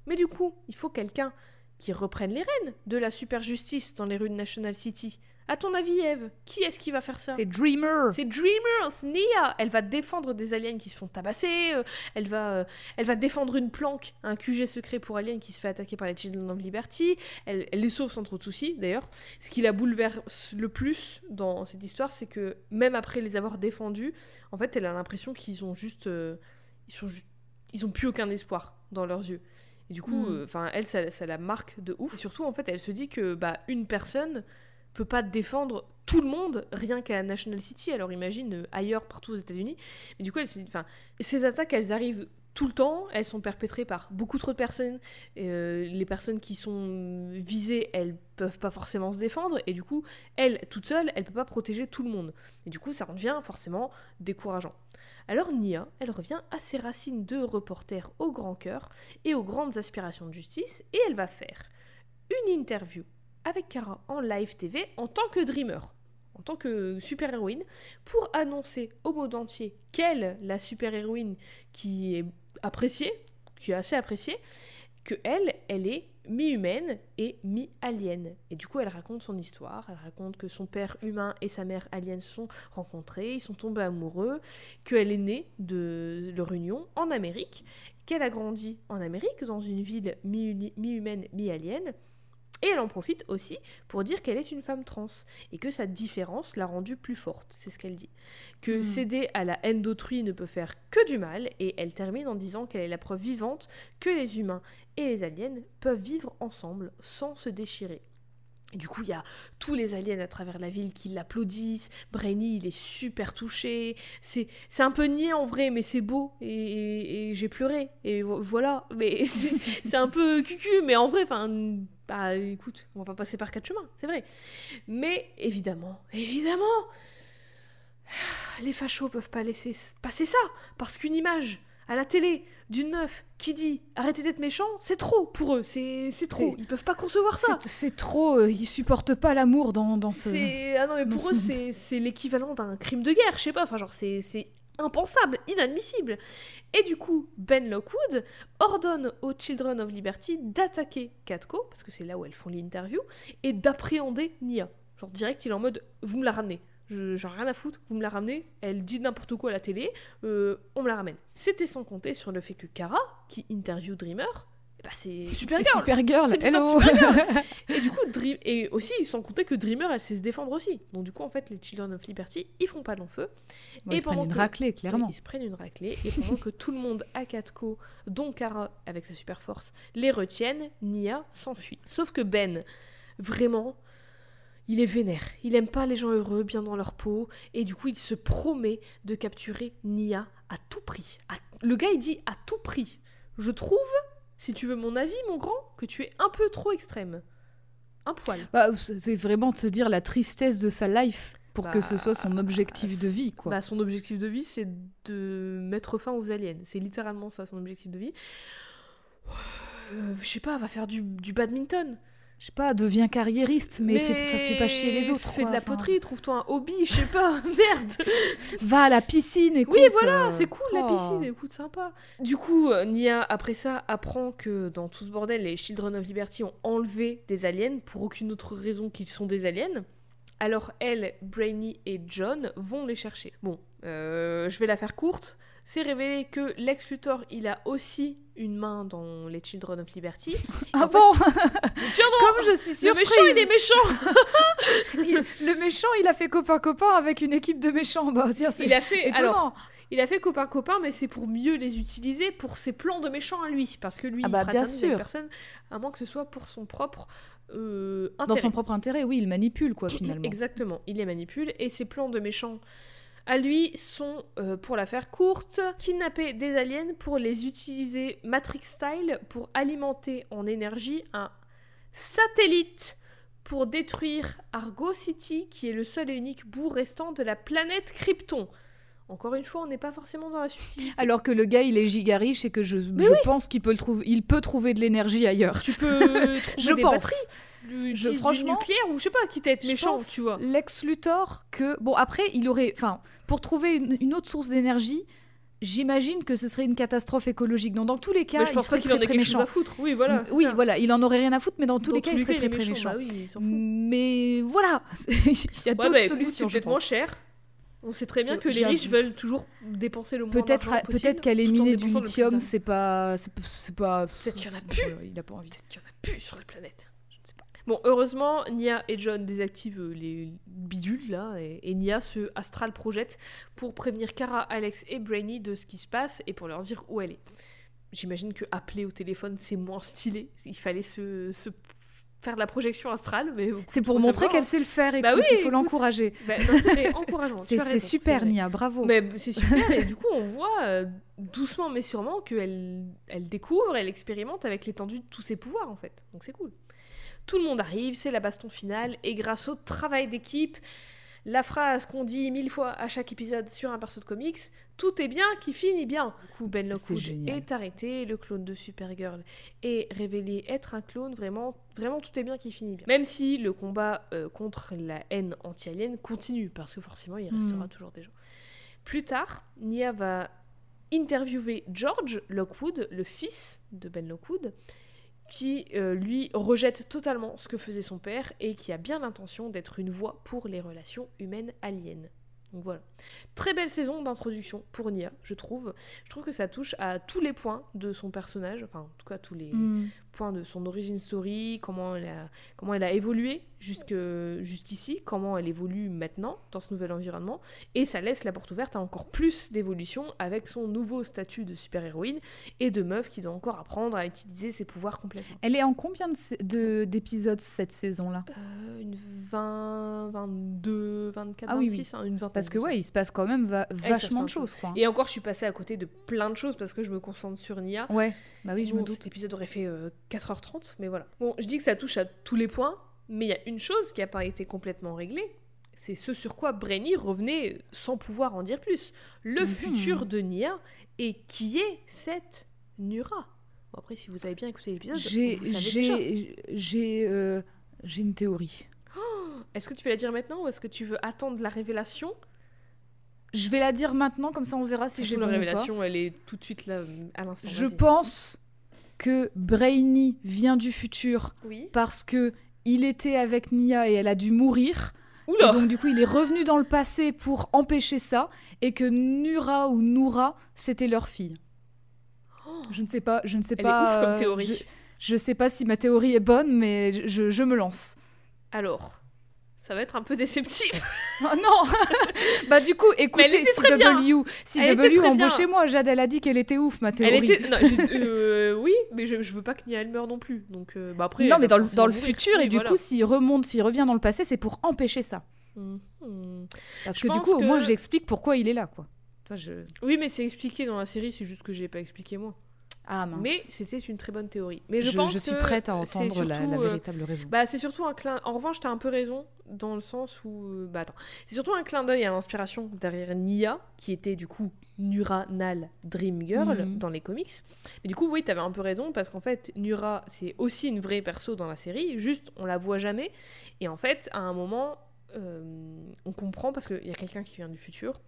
Mais du coup il faut quelqu'un qui reprenne les rênes de la super justice dans les rues de National City. À ton avis Eve, qui est-ce qui va faire ça? C'est Dreamer. c'est Dreamer, c'est Nia. Elle va défendre des aliens qui se font tabasser. euh, Elle va, euh, elle va défendre une planque, un QG secret pour aliens qui se fait attaquer par les Children of Liberty. Elle, elle les sauve sans trop de soucis, d'ailleurs. Ce qui la bouleverse le plus dans cette histoire, c'est que même après les avoir défendus, en fait, elle a l'impression qu'ils ont juste, euh, ils sont juste, ils ont plus aucun espoir dans leurs yeux. Et du coup, Mm. euh, enfin, elle, ça, ça la marque de ouf. Et surtout, en fait, elle se dit que bah, une personne peut pas défendre tout le monde rien qu'à National City. Alors imagine euh, ailleurs, partout aux États-Unis. Mais du coup, elle se dit- enfin, ces attaques, elles arrivent tout le temps. Elles sont perpétrées par beaucoup trop de personnes. Euh, les personnes qui sont visées, elles peuvent pas forcément se défendre. Et du coup, elle, toute seule, elle peut pas protéger tout le monde. Et du coup, ça en devient forcément décourageant. Alors Nia, elle revient à ses racines de reporter au grand cœur et aux grandes aspirations de justice, et elle va faire une interview avec Kara en live TV en tant que dreamer, en tant que super-héroïne, pour annoncer au monde entier qu'elle, la super-héroïne qui est appréciée, qui est assez appréciée, que elle, elle est mi-humaine et mi-alien. Et du coup, elle raconte son histoire, elle raconte que son père humain et sa mère alien se sont rencontrés, ils sont tombés amoureux, qu'elle est née de leur union en Amérique, qu'elle a grandi en Amérique, dans une ville mi- mi-humaine, mi-alien, et elle en profite aussi pour dire qu'elle est une femme trans et que sa différence l'a rendue plus forte, c'est ce qu'elle dit. Que Hmm. céder à la haine d'autrui ne peut faire que du mal et elle termine en disant qu'elle est la preuve vivante que les humains et les aliens peuvent vivre ensemble sans se déchirer. Et du coup, il y a tous les aliens à travers la ville qui l'applaudissent. Brainy, il est super touché. C'est c'est un peu niais en vrai, mais c'est beau. Et, et- et j'ai pleuré. Et vo- voilà. Mais c'est un peu cucu, mais en vrai, enfin, bah écoute, on va pas passer par quatre chemins, c'est vrai. Mais évidemment, évidemment, les fachos peuvent pas laisser passer ça. Parce qu'une image à la télé d'une meuf qui dit arrêtez d'être méchant, c'est trop pour eux. C'est trop. Ils peuvent pas concevoir ça. C'est trop. euh, ils supportent pas l'amour dans, dans ce. Ah non mais pour eux c'est c'est l'équivalent d'un crime de guerre, je sais pas. Enfin genre c'est impensable, inadmissible. Et du coup Ben Lockwood ordonne aux Children of Liberty d'attaquer Katko parce que c'est là où elles font l'interview et d'appréhender Nia. Genre direct il est en mode vous me la ramenez. Je- J'en ai rien à foutre, vous me la ramenez, elle dit n'importe quoi à la télé, euh, on me la ramène. C'était sans compter sur le fait que Kara, qui interview Dreamer, ben c'est Supergirl. Supergirl. Hello. Et du coup, Dream... et aussi, sans compter que Dreamer, elle sait se défendre aussi. Donc du coup, en fait, les Children of Liberty, ils font pas long feu. Bon, Et ils se prennent pendant une que- raclée, clairement. Ils se prennent une raclée. Et pendant que tout le monde à Katko, dont Kara avec sa super force, les retiennent, Nia s'enfuit. Sauf que Ben, vraiment, il est vénère. Il aime pas les gens heureux, bien dans leur peau. Et du coup, il se promet de capturer Nia à tout prix. À- Le gars, il dit à tout prix. Je trouve, si tu veux mon avis, mon grand, que tu es un peu trop extrême. Un poil. Bah, c'est vraiment de se dire la tristesse de sa life pour que ce soit son Bah, objectif de vie, quoi. Bah, son objectif de vie, c'est de mettre fin aux aliens. C'est littéralement ça, son objectif de vie. Euh, je sais pas, va faire du, du badminton. Je sais pas, deviens carriériste, mais, fais, fais- fais pas chier les autres. Fais quoi. de la Enfin, poterie, trouve-toi un hobby, je sais pas, merde. Va à la piscine, écoute. Oui, voilà, euh, c'est cool la oh. piscine, écoute, sympa. Du coup, euh, Nia, après ça, apprend que dans tout ce bordel, les Children of Liberty ont enlevé des aliens pour aucune autre raison qu'ils sont des aliens. Alors elle, Brainy et John vont les chercher. Bon, euh, je vais la faire courte. c'est révélé que Lex Luthor, il a aussi une main dans les Children of Liberty. Ah En bon Comme je suis le surprise méchant, il est méchant Il- Le méchant, il a fait copain-copain avec une équipe de méchants. Bah, tiens, c'est Il a fait... étonnant. Alors, il a fait copain-copain, mais c'est pour mieux les utiliser pour ses plans de méchants à lui. Parce que lui, Ah il bah, bien fraternise avec sûr. personne, à moins que ce soit pour son propre euh, Dans intérêt. son propre intérêt, oui, il manipule, quoi, finalement. Exactement, il les manipule et ses plans de méchants à lui sont, euh, pour la faire courte, kidnapper des aliens pour les utiliser Matrix style pour alimenter en énergie un satellite pour détruire Argo City qui est le seul et unique bout restant de la planète Krypton. Encore une fois, on n'est pas forcément dans la subtilité. Alors que le gars, il est giga riche et que je, pense qu'il peut, le trouver, il peut trouver de l'énergie ailleurs. Tu peux trouver Je des pense. batteries, du, Je- du- du franchement, nucléaire ou je sais pas, quitte à être méchant, pense, tu vois. Lex Luthor, que. Bon, après, il aurait. Enfin, pour trouver une, une autre source d'énergie, j'imagine que ce serait une catastrophe écologique. Donc, dans tous les cas, Mais je il serait qu'il en très, très quelque chose méchant. à foutre. Oui, voilà. oui, ça. voilà, il en aurait rien à foutre, mais dans tous Dans les cas, il serait très très méchant. Bah oui. Mais voilà, il y a Ouais, d'autres bah, solutions, c'est peut-être moins cher. On sait très bien que les riches veulent toujours dépenser le moins Peut-être peut-être qu'à éliminer du lithium, c'est pas. C'est pas. Peut-être qu'il y en a plus. Il a pas envie. Peut-être qu'il y en a plus sur la planète. Je ne sais pas. Bon, heureusement, Nia et John désactivent euh, les bidules là, et, et Nia se astral projette pour prévenir Kara, Alex et Brainy de ce qui se passe et pour leur dire où elle est. J'imagine que appeler au téléphone c'est moins stylé. Il fallait se, se faire de la projection astrale, mais C'est pour montrer qu'elle sait le faire. Écoute, Bah oui, il faut l'encourager. Bah, encourageant. C'est super. Nia, bravo. Mais c'est super, et du coup, on voit euh, doucement mais sûrement qu'elle elle découvre, elle expérimente avec l'étendue de tous ses pouvoirs en fait. Donc c'est cool. Tout le monde arrive, c'est la baston finale, et grâce au travail d'équipe, la phrase qu'on dit mille fois à chaque épisode sur un perso de comics, tout est bien qui finit bien. Du coup, Ben Lockwood est arrêté, le clone de Supergirl est révélé être un clone, vraiment, vraiment tout est bien qui finit bien. Même si le combat euh, contre la haine anti-alien continue, parce que forcément, il restera Mm. toujours des gens. Plus tard, Nia va interviewer George Lockwood, le fils de Ben Lockwood, qui euh, lui rejette totalement ce que faisait son père et qui a bien l'intention d'être une voix pour les relations humaines aliens. Donc voilà. Très belle saison d'introduction pour Nia, je trouve. Je trouve que ça touche à tous les points de son personnage, enfin en tout cas tous les Mm. Points de son origin story, comment elle a, comment elle a évolué jusqu'ici, comment elle évolue maintenant dans ce nouvel environnement, et ça laisse la porte ouverte à encore plus d'évolution avec son nouveau statut de super-héroïne et de meuf qui doit encore apprendre à utiliser ses pouvoirs complètement. Elle est en combien de sa- de- d'épisodes cette saison-là? Euh, une 20, 22, 24, Ah oui, 26, hein, une vingtaine. Parce que ouais, il se passe quand même va- vachement de de choses, quoi. Et encore, je suis passée à côté de plein de choses parce que je me concentre sur Nia. Ouais, bah oui, je me doute. Cet épisode aurait fait euh, 4h30, mais voilà. Bon, je dis que ça touche à tous les points, mais il y a une chose qui n'a pas été complètement réglée. C'est ce sur quoi Brainy revenait sans pouvoir en dire plus. Le Mhm. futur de Nia et qui est cette Nura. Bon, après, si vous avez bien écouté l'épisode, J'ai vous savez déjà. j'ai j'ai euh, j'ai une théorie. Est-ce que tu veux la dire maintenant ou est-ce que tu veux attendre la révélation? Je vais la dire maintenant, comme ça on verra si j'ai la ou pas. révélation, elle est tout de suite là, à l'instant. Je pense que Brainy vient du futur Oui. parce que il était avec Nia et elle a dû mourir. Oula Et donc du coup, il est revenu dans le passé pour empêcher ça et que Nura ou Noura, c'était leur fille. Je ne sais pas, je ne sais Elle pas. est ouf comme euh, théorie. Je, je sais pas si ma théorie est bonne, mais je, je- je me lance. Alors, ça va être un peu déceptif. Oh non Bah du coup, écoutez, était. CW, Elle était CW, embauchez-moi. Jade, elle a dit qu'elle était ouf, ma Elle théorie. était. Non, j'ai- euh, oui, mais je, je veux pas que Nia elle meure non plus. Donc, euh, bah après. non, elle mais dans dans le futur, Oui, et du voilà. coup, s'il remonte, s'il revient dans le passé, c'est pour empêcher ça. Mhm. Parce Je que du coup, au moins, que- j'explique pourquoi il est là, quoi. Toi, je... Oui, mais c'est expliqué dans la série, c'est juste que je l'ai pas expliqué moi. Ah mince. Mais c'était une très bonne théorie. Mais je, je, pense je suis que prête à entendre la, surtout, la euh, véritable raison. Bah, c'est surtout un clin. En revanche, t'as un peu raison dans le sens où. euh, Bah, attends. C'est surtout un clin d'œil à l'inspiration derrière Nia, qui était du coup Nura Nal Dream Girl Mhm. dans les comics. Mais du coup, oui, t'avais un peu raison parce qu'en fait, Nura, c'est aussi une vraie perso dans la série, juste on la voit jamais. Et en fait, à un moment, euh, on comprend parce qu'il y a quelqu'un qui vient du futur.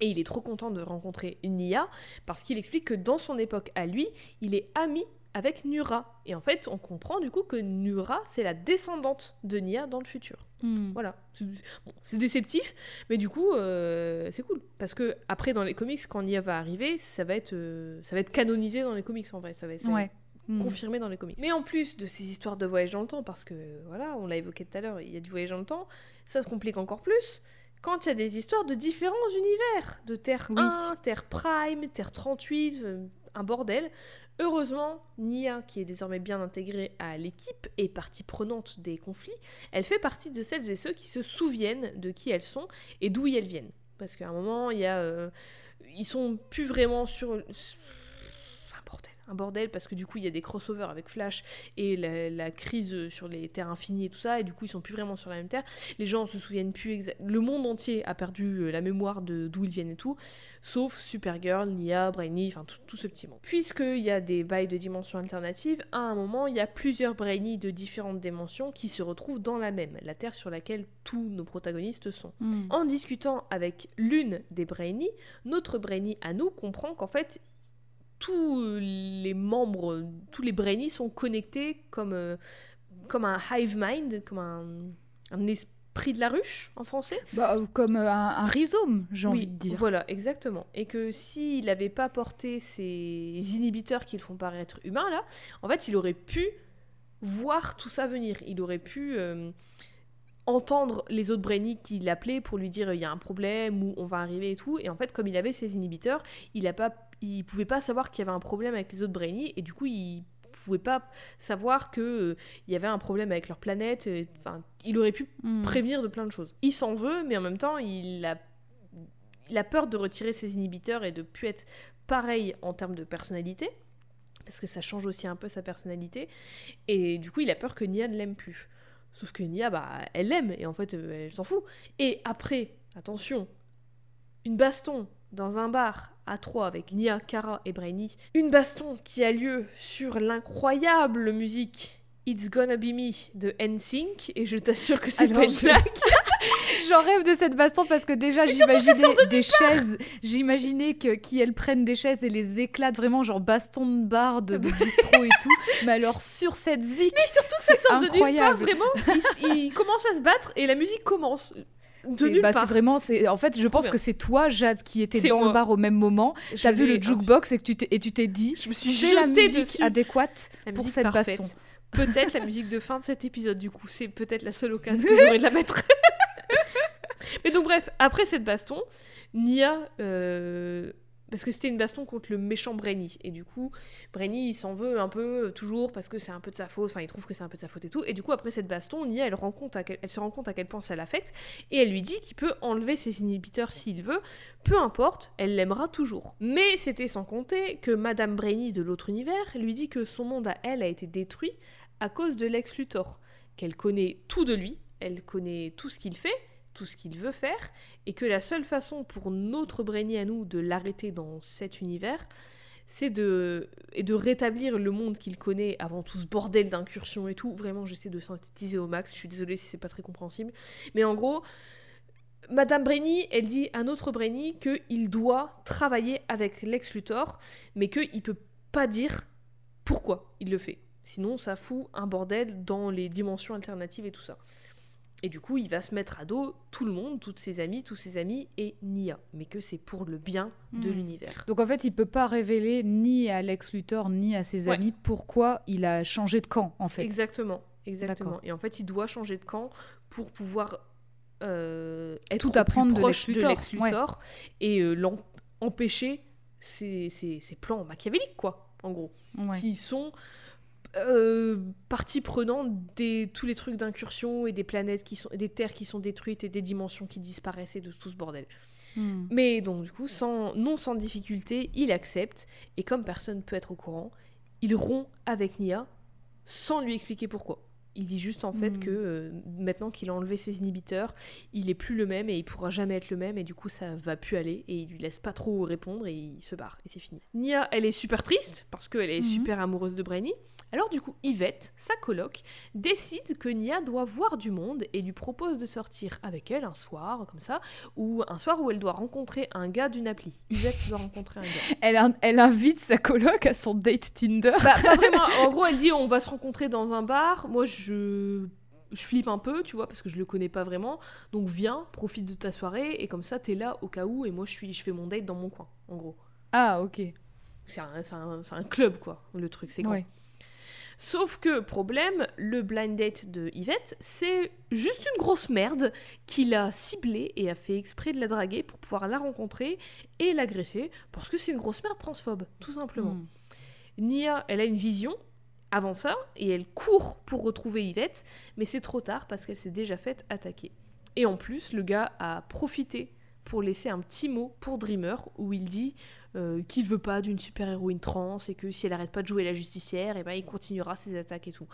Et il est trop content de rencontrer Nia parce qu'il explique que dans son époque à lui, il est ami avec Nura. Et en fait, on comprend du coup que Nura, c'est la descendante de Nia dans le futur. Hmm. Voilà. C'est bon, déceptif, mais du coup, euh, c'est cool. Parce que après, dans les comics, quand Nia va arriver, ça va être, euh, ça va être canonisé dans les comics en vrai. Ça va, ça va Ouais. être Hmm. confirmé dans les comics. Mais en plus de ces histoires de voyage dans le temps, parce que voilà, on l'a évoqué tout à l'heure, il y a du voyage dans le temps, ça se complique encore plus quand il y a des histoires de différents univers, de Terre Oui. 1, Terre Prime, Terre 38, euh, un bordel. Heureusement, Nia, qui est désormais bien intégrée à l'équipe et partie prenante des conflits, elle fait partie de celles et ceux qui se souviennent de qui elles sont et d'où elles viennent. Parce qu'à un moment, il y a, euh, ils sont plus vraiment sur un bordel, parce que du coup il y a des crossovers avec Flash et la, la crise sur les terres infinies et tout ça et du coup ils sont plus vraiment sur la même terre. Les gens se souviennent plus exa- le monde entier a perdu euh, la mémoire de d'où ils viennent et tout, sauf Supergirl, Nia, Brainy, enfin tout, tout ce petit monde. Puisqu'il y a des bails de dimensions alternatives, à un moment il y a plusieurs Brainy de différentes dimensions qui se retrouvent dans la même, la terre sur laquelle tous nos protagonistes sont. Hmm. En discutant avec l'une des Brainy, notre Brainy à nous comprend qu'en fait, tous les membres, tous les Brainy sont connectés comme, euh, comme un hive mind, comme un, un esprit de la ruche en français. Bah, euh, comme euh, un, un rhizome, j'ai Oui, envie de dire. Voilà, exactement. Et que s'il n'avait pas porté ces inhibiteurs qui le font paraître humains, là, en fait, il aurait pu voir tout ça venir. Il aurait pu euh, entendre les autres Brainy qui l'appelaient pour lui dire il y a un problème ou on va arriver et tout. Et en fait, comme il avait ces inhibiteurs, il a pas, il pouvait pas savoir qu'il y avait un problème avec les autres Brainy et du coup, il pouvait pas savoir que euh, il y avait un problème avec leur planète. Enfin, il aurait pu Hmm. prévenir de plein de choses. Il s'en veut, mais en même temps, il a, il a peur de retirer ses inhibiteurs et de plus être pareil en termes de personnalité, parce que ça change aussi un peu sa personnalité. Et du coup, il a peur que Nia ne l'aime plus. Sauf que Nia, bah, elle l'aime, et en fait, euh, elle s'en fout. Et après, attention, une baston dans un bar à trois avec Nia, Kara et Brainy. Une baston qui a lieu sur l'incroyable musique It's Gonna Be Me de NSYNC, et je t'assure que c'est Alors, pas une je- blague. J'en rêve de cette baston parce que déjà j'imaginais des chaises, j'imaginais que qu'elles prennent des chaises et les éclatent vraiment genre baston de bar de, de bistrot et tout. Mais alors sur cette zik, Mais surtout, ça sort de nulle part, vraiment. Ils, ils commencent à se battre et la musique commence. De nulle bah, part. vraiment, c'est en fait je pense bien. que c'est toi Jade qui était dans moi. le bar au même moment. T'as vu le jukebox et que tu t'es et tu t'es dit, Je me suis c'est la musique dessus. adéquate La pour musique cette parfaite. baston. Peut-être la musique de fin de cet épisode, du coup. C'est peut-être la seule occasion que j'aurai de la mettre. Mais donc, bref, après cette baston, Nia. euh, Parce que c'était une baston contre le méchant Brainy. Et du coup, Brainy, il s'en veut un peu, euh, toujours, parce que c'est un peu de sa faute. Enfin, il trouve que c'est un peu de sa faute et tout. Et du coup, après cette baston, Nia, elle, rend compte à elle se rend compte à quel point ça l'affecte. Et elle lui dit qu'il peut enlever ses inhibiteurs s'il veut. Peu importe, elle l'aimera toujours. Mais c'était sans compter que Madame Brainy de l'autre univers lui dit que son monde à elle a été détruit à cause de Lex Luthor, qu'elle connaît tout de lui, elle connaît tout ce qu'il fait, tout ce qu'il veut faire, et que la seule façon pour notre Brainy à nous de l'arrêter dans cet univers, c'est de, et de rétablir le monde qu'il connaît avant tout ce bordel d'incursion et tout. Vraiment, j'essaie de synthétiser au max, je suis désolée si c'est pas très compréhensible. Mais en gros, Madame Brainy, elle dit à notre Brainy qu'il doit travailler avec Lex Luthor, mais qu'il peut pas dire pourquoi il le fait. Sinon, ça fout un bordel dans les dimensions alternatives et tout ça. Et du coup, il va se mettre à dos tout le monde, toutes ses amies, tous ses amis et Nia. Mais que c'est pour le bien de Hmm. l'univers. Donc en fait, il peut pas révéler ni à Lex Luthor ni à ses Ouais. amis pourquoi il a changé de camp en fait. Exactement, exactement. Et en fait, il doit changer de camp pour pouvoir euh, être Tout au plus apprendre de proche Lex Luthor, ouais. Et euh, l'em- empêcher ses, ses- ses plans machiavéliques, quoi, en gros. Ouais. qui sont euh, partie prenante des tous les trucs d'incursion et des planètes qui sont des terres qui sont détruites et des dimensions qui disparaissent et de tout ce bordel. Hmm. Mais donc du coup, sans non sans difficulté, il accepte et comme personne peut être au courant, il rompt avec Nia sans lui expliquer pourquoi. Il dit juste en fait Mm. que euh, maintenant qu'il a enlevé ses inhibiteurs, il est plus le même et il pourra jamais être le même et du coup ça va plus aller et il lui laisse pas trop répondre et il se barre et c'est fini. Nia, elle est super triste parce qu'elle est Mhm. super amoureuse de Brainy. Alors du coup, Yvette, sa coloc, décide que Nia doit voir du monde et lui propose de sortir avec elle un soir comme ça ou un soir où elle doit rencontrer un gars d'une appli. Yvette doit rencontrer un gars. Elle, in- elle invite sa coloc à son date Tinder. Bah, pas vraiment. En gros, elle dit on va se rencontrer dans un bar. Moi, je je flippe un peu, tu vois, parce que je le connais pas vraiment. Donc viens, profite de ta soirée et comme ça, t'es là au cas où et moi, je suis, je fais mon date dans mon coin, en gros. Ah, ok. C'est un, club, quoi. Le truc, c'est. Ouais. Sauf que, problème, le blind date de Yvette, c'est juste une grosse merde qu'il a ciblée et a fait exprès de la draguer pour pouvoir la rencontrer et l'agresser parce que c'est une grosse merde transphobe, tout simplement. Mm. Nia, elle a une vision avant ça et elle court pour retrouver Yvette, mais c'est trop tard parce qu'elle s'est déjà faite attaquer. Et en plus, le gars a profité pour laisser un petit mot pour Dreamer où il dit euh, qu'il veut pas d'une super-héroïne trans et que si elle arrête pas de jouer la justicière, et ben il continuera ses attaques et tout.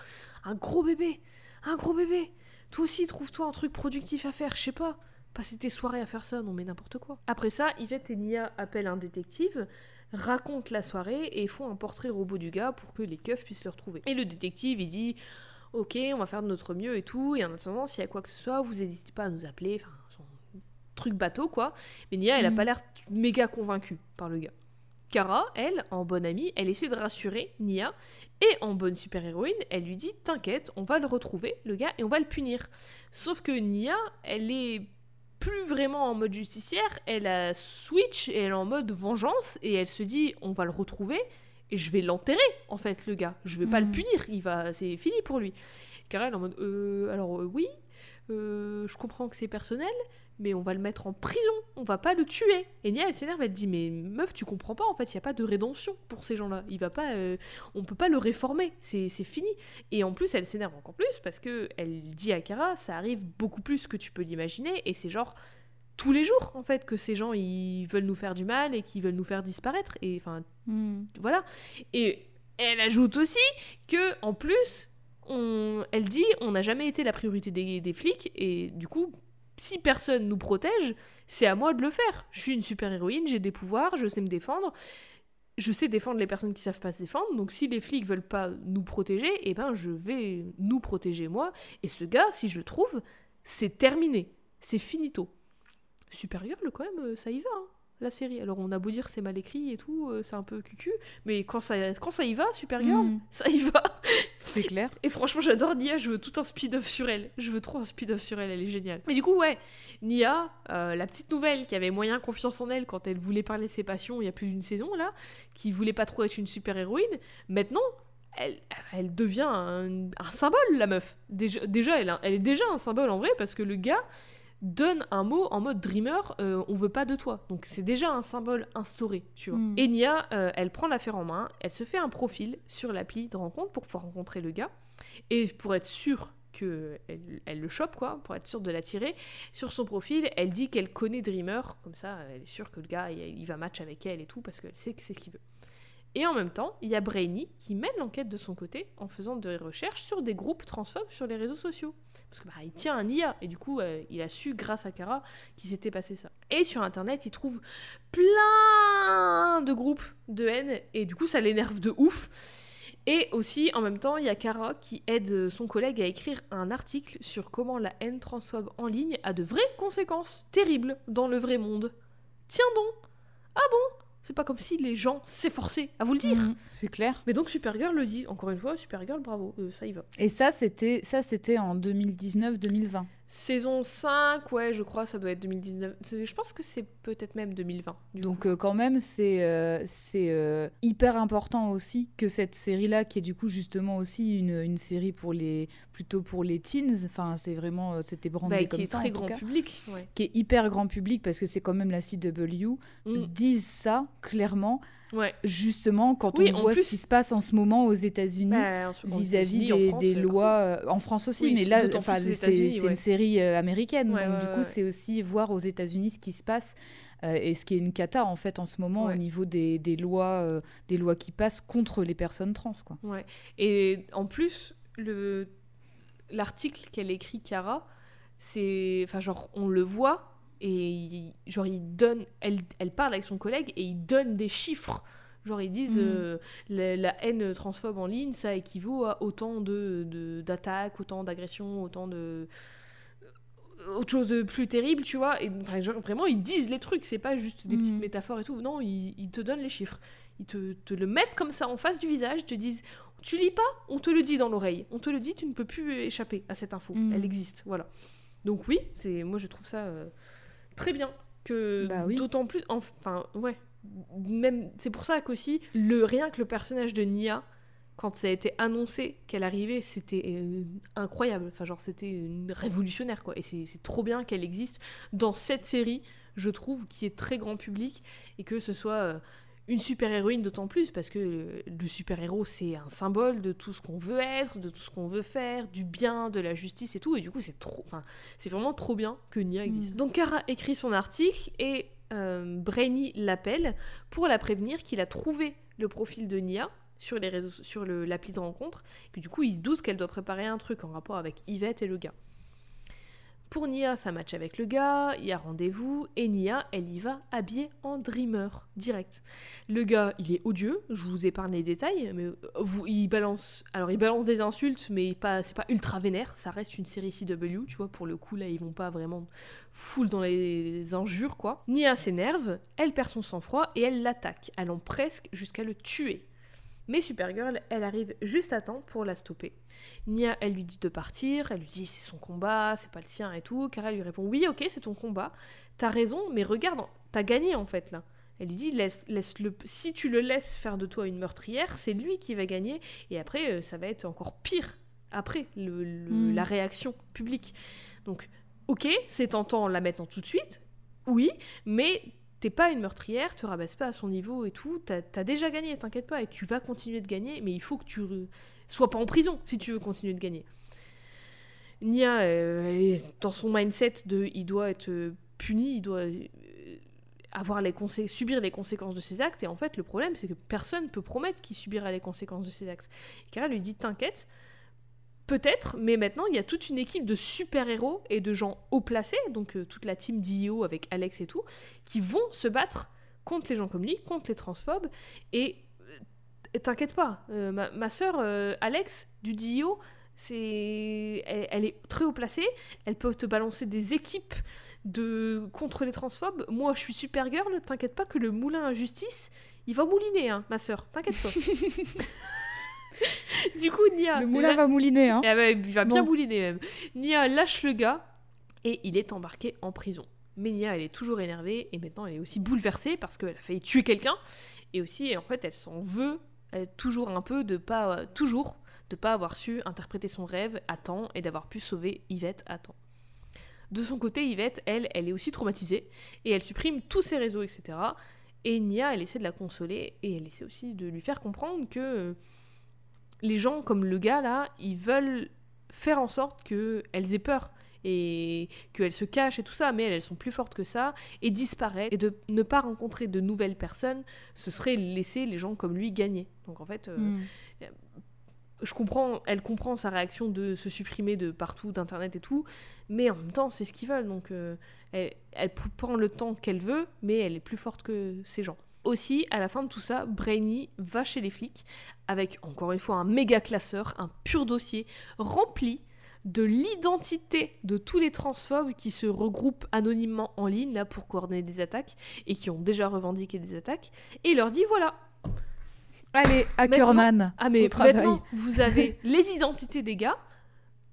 Un gros bébé Un gros bébé Toi aussi, trouve-toi un truc productif à faire, je sais pas. Passer tes soirées à faire ça, non mais n'importe quoi. Après ça, Yvette et Nia appellent un détective, racontent la soirée et font un portrait robot du gars pour que les keufs puissent le retrouver. Et le détective, il dit Ok, on va faire de notre mieux et tout, et en attendant, s'il y a quoi que ce soit, vous n'hésitez pas à nous appeler, enfin, son truc bateau quoi. Mais Nia, elle a pas l'air méga convaincue par le gars. Kara, elle, en bonne amie, elle essaie de rassurer Nia, et en bonne super-héroïne, elle lui dit T'inquiète, on va le retrouver, le gars, et on va le punir. Sauf que Nia, elle est plus vraiment en mode justicière, elle a switch et elle est en mode vengeance, et elle se dit On va le retrouver, et je vais l'enterrer, en fait, le gars. Je vais pas le Mhm. punir, il va, c'est fini pour lui. Kara, elle est en mode Euh, alors euh, oui, euh, je comprends que c'est personnel, mais on va le mettre en prison, on va pas le tuer. Et Nia, elle s'énerve, elle dit mais meuf, tu comprends pas, en fait, il y a pas de rédemption pour ces gens-là. Il va pas, euh, on peut pas le réformer, c'est c'est fini. Et en plus, elle s'énerve encore plus parce que elle dit à Kara, ça arrive beaucoup plus que tu peux l'imaginer, et c'est genre tous les jours en fait que ces gens ils veulent nous faire du mal et qu'ils veulent nous faire disparaître. Et enfin Mm. voilà. Et elle ajoute aussi que en plus, on, elle dit on n'a jamais été la priorité des, des flics et du coup, si personne nous protège, c'est à moi de le faire. Je suis une super héroïne, j'ai des pouvoirs, je sais me défendre. Je sais défendre les personnes qui savent pas se défendre, donc si les flics veulent pas nous protéger, eh ben je vais nous protéger moi. Et ce gars, si je le trouve, c'est terminé, c'est finito. Supergirl, quand même, euh, ça y va, hein, la série. Alors on a beau dire c'est mal écrit et tout, euh, c'est un peu cucu, mais quand ça, quand ça y va, Supergirl, Mm. ça y va. C'est clair. Et franchement, j'adore Nia, je veux tout un speed-off sur elle. Je veux trop un speed-off sur elle, elle est géniale. Mais du coup, ouais, Nia, euh, la petite nouvelle qui avait moyen confiance en elle quand elle voulait parler de ses passions il y a plus d'une saison, là, qui voulait pas trop être une super-héroïne, maintenant, elle, elle devient un, un symbole, la meuf. Déjà, déjà elle, elle est déjà un symbole en vrai, parce que le gars donne un mot en mode dreamer, euh, on veut pas de toi. Donc c'est déjà un symbole instauré, tu vois. Mm. Et Nia, euh, elle prend l'affaire en main, elle se fait un profil sur l'appli de rencontre pour pouvoir rencontrer le gars. Et pour être sûre que elle, elle le chope, quoi, pour être sûre de l'attirer, sur son profil, elle dit qu'elle connaît Dreamer, comme ça, elle est sûre que le gars, il, il va match avec elle et tout, parce qu'elle sait que c'est ce qu'il veut. Et en même temps, il y a Brainy qui mène l'enquête de son côté en faisant des recherches sur des groupes transphobes sur les réseaux sociaux. Parce que bah, tient un IA et du coup, euh, il a su grâce à Kara qu'il s'était passé ça. Et sur internet, il trouve plein de groupes de haine et du coup, ça l'énerve de ouf. Et aussi, en même temps, il y a Kara qui aide son collègue à écrire un article sur comment la haine transphobe en ligne a de vraies conséquences terribles dans le vrai monde. Tiens donc Ah bon? C'est pas comme si les gens s'efforçaient à vous le dire. Mm, C'est clair. Mais donc Supergirl le dit. Encore une fois, Supergirl, bravo, euh, ça y va. Et ça, c'était ça, c'était en 2019-2020. Saison 5, ouais, je crois, ça doit être 2019. C'est- Je pense que c'est peut-être même 2020. du Donc euh, quand même, c'est euh, c'est euh, hyper important aussi que cette série-là, qui est du coup justement aussi une, une série pour les plutôt pour les teens. Enfin, c'est vraiment c'était brandé Bah, comme qui est très en grand cas, public. Ouais. qui est hyper grand public parce que c'est quand même la CW. Mm. Disent ça clairement, Ouais. justement quand Oui, on voit plus- ce qui se passe en ce moment aux États-Unis. Bah, vis-à-vis des, France, des partout. lois euh, en France aussi Oui, mais là enfin c'est ouais. une série euh, américaine Ouais, donc du coup c'est aussi voir aux États-Unis ce qui se passe euh, et ce qui est une cata en fait en ce moment Ouais. au niveau des, des lois euh, des lois qui passent contre les personnes trans quoi Ouais. Et en plus, le... l'article qu'elle écrit, Kara, c'est. Enfin, genre, on le voit, et genre, il donne. Elle, elle parle avec son collègue, et il donne des chiffres. Genre, ils disent Mhm. euh, la, la haine transphobe en ligne, ça équivaut à autant de, d'attaques, autant d'agressions, autant de. autre chose de plus terrible, tu vois. Et enfin, genre, vraiment, ils disent les trucs, c'est pas juste des petites Mhm. métaphores et tout. Non, ils, ils te donnent les chiffres. Ils te, te le mettent comme ça en face du visage, te disent Tu lis pas On te le dit dans l'oreille. On te le dit, tu ne peux plus échapper à cette info. Mhm. Elle existe, voilà. Donc, oui, c'est moi je trouve ça euh, très bien. Que Bah oui. d'autant plus. Enfin, ouais. Même, c'est pour ça qu'aussi, le, rien que le personnage de Nia, quand ça a été annoncé qu'elle arrivait, c'était euh, incroyable. Enfin, genre, c'était une révolutionnaire, quoi. Et c'est c'est trop bien qu'elle existe dans cette série, je trouve, qui est très grand public, et que ce soit euh, une super-héroïne d'autant plus, parce que le, super-héros, c'est un symbole de tout ce qu'on veut être, de tout ce qu'on veut faire, du bien, de la justice et tout, et du coup, c'est trop... Enfin, c'est vraiment trop bien que Nia existe. Mm. Donc, Kara écrit son article, et euh, Brainy l'appelle pour la prévenir qu'il a trouvé le profil de Nia sur les réseaux, sur l'appli de rencontre, que du coup il se doute qu'elle doit préparer un truc en rapport avec Yvette et le gars. Pour Nia, ça match avec le gars, il y a rendez-vous, et Nia, elle y va habillée en dreamer, direct. Le gars, il est odieux, je vous épargne les détails, mais euh, il balance, alors il balance des insultes, mais pas, c'est pas ultra vénère, ça reste une série CW, tu vois, pour le coup, là, ils vont pas vraiment full dans les injures, quoi. Nia s'énerve, elle perd son sang-froid, et elle l'attaque, allant presque jusqu'à le tuer. Mais Supergirl, elle arrive juste à temps pour la stopper. Nia, elle lui dit de partir, elle lui dit c'est son combat, c'est pas le sien et tout. Kara lui répond oui, ok, c'est ton combat, t'as raison, mais regarde, t'as gagné en fait là. Elle lui dit laisse, laisse le, si tu le laisses faire de toi une meurtrière, c'est lui qui va gagner, et après euh, ça va être encore pire après le- le- Mm. la réaction publique. Donc, ok, c'est tentant là maintenant tout de suite, oui, mais t'es pas une meurtrière, te rabaisse pas à son niveau et tout, t'as as déjà gagné, t'inquiète pas, et tu vas continuer de gagner, mais il faut que tu sois pas en prison si tu veux continuer de gagner. Nia, euh, est dans son mindset de il doit être euh, puni, il doit euh, avoir les subir les conséquences de ses actes, et en fait le problème c'est que personne peut promettre qu'il subira les conséquences de ses actes. Car elle lui dit t'inquiète, peut-être, mais maintenant il y a toute une équipe de super-héros et de gens haut placés, donc euh, toute la team d'IO avec Alex et tout, qui vont se battre contre les gens comme lui, contre les transphobes, et euh, t'inquiète pas, euh, ma, euh, Alex du DIO, c'est, elle, est très haut placée, elle peut te balancer des équipes de contre les transphobes. Moi, je suis super girl, t'inquiète pas que le moulin à justice, il va mouliner, hein, ma sœur, t'inquiète pas. du coup, Nia, Le moulin la- va mouliner, hein. ah il va bien mouliner même. Nia lâche le gars et il est embarqué en prison. Mais Nia, elle est toujours énervée et maintenant elle est aussi bouleversée parce qu'elle a failli tuer quelqu'un. Et aussi, en fait, elle s'en veut toujours un peu de pas, euh, toujours, de pas avoir su interpréter son rêve à temps et d'avoir pu sauver Yvette à temps. De son côté, Yvette, elle, elle est aussi traumatisée et elle supprime tous ses réseaux, etc. Et Nia, elle essaie de la consoler et elle essaie aussi de lui faire comprendre que euh, les gens comme le gars là, ils veulent faire en sorte qu'elles aient peur et qu'elles se cachent et tout ça, mais elles, elles sont plus fortes que ça et disparaître et de ne pas rencontrer de nouvelles personnes, ce serait laisser les gens comme lui gagner. Donc en fait, euh, Mm. je comprends, elle comprend sa réaction de se supprimer de partout, d'internet et tout, mais en même temps, c'est ce qu'ils veulent. Donc, euh, elle, elle pr- prend le temps qu'elle veut, mais elle est plus forte que ces gens. Aussi, à la fin de tout ça, Brainy va chez les flics avec encore une fois un méga classeur, un pur dossier rempli de l'identité de tous les transphobes qui se regroupent anonymement en ligne là pour coordonner des attaques et qui ont déjà revendiqué des attaques et il leur dit voilà Allez, Ackerman. ah mais maintenant, vous avez les identités des gars,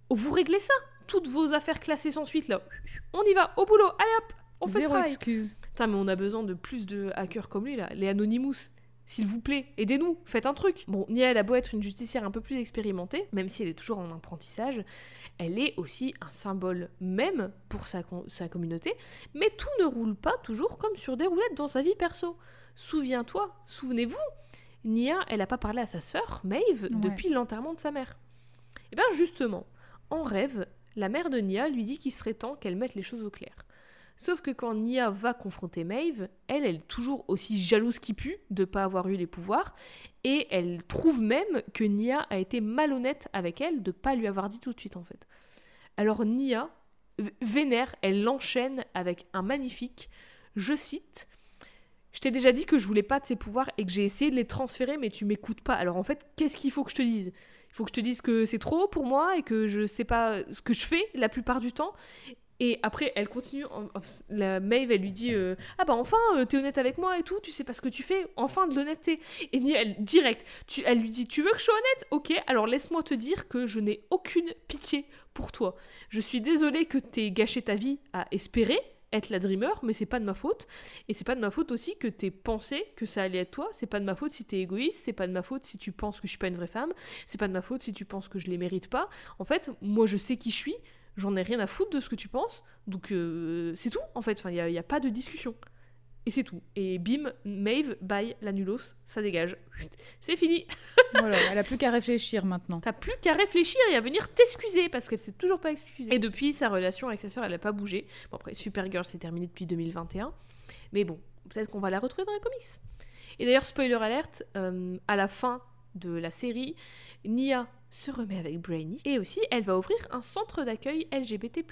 vous réglez ça. Toutes vos affaires classées sans suite, là, on y va, au boulot, allez hop, on fait Zéro excuse. Putain, mais on a besoin de plus de hackers comme lui, là, les Anonymous. S'il vous plaît, aidez-nous, faites un truc. Bon, Nia, elle a beau être une justicière un peu plus expérimentée, même si elle est toujours en apprentissage, elle est aussi un symbole même pour sa, communauté, mais tout ne roule pas toujours comme sur des roulettes dans sa vie perso. Souviens-toi, souvenez-vous, Nia, elle n'a pas parlé à sa sœur, Maeve, depuis l'enterrement de sa mère. Et bien justement, en rêve, la mère de Nia lui dit qu'il serait temps qu'elle mette les choses au clair. Sauf que quand Nia va confronter Maeve, elle, elle est toujours aussi jalouse qui pue de pas avoir eu les pouvoirs. Et elle trouve même que Nia a été malhonnête avec elle de pas lui avoir dit tout de suite en fait. Alors Nia, vénère, elle l'enchaîne avec un magnifique, je cite, je t'ai déjà dit que je voulais pas de ces pouvoirs et que j'ai essayé de les transférer, mais tu m'écoutes pas. Alors en fait, qu'est-ce qu'il faut que je te dise? Il faut que je te dise que c'est trop pour moi et que je sais pas ce que je fais la plupart du temps. Et après, elle continue. La Maeve, elle lui dit euh, Ah bah enfin, euh, t'es honnête avec moi et tout, tu sais pas ce que tu fais, enfin de l'honnêteté. Et elle, direct, tu, elle lui dit Tu veux que je sois honnête? Ok, alors laisse-moi te dire que je n'ai aucune pitié pour toi. Je suis désolée que t'aies gâché ta vie à espérer, être la dreamer, mais c'est pas de ma faute. Et c'est pas de ma faute aussi que t'aies pensé que ça allait être toi. C'est pas de ma faute si t'es égoïste. C'est pas de ma faute si tu penses que je suis pas une vraie femme. C'est pas de ma faute si tu penses que je les mérite pas. En fait, moi je sais qui je suis. J'en ai rien à foutre de ce que tu penses. Donc euh, c'est tout en fait. Enfin, il n'y a, a pas de discussion. Et c'est tout. Et bim, Maeve, bye, l'anulos, ça dégage. C'est fini. voilà, elle a plus qu'à réfléchir maintenant. T'as plus qu'à réfléchir et à venir t'excuser parce qu'elle s'est toujours pas excusée. Et depuis, sa relation avec sa sœur, elle a pas bougé. Bon, après, Supergirl s'est terminé depuis 2021. Mais bon, peut-être qu'on va la retrouver dans les comics. Et d'ailleurs, spoiler alerte, euh, à la fin de la série, Nia se remet avec Brainy et aussi elle va ouvrir un centre d'accueil LGBT+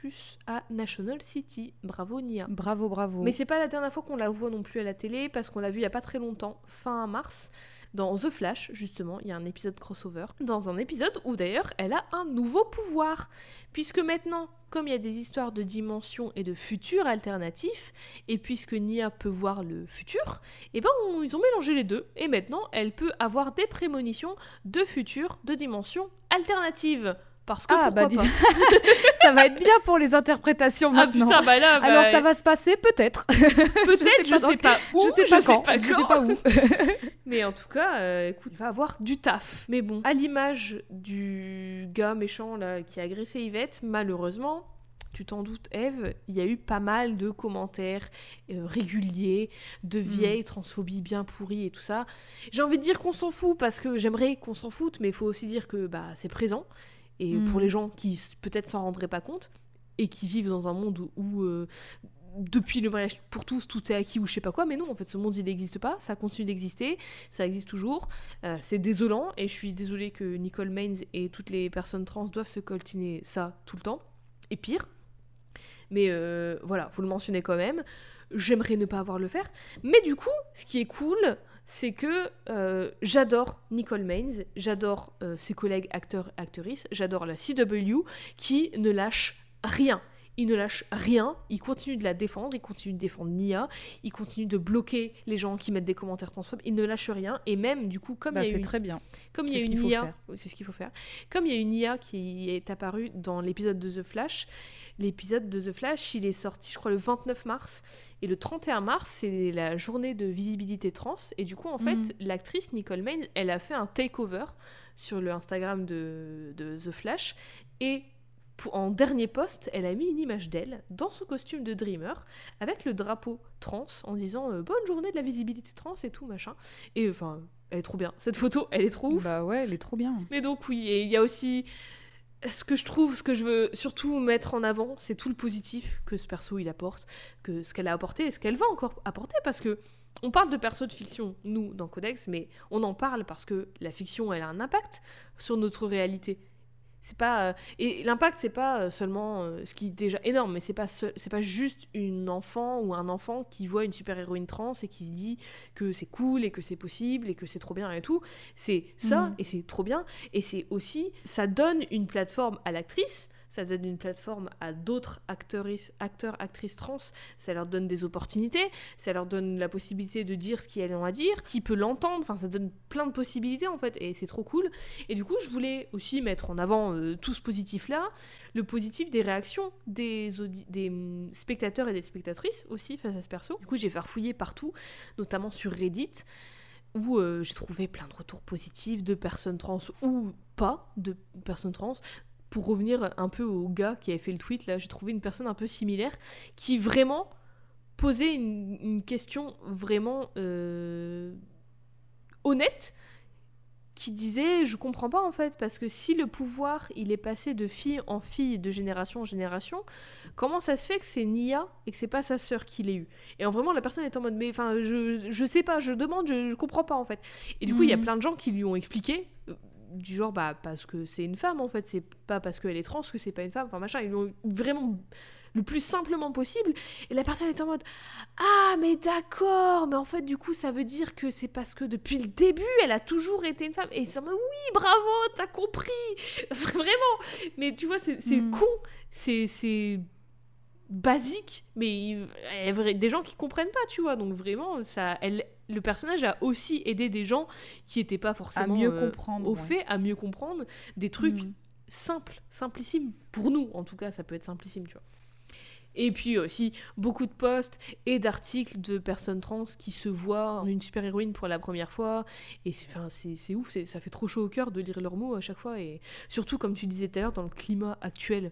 à National City. Bravo Nia. Bravo, bravo. Mais c'est pas la dernière fois qu'on la voit non plus à la télé parce qu'on l'a vue il y a pas très longtemps, fin mars, dans The Flash justement, il y a un épisode crossover, dans un épisode où d'ailleurs elle a un nouveau pouvoir puisque maintenant comme il y a des histoires de dimensions et de futurs alternatifs, et puisque Nia peut voir le futur, et eh ben ils ont mélangé les deux, et maintenant elle peut avoir des prémonitions de futurs, de dimensions alternatives. Parce que ah, bah, pas. ça va être bien pour les interprétations ah, maintenant. Putain, bah là, bah, Alors ça va se passer peut-être. Peut-être, je, sais pas où, je sais pas quand, je sais pas où. Mais en tout cas, euh, écoute, il va avoir du taf. Mais bon, à l'image du gars méchant là qui a agressé Yvette, malheureusement, tu t'en doutes, Eve, il y a eu pas mal de commentaires euh, réguliers, de mm. vieilles transphobies bien pourries et tout ça. J'ai envie de dire qu'on s'en fout parce que j'aimerais qu'on s'en foute, mais il faut aussi dire que bah, c'est présent. Et pour mm. les gens qui peut-être s'en rendraient pas compte et qui vivent dans un monde où, euh, depuis le mariage pour tous, tout est acquis ou je sais pas quoi, mais non, en fait, ce monde il n'existe pas, ça continue d'exister, ça existe toujours. Euh, c'est désolant et je suis désolée que Nicole Maines et toutes les personnes trans doivent se coltiner ça tout le temps. Et pire, mais euh, voilà, faut le mentionner quand même. J'aimerais ne pas avoir le faire. Mais du coup, ce qui est cool, c'est que euh, j'adore Nicole Maines, j'adore euh, ses collègues acteurs et actrices, j'adore la CW qui ne lâche rien il ne lâche rien, il continue de la défendre, il continue de défendre Nia, il continue de bloquer les gens qui mettent des commentaires transphobes, il ne lâche rien et même du coup comme bah, il y a une... très bien. Comme il y a une Nia, c'est ce qu'il faut faire. Comme il y a une Nia qui est apparue dans l'épisode de The Flash, l'épisode de The Flash, il est sorti je crois le 29 mars et le 31 mars, c'est la journée de visibilité trans et du coup en fait, mm. l'actrice Nicole Maine, elle a fait un takeover sur le Instagram de, de The Flash et en dernier poste, elle a mis une image d'elle dans son costume de Dreamer avec le drapeau trans en disant euh, bonne journée de la visibilité trans et tout machin. Et enfin, elle est trop bien. Cette photo, elle est trop ouf. Bah ouais, elle est trop bien. Mais donc oui, il y a aussi ce que je trouve, ce que je veux surtout mettre en avant, c'est tout le positif que ce perso il apporte, que ce qu'elle a apporté et ce qu'elle va encore apporter parce que on parle de perso de fiction, nous, dans Codex, mais on en parle parce que la fiction, elle a un impact sur notre réalité. C'est pas euh, et l'impact c'est pas euh, seulement euh, ce qui est déjà énorme, mais c'est pas c'est pas juste une enfant ou un enfant qui voit une super héroïne trans et qui se dit que c'est cool et que c'est possible et que c'est trop bien et tout. C'est ça mhm. et c'est trop bien et c'est aussi ça donne une plateforme à l'actrice ça donne une plateforme à d'autres acteurs, actrices trans, ça leur donne des opportunités, ça leur donne la possibilité de dire ce qu'elles ont à dire, qui peut l'entendre, enfin ça donne plein de possibilités en fait, et c'est trop cool. Et du coup, je voulais aussi mettre en avant euh, tout ce positif-là, le positif des réactions des, hum, spectateurs et des spectatrices aussi face à ce perso. Du coup, j'ai farfouillé partout, notamment sur Reddit où euh, j'ai trouvé plein de retours positifs de personnes trans ou pas de personnes trans, pour revenir un peu au gars qui avait fait le tweet, là, j'ai trouvé une personne un peu similaire qui vraiment posait une, question vraiment euh, honnête qui disait je comprends pas en fait parce que si le pouvoir il est passé de fille en fille de génération en génération comment ça se fait que c'est Nia et que c'est pas sa sœur qui l'ait eu? Et en vraiment la personne est en mode mais enfin je, je sais pas je demande je, je comprends pas en fait et du coup il y a Mhm. plein de gens qui lui ont expliqué du genre bah parce que c'est une femme en fait c'est pas parce qu'elle est trans que c'est pas une femme enfin machin ils l'ont vraiment le plus simplement possible et la personne est en mode ah mais d'accord mais en fait du coup ça veut dire que c'est parce que depuis le début elle a toujours été une femme et ça me oui bravo t'as compris vraiment mais tu vois c'est Mm. con c'est c'est basique mais il des gens qui comprennent pas tu vois donc vraiment ça elle le personnage a aussi aidé des gens qui étaient pas À forcément mieux euh, comprendre. au ouais. fait à mieux comprendre des trucs Mm. simple, simplissime. Pour nous, en tout cas, ça peut être simplissime, tu vois. Et puis aussi beaucoup de posts et d'articles de personnes trans qui se voient en une super-héroïne pour la première fois. Et c'est, enfin, c'est, ouf, ça fait trop chaud au cœur de lire leurs mots à chaque fois. Et surtout, comme tu disais tout à l'heure, dans le climat actuel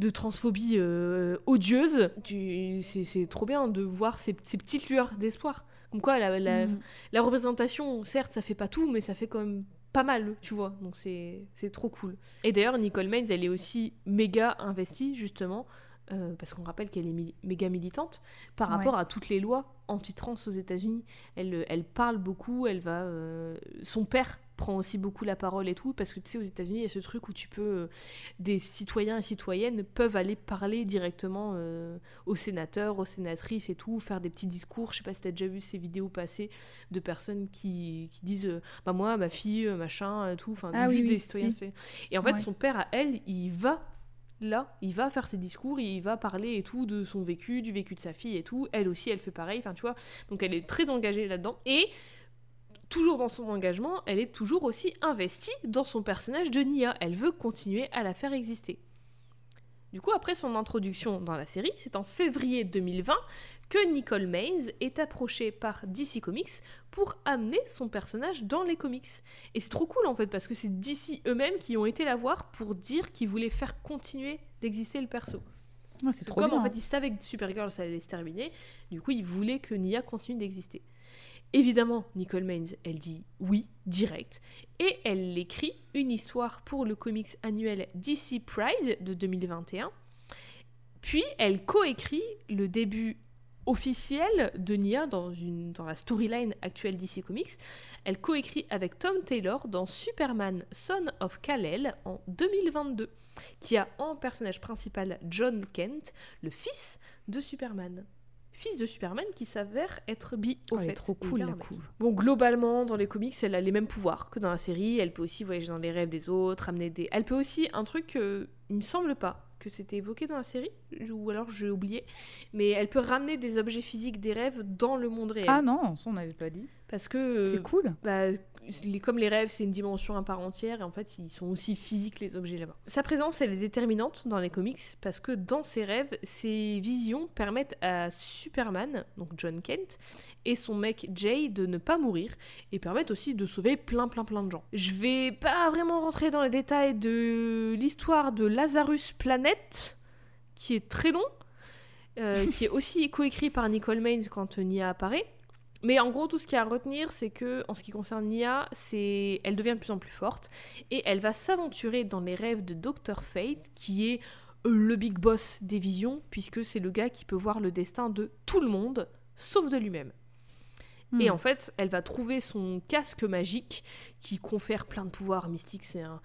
de transphobie euh, odieuse, tu- c'est, c'est trop bien de voir ces, ces petites lueurs d'espoir. Comme quoi, la, la, Mm. la représentation, certes, ça fait pas tout, mais ça fait quand même pas mal, tu vois. Donc c'est c'est trop cool. Et d'ailleurs, Nicole Maines, elle est aussi méga investie, justement, euh, parce qu'on rappelle qu'elle est mi- méga militante, par Ouais. rapport à toutes les lois anti-trans aux États-Unis. Elle, elle parle beaucoup, elle va. euh, Son père prend aussi beaucoup la parole et tout, parce que tu sais, aux États-Unis, il y a ce truc où tu peux. euh, des citoyens et citoyennes peuvent aller parler directement euh, aux sénateurs, aux sénatrices et tout, faire des petits discours. Je sais pas si t'as déjà vu ces vidéos passées de personnes qui, qui disent euh, bah moi ma fille machin tout enfin Ah juste oui, des oui, citoyens si. et en fait Ouais. son père à elle il va là il va faire ses discours il va parler et tout de son vécu du vécu de sa fille et tout elle aussi elle fait pareil enfin tu vois donc elle est très engagée là-dedans et toujours dans son engagement elle est toujours aussi investie dans son personnage de Nia elle veut continuer à la faire exister du coup, après son introduction dans la série, c'est en février 2020 que Nicole Maines est approchée par DC Comics pour amener son personnage dans les comics. Et c'est trop cool en fait, parce que c'est DC eux-mêmes qui ont été la voir pour dire qu'ils voulaient faire continuer d'exister le perso. Ouais, c'est trop Comme bien. en fait ils savaient que Supergirl ça allait se terminer, du coup ils voulaient que Nia continue d'exister. Évidemment, Nicole Maines, elle dit oui, direct, et elle écrit une histoire pour le comics annuel DC Pride de 2021. Puis elle coécrit le début officiel de Nia dans, la storyline actuelle DC Comics. Elle coécrit avec Tom Taylor dans Superman Son of Kal-El en 2022, qui a en personnage principal John Kent, le fils de Superman. Fils de Superman qui s'avère être bi au Oh, elle fait. est trop cool la couve. Bon, globalement, dans les comics, elle a les mêmes pouvoirs que dans la série. Elle peut aussi voyager dans les rêves des autres, amener des. Elle peut aussi un truc que il me semble pas que c'était évoqué dans la série, ou alors j'ai oublié, mais elle peut ramener des objets physiques des rêves dans le monde réel. Ah non, ça on n'avait pas dit. Parce que C'est cool. bah, les- comme les rêves, c'est une dimension à part entière, et en fait, ils sont aussi physiques, les objets là-bas. Sa présence, elle est déterminante dans les comics, parce que dans ses rêves, ses visions permettent à Superman, donc John Kent, et son mec Jay de ne pas mourir, et permettent aussi de sauver plein, plein, plein de gens. Je vais pas vraiment rentrer dans les détails de l'histoire de Lazarus Planet, qui est très long, euh, qui est aussi coécrit par Nicole Maines quand Nia apparaît. Mais en gros, tout ce qu'il y a à retenir, c'est que, en ce qui concerne Nia, c'est, elle devient de plus en plus forte et elle va s'aventurer dans les rêves de Dr. Fate, qui est euh, le big boss des visions, puisque c'est le gars qui peut voir le destin de tout le monde, sauf de lui-même. Et Hmm. en fait, elle va trouver son casque magique qui confère plein de pouvoirs mystiques. C'est un.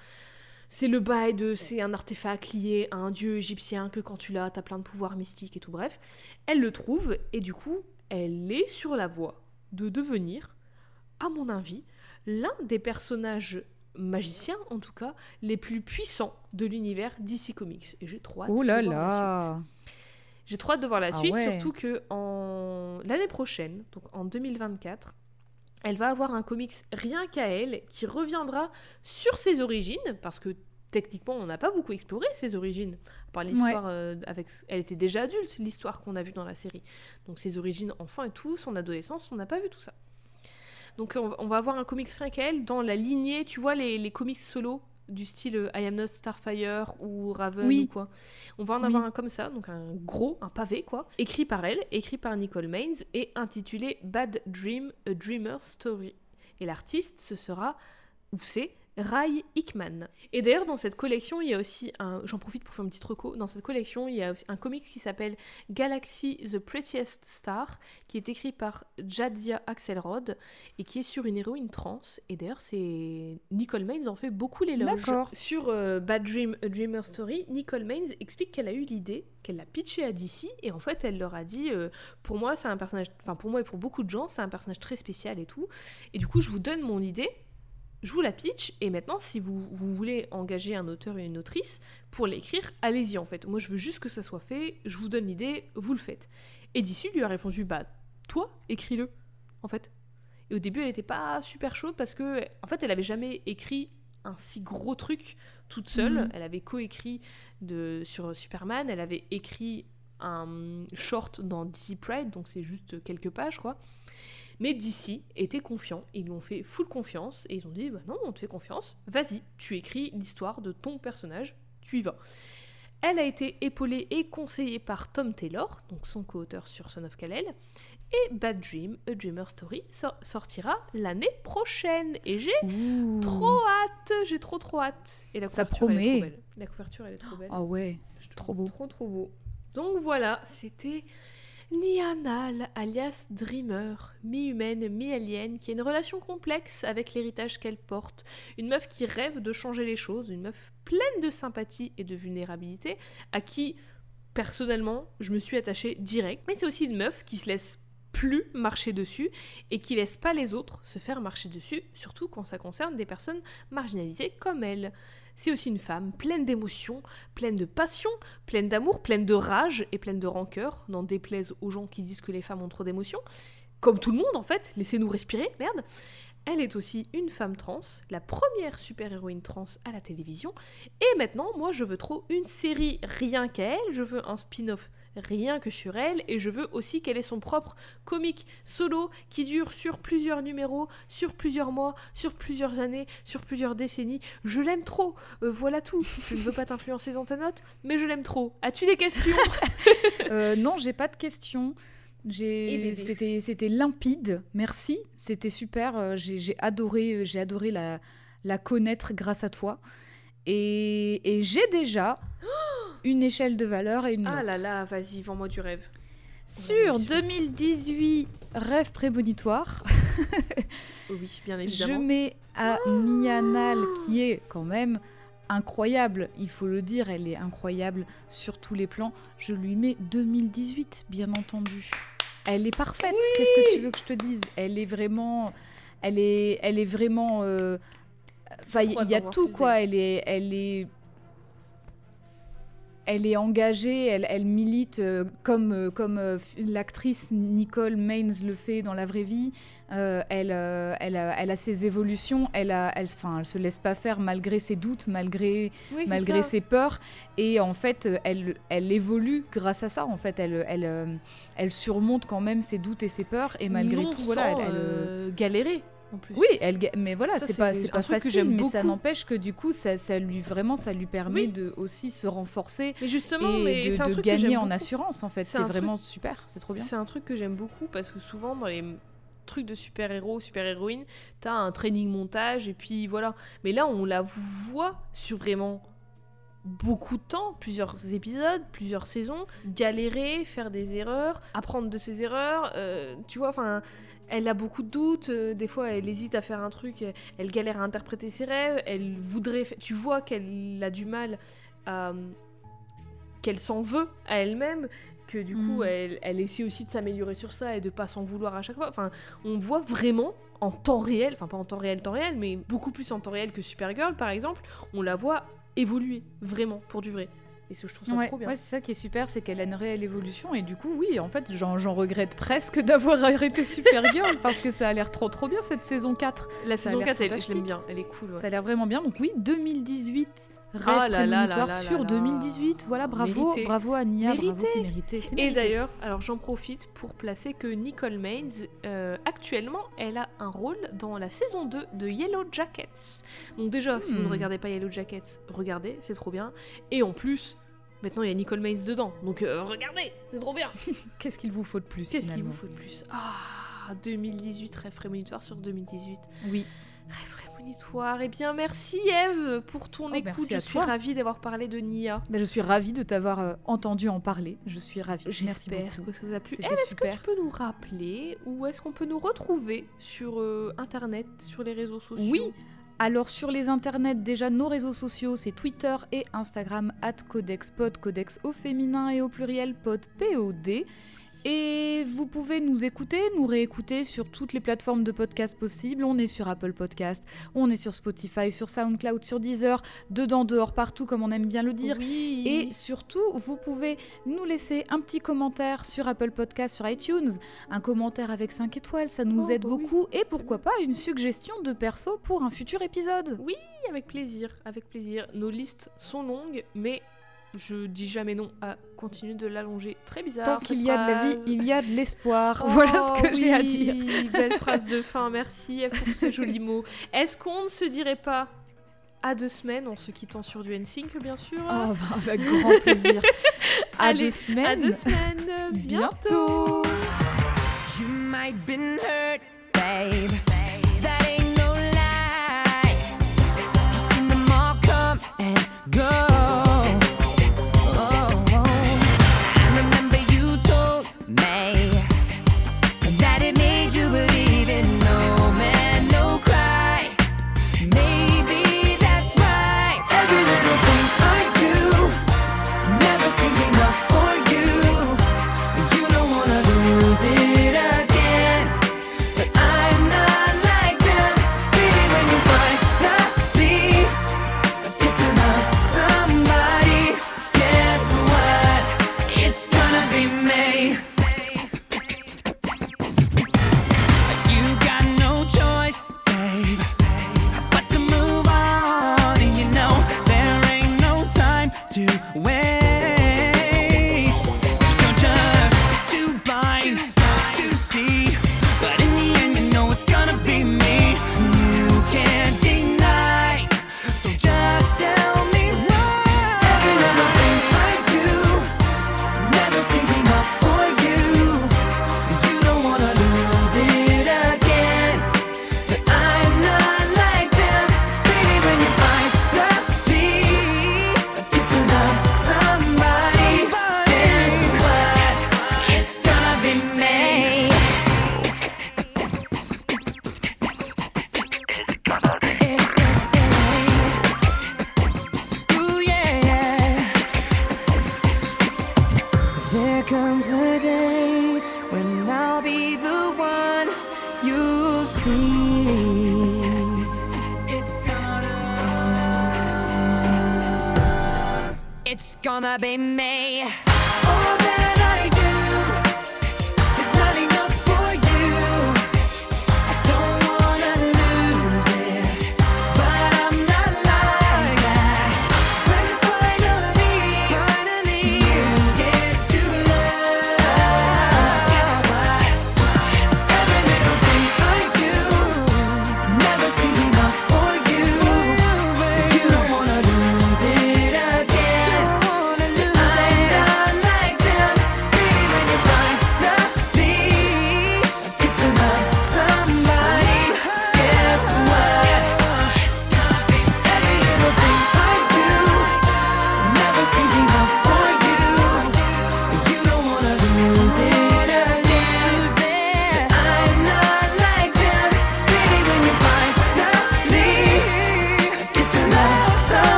C'est le bail de. C'est un artefact lié à un dieu égyptien que quand tu l'as, t'as plein de pouvoirs mystiques et tout. Bref. Elle le trouve et du coup, elle est sur la voie de devenir, à mon avis, l'un des personnages magiciens, en tout cas, les plus puissants de l'univers DC Comics. Et j'ai trop hâte Oh là de voir la suite. J'ai trop hâte de voir la Ah suite, ouais. surtout que en l'année prochaine, donc en 2024, elle va avoir un comics rien qu'à elle qui reviendra sur ses origines, parce que techniquement on n'a pas beaucoup exploré ses origines, à part l'histoire euh, avec... Elle était déjà adulte, l'histoire qu'on a vue dans la série. Donc ses origines enfant et tout, son adolescence, on n'a pas vu tout ça. Donc on, va avoir un comics rien qu'à elle dans la lignée, tu vois les, les comics solo du style euh, I Am Not Starfire ou Raven Oui. ou quoi. On va en Oui. avoir un comme ça, donc un gros, un pavé quoi, écrit par elle, écrit par Nicole Maines et intitulé Bad Dream, A Dreamer Story. Et l'artiste, ce sera où c'est Rai Hickman. Et d'ailleurs, dans cette collection, il y a aussi un. J'en profite pour faire une petite reco. Dans cette collection, il y a aussi un comic qui s'appelle Galaxy the Prettiest Star, qui est écrit par Jadzia Axelrod et qui est sur une héroïne trans. Et d'ailleurs, c'est. Nicole Maines en fait beaucoup l'éloge. D'accord. Sur euh, Bad Dream, A Dreamer Story, Nicole Maines explique qu'elle a eu l'idée, qu'elle l'a pitché à DC, et en fait, elle leur a dit euh, Pour moi, c'est un personnage. Enfin, pour moi et pour beaucoup de gens, c'est un personnage très spécial et tout. Et du coup, je vous donne mon idée je vous la pitch et maintenant si vous, vous, voulez engager un auteur et une autrice pour l'écrire, allez-y en fait. Moi je veux juste que ça soit fait, je vous donne l'idée, vous le faites. Et d'ici lui a répondu bah toi écris-le en fait. Et au début elle n'était pas super chaude parce que en fait elle avait jamais écrit un si gros truc toute seule. Mhm. Elle avait coécrit sur Superman, elle avait écrit un short dans DC Pride donc c'est juste quelques pages quoi. Mais DC était confiant, ils lui ont fait full confiance et ils ont dit bah non, on te fait confiance, vas-y, tu écris l'histoire de ton personnage, tu y vas. Elle a été épaulée et conseillée par Tom Taylor, donc son co-auteur sur Son of Kal-El, et Bad Dream, A Dreamer Story sor- sortira l'année prochaine. Et j'ai trop hâte, j'ai trop trop hâte. Et la Ça couverture, elle est promet. trop belle. La couverture, elle est trop belle. Ah ouais. Trop beau. Trop trop beau. Donc voilà, c'était Nianal, alias Dreamer, mi-humaine, mi-alien, qui a une relation complexe avec l'héritage qu'elle porte. Une meuf qui rêve de changer les choses, une meuf pleine de sympathie et de vulnérabilité, à qui, personnellement, je me suis attachée direct. Mais c'est aussi une meuf qui se laisse plus marcher dessus et qui laisse pas les autres se faire marcher dessus, surtout quand ça concerne des personnes marginalisées comme elle. C'est aussi une femme pleine d'émotions, pleine de passion, pleine d'amour, pleine de rage et pleine de rancœur, n'en déplaise aux gens qui disent que les femmes ont trop d'émotions. Comme tout le monde en fait, laissez-nous respirer, merde. Elle est aussi une femme trans, la première super-héroïne trans à la télévision. Et maintenant, moi, je veux trop une série rien qu'à elle, je veux un spin-off rien que sur elle, et je veux aussi qu'elle ait son propre comic solo qui dure sur plusieurs numéros, sur plusieurs mois, sur plusieurs années, sur plusieurs décennies. Je l'aime trop, Euh, voilà tout. Je ne veux pas t'influencer dans ta note, mais je l'aime trop. As-tu des questions? Euh, non, j'ai pas de questions. C'était, c'était limpide. Merci, c'était super. euh, J'ai, j'ai adoré, j'ai adoré la, la connaître grâce à toi. Et, et j'ai déjà une échelle de valeur et une Ah note. là là, vas-y, vends-moi du rêve. Sur Sur- 2018, rêve prémonitoire, Oui, bien je évidemment. mets à Nianal, qui est quand même incroyable, il faut le dire, elle est incroyable sur tous les plans. Je lui mets 2018, bien entendu. Elle est parfaite, qu'est-ce que tu veux que je te dise? Elle est vraiment... Elle est, elle est vraiment... euh, Enfin, il y a tout, quoi. Elle est... Elle est elle est engagée, elle, elle milite euh, comme, euh, comme euh, l'actrice Nicole Maines le fait dans la vraie vie. Elle, elle, a, elle a ses évolutions, elle, a, elle, enfin, elle se laisse pas faire malgré ses doutes, malgré, Oui, malgré ses peurs. Et en fait, elle, elle évolue grâce à ça. En fait, elle, elle, elle surmonte quand même ses doutes et ses peurs. Et malgré Non tout, voilà, sans, elle, elle, galérer en plus. oui, elle, mais voilà, c'est pas, c'est pas facile, mais ça n'empêche que du coup, ça, ça lui vraiment, ça lui permet Oui. de aussi se renforcer Mais justement, et mais de, gagner en beaucoup. assurance en fait. C'est truc- vraiment super, c'est trop bien. C'est un truc que j'aime beaucoup parce que souvent dans les trucs de super-héros, super-héroïnes, t'as un training montage et puis voilà. Mais là, on la voit sur vraiment beaucoup de temps, plusieurs épisodes, plusieurs saisons, galérer, faire des erreurs, apprendre de ses erreurs, euh, tu vois, enfin, elle a beaucoup de doutes, euh, des fois elle hésite à faire un truc, elle, elle galère à interpréter ses rêves, elle voudrait, tu vois qu'elle a du mal à... qu'elle s'en veut à elle-même, que du coup Mm. elle, elle essaie aussi de s'améliorer sur ça et de pas s'en vouloir à chaque fois. Enfin, on voit vraiment en temps réel, enfin pas en temps réel, temps réel, mais beaucoup plus en temps réel que Supergirl par exemple, on la voit évoluer vraiment pour du vrai. Et ça, je trouve ça Ouais, trop bien. ouais, c'est ça qui est super, c'est qu'elle a une réelle évolution et du coup, oui, en fait, j'en regrette presque d'avoir arrêté Supergirl parce que ça a l'air trop trop bien cette saison 4. La ça saison l'air 4, elle- je l'aime bien, elle est cool. ouais. Ça a l'air vraiment bien. Donc oui, 2018 rêve Ah là là là prémonitoire là sur là. 2018. Voilà, bravo, Mérité. bravo à Nia, bravo, c'est mérité. Et d'ailleurs, alors j'en profite pour placer que Nicole Maines, euh, actuellement, elle a un rôle dans la saison 2 de Yellow Jackets. Donc déjà, si vous ne Hmm. regardez pas Yellow Jackets, regardez, c'est trop bien. Et en plus, maintenant il y a Nicole Maines dedans, donc euh, regardez, c'est trop bien. Qu'est-ce qu'il vous faut de plus Qu'est-ce qu'il vous faut de plus? Ah, 2018, rêve prémonitoire sur 2018. Oui. Rêve Eh bien, merci Eve pour ton Oh, écoute. Je suis toi. ravie d'avoir parlé de Nia. Bah, je suis ravie de t'avoir euh, entendu en parler. Je suis ravie. Merci J'espère que ça vous a plu. Eve, est-ce que tu peux nous rappeler où est-ce qu'on peut nous retrouver sur euh, Internet, sur les réseaux sociaux? Oui, alors sur les internets, déjà nos réseaux sociaux, c'est Twitter et Instagram, at codexpod, codex au féminin et au pluriel, pod, P-O-D. Et vous pouvez nous écouter, nous réécouter sur toutes les plateformes de podcast possibles. On est sur Apple Podcast, on est sur Spotify, sur SoundCloud, sur Deezer, dedans, dehors, partout, comme on aime bien le dire. Oui. Et surtout, vous pouvez nous laisser un petit commentaire sur Apple Podcast, sur iTunes, un commentaire avec 5 étoiles, ça nous Oh, aide bah oui, beaucoup. Et pourquoi pas une suggestion de perso pour un futur épisode Oui, avec plaisir, avec plaisir. Nos listes sont longues, mais je dis jamais non à continuer de l'allonger. Très bizarre. Tant qu'il y a de la vie, il y a de l'espoir. Oh, voilà ce que j'ai à dire. Belle phrase de fin, merci pour ces jolis mots. Est-ce qu'on ne se dirait pas à deux semaines en se quittant sur du NSYNC, bien sûr Oh, bah, avec grand plaisir. à Allez, deux À semaines. deux semaines, Bientôt. bientôt. You might been hurt, babe.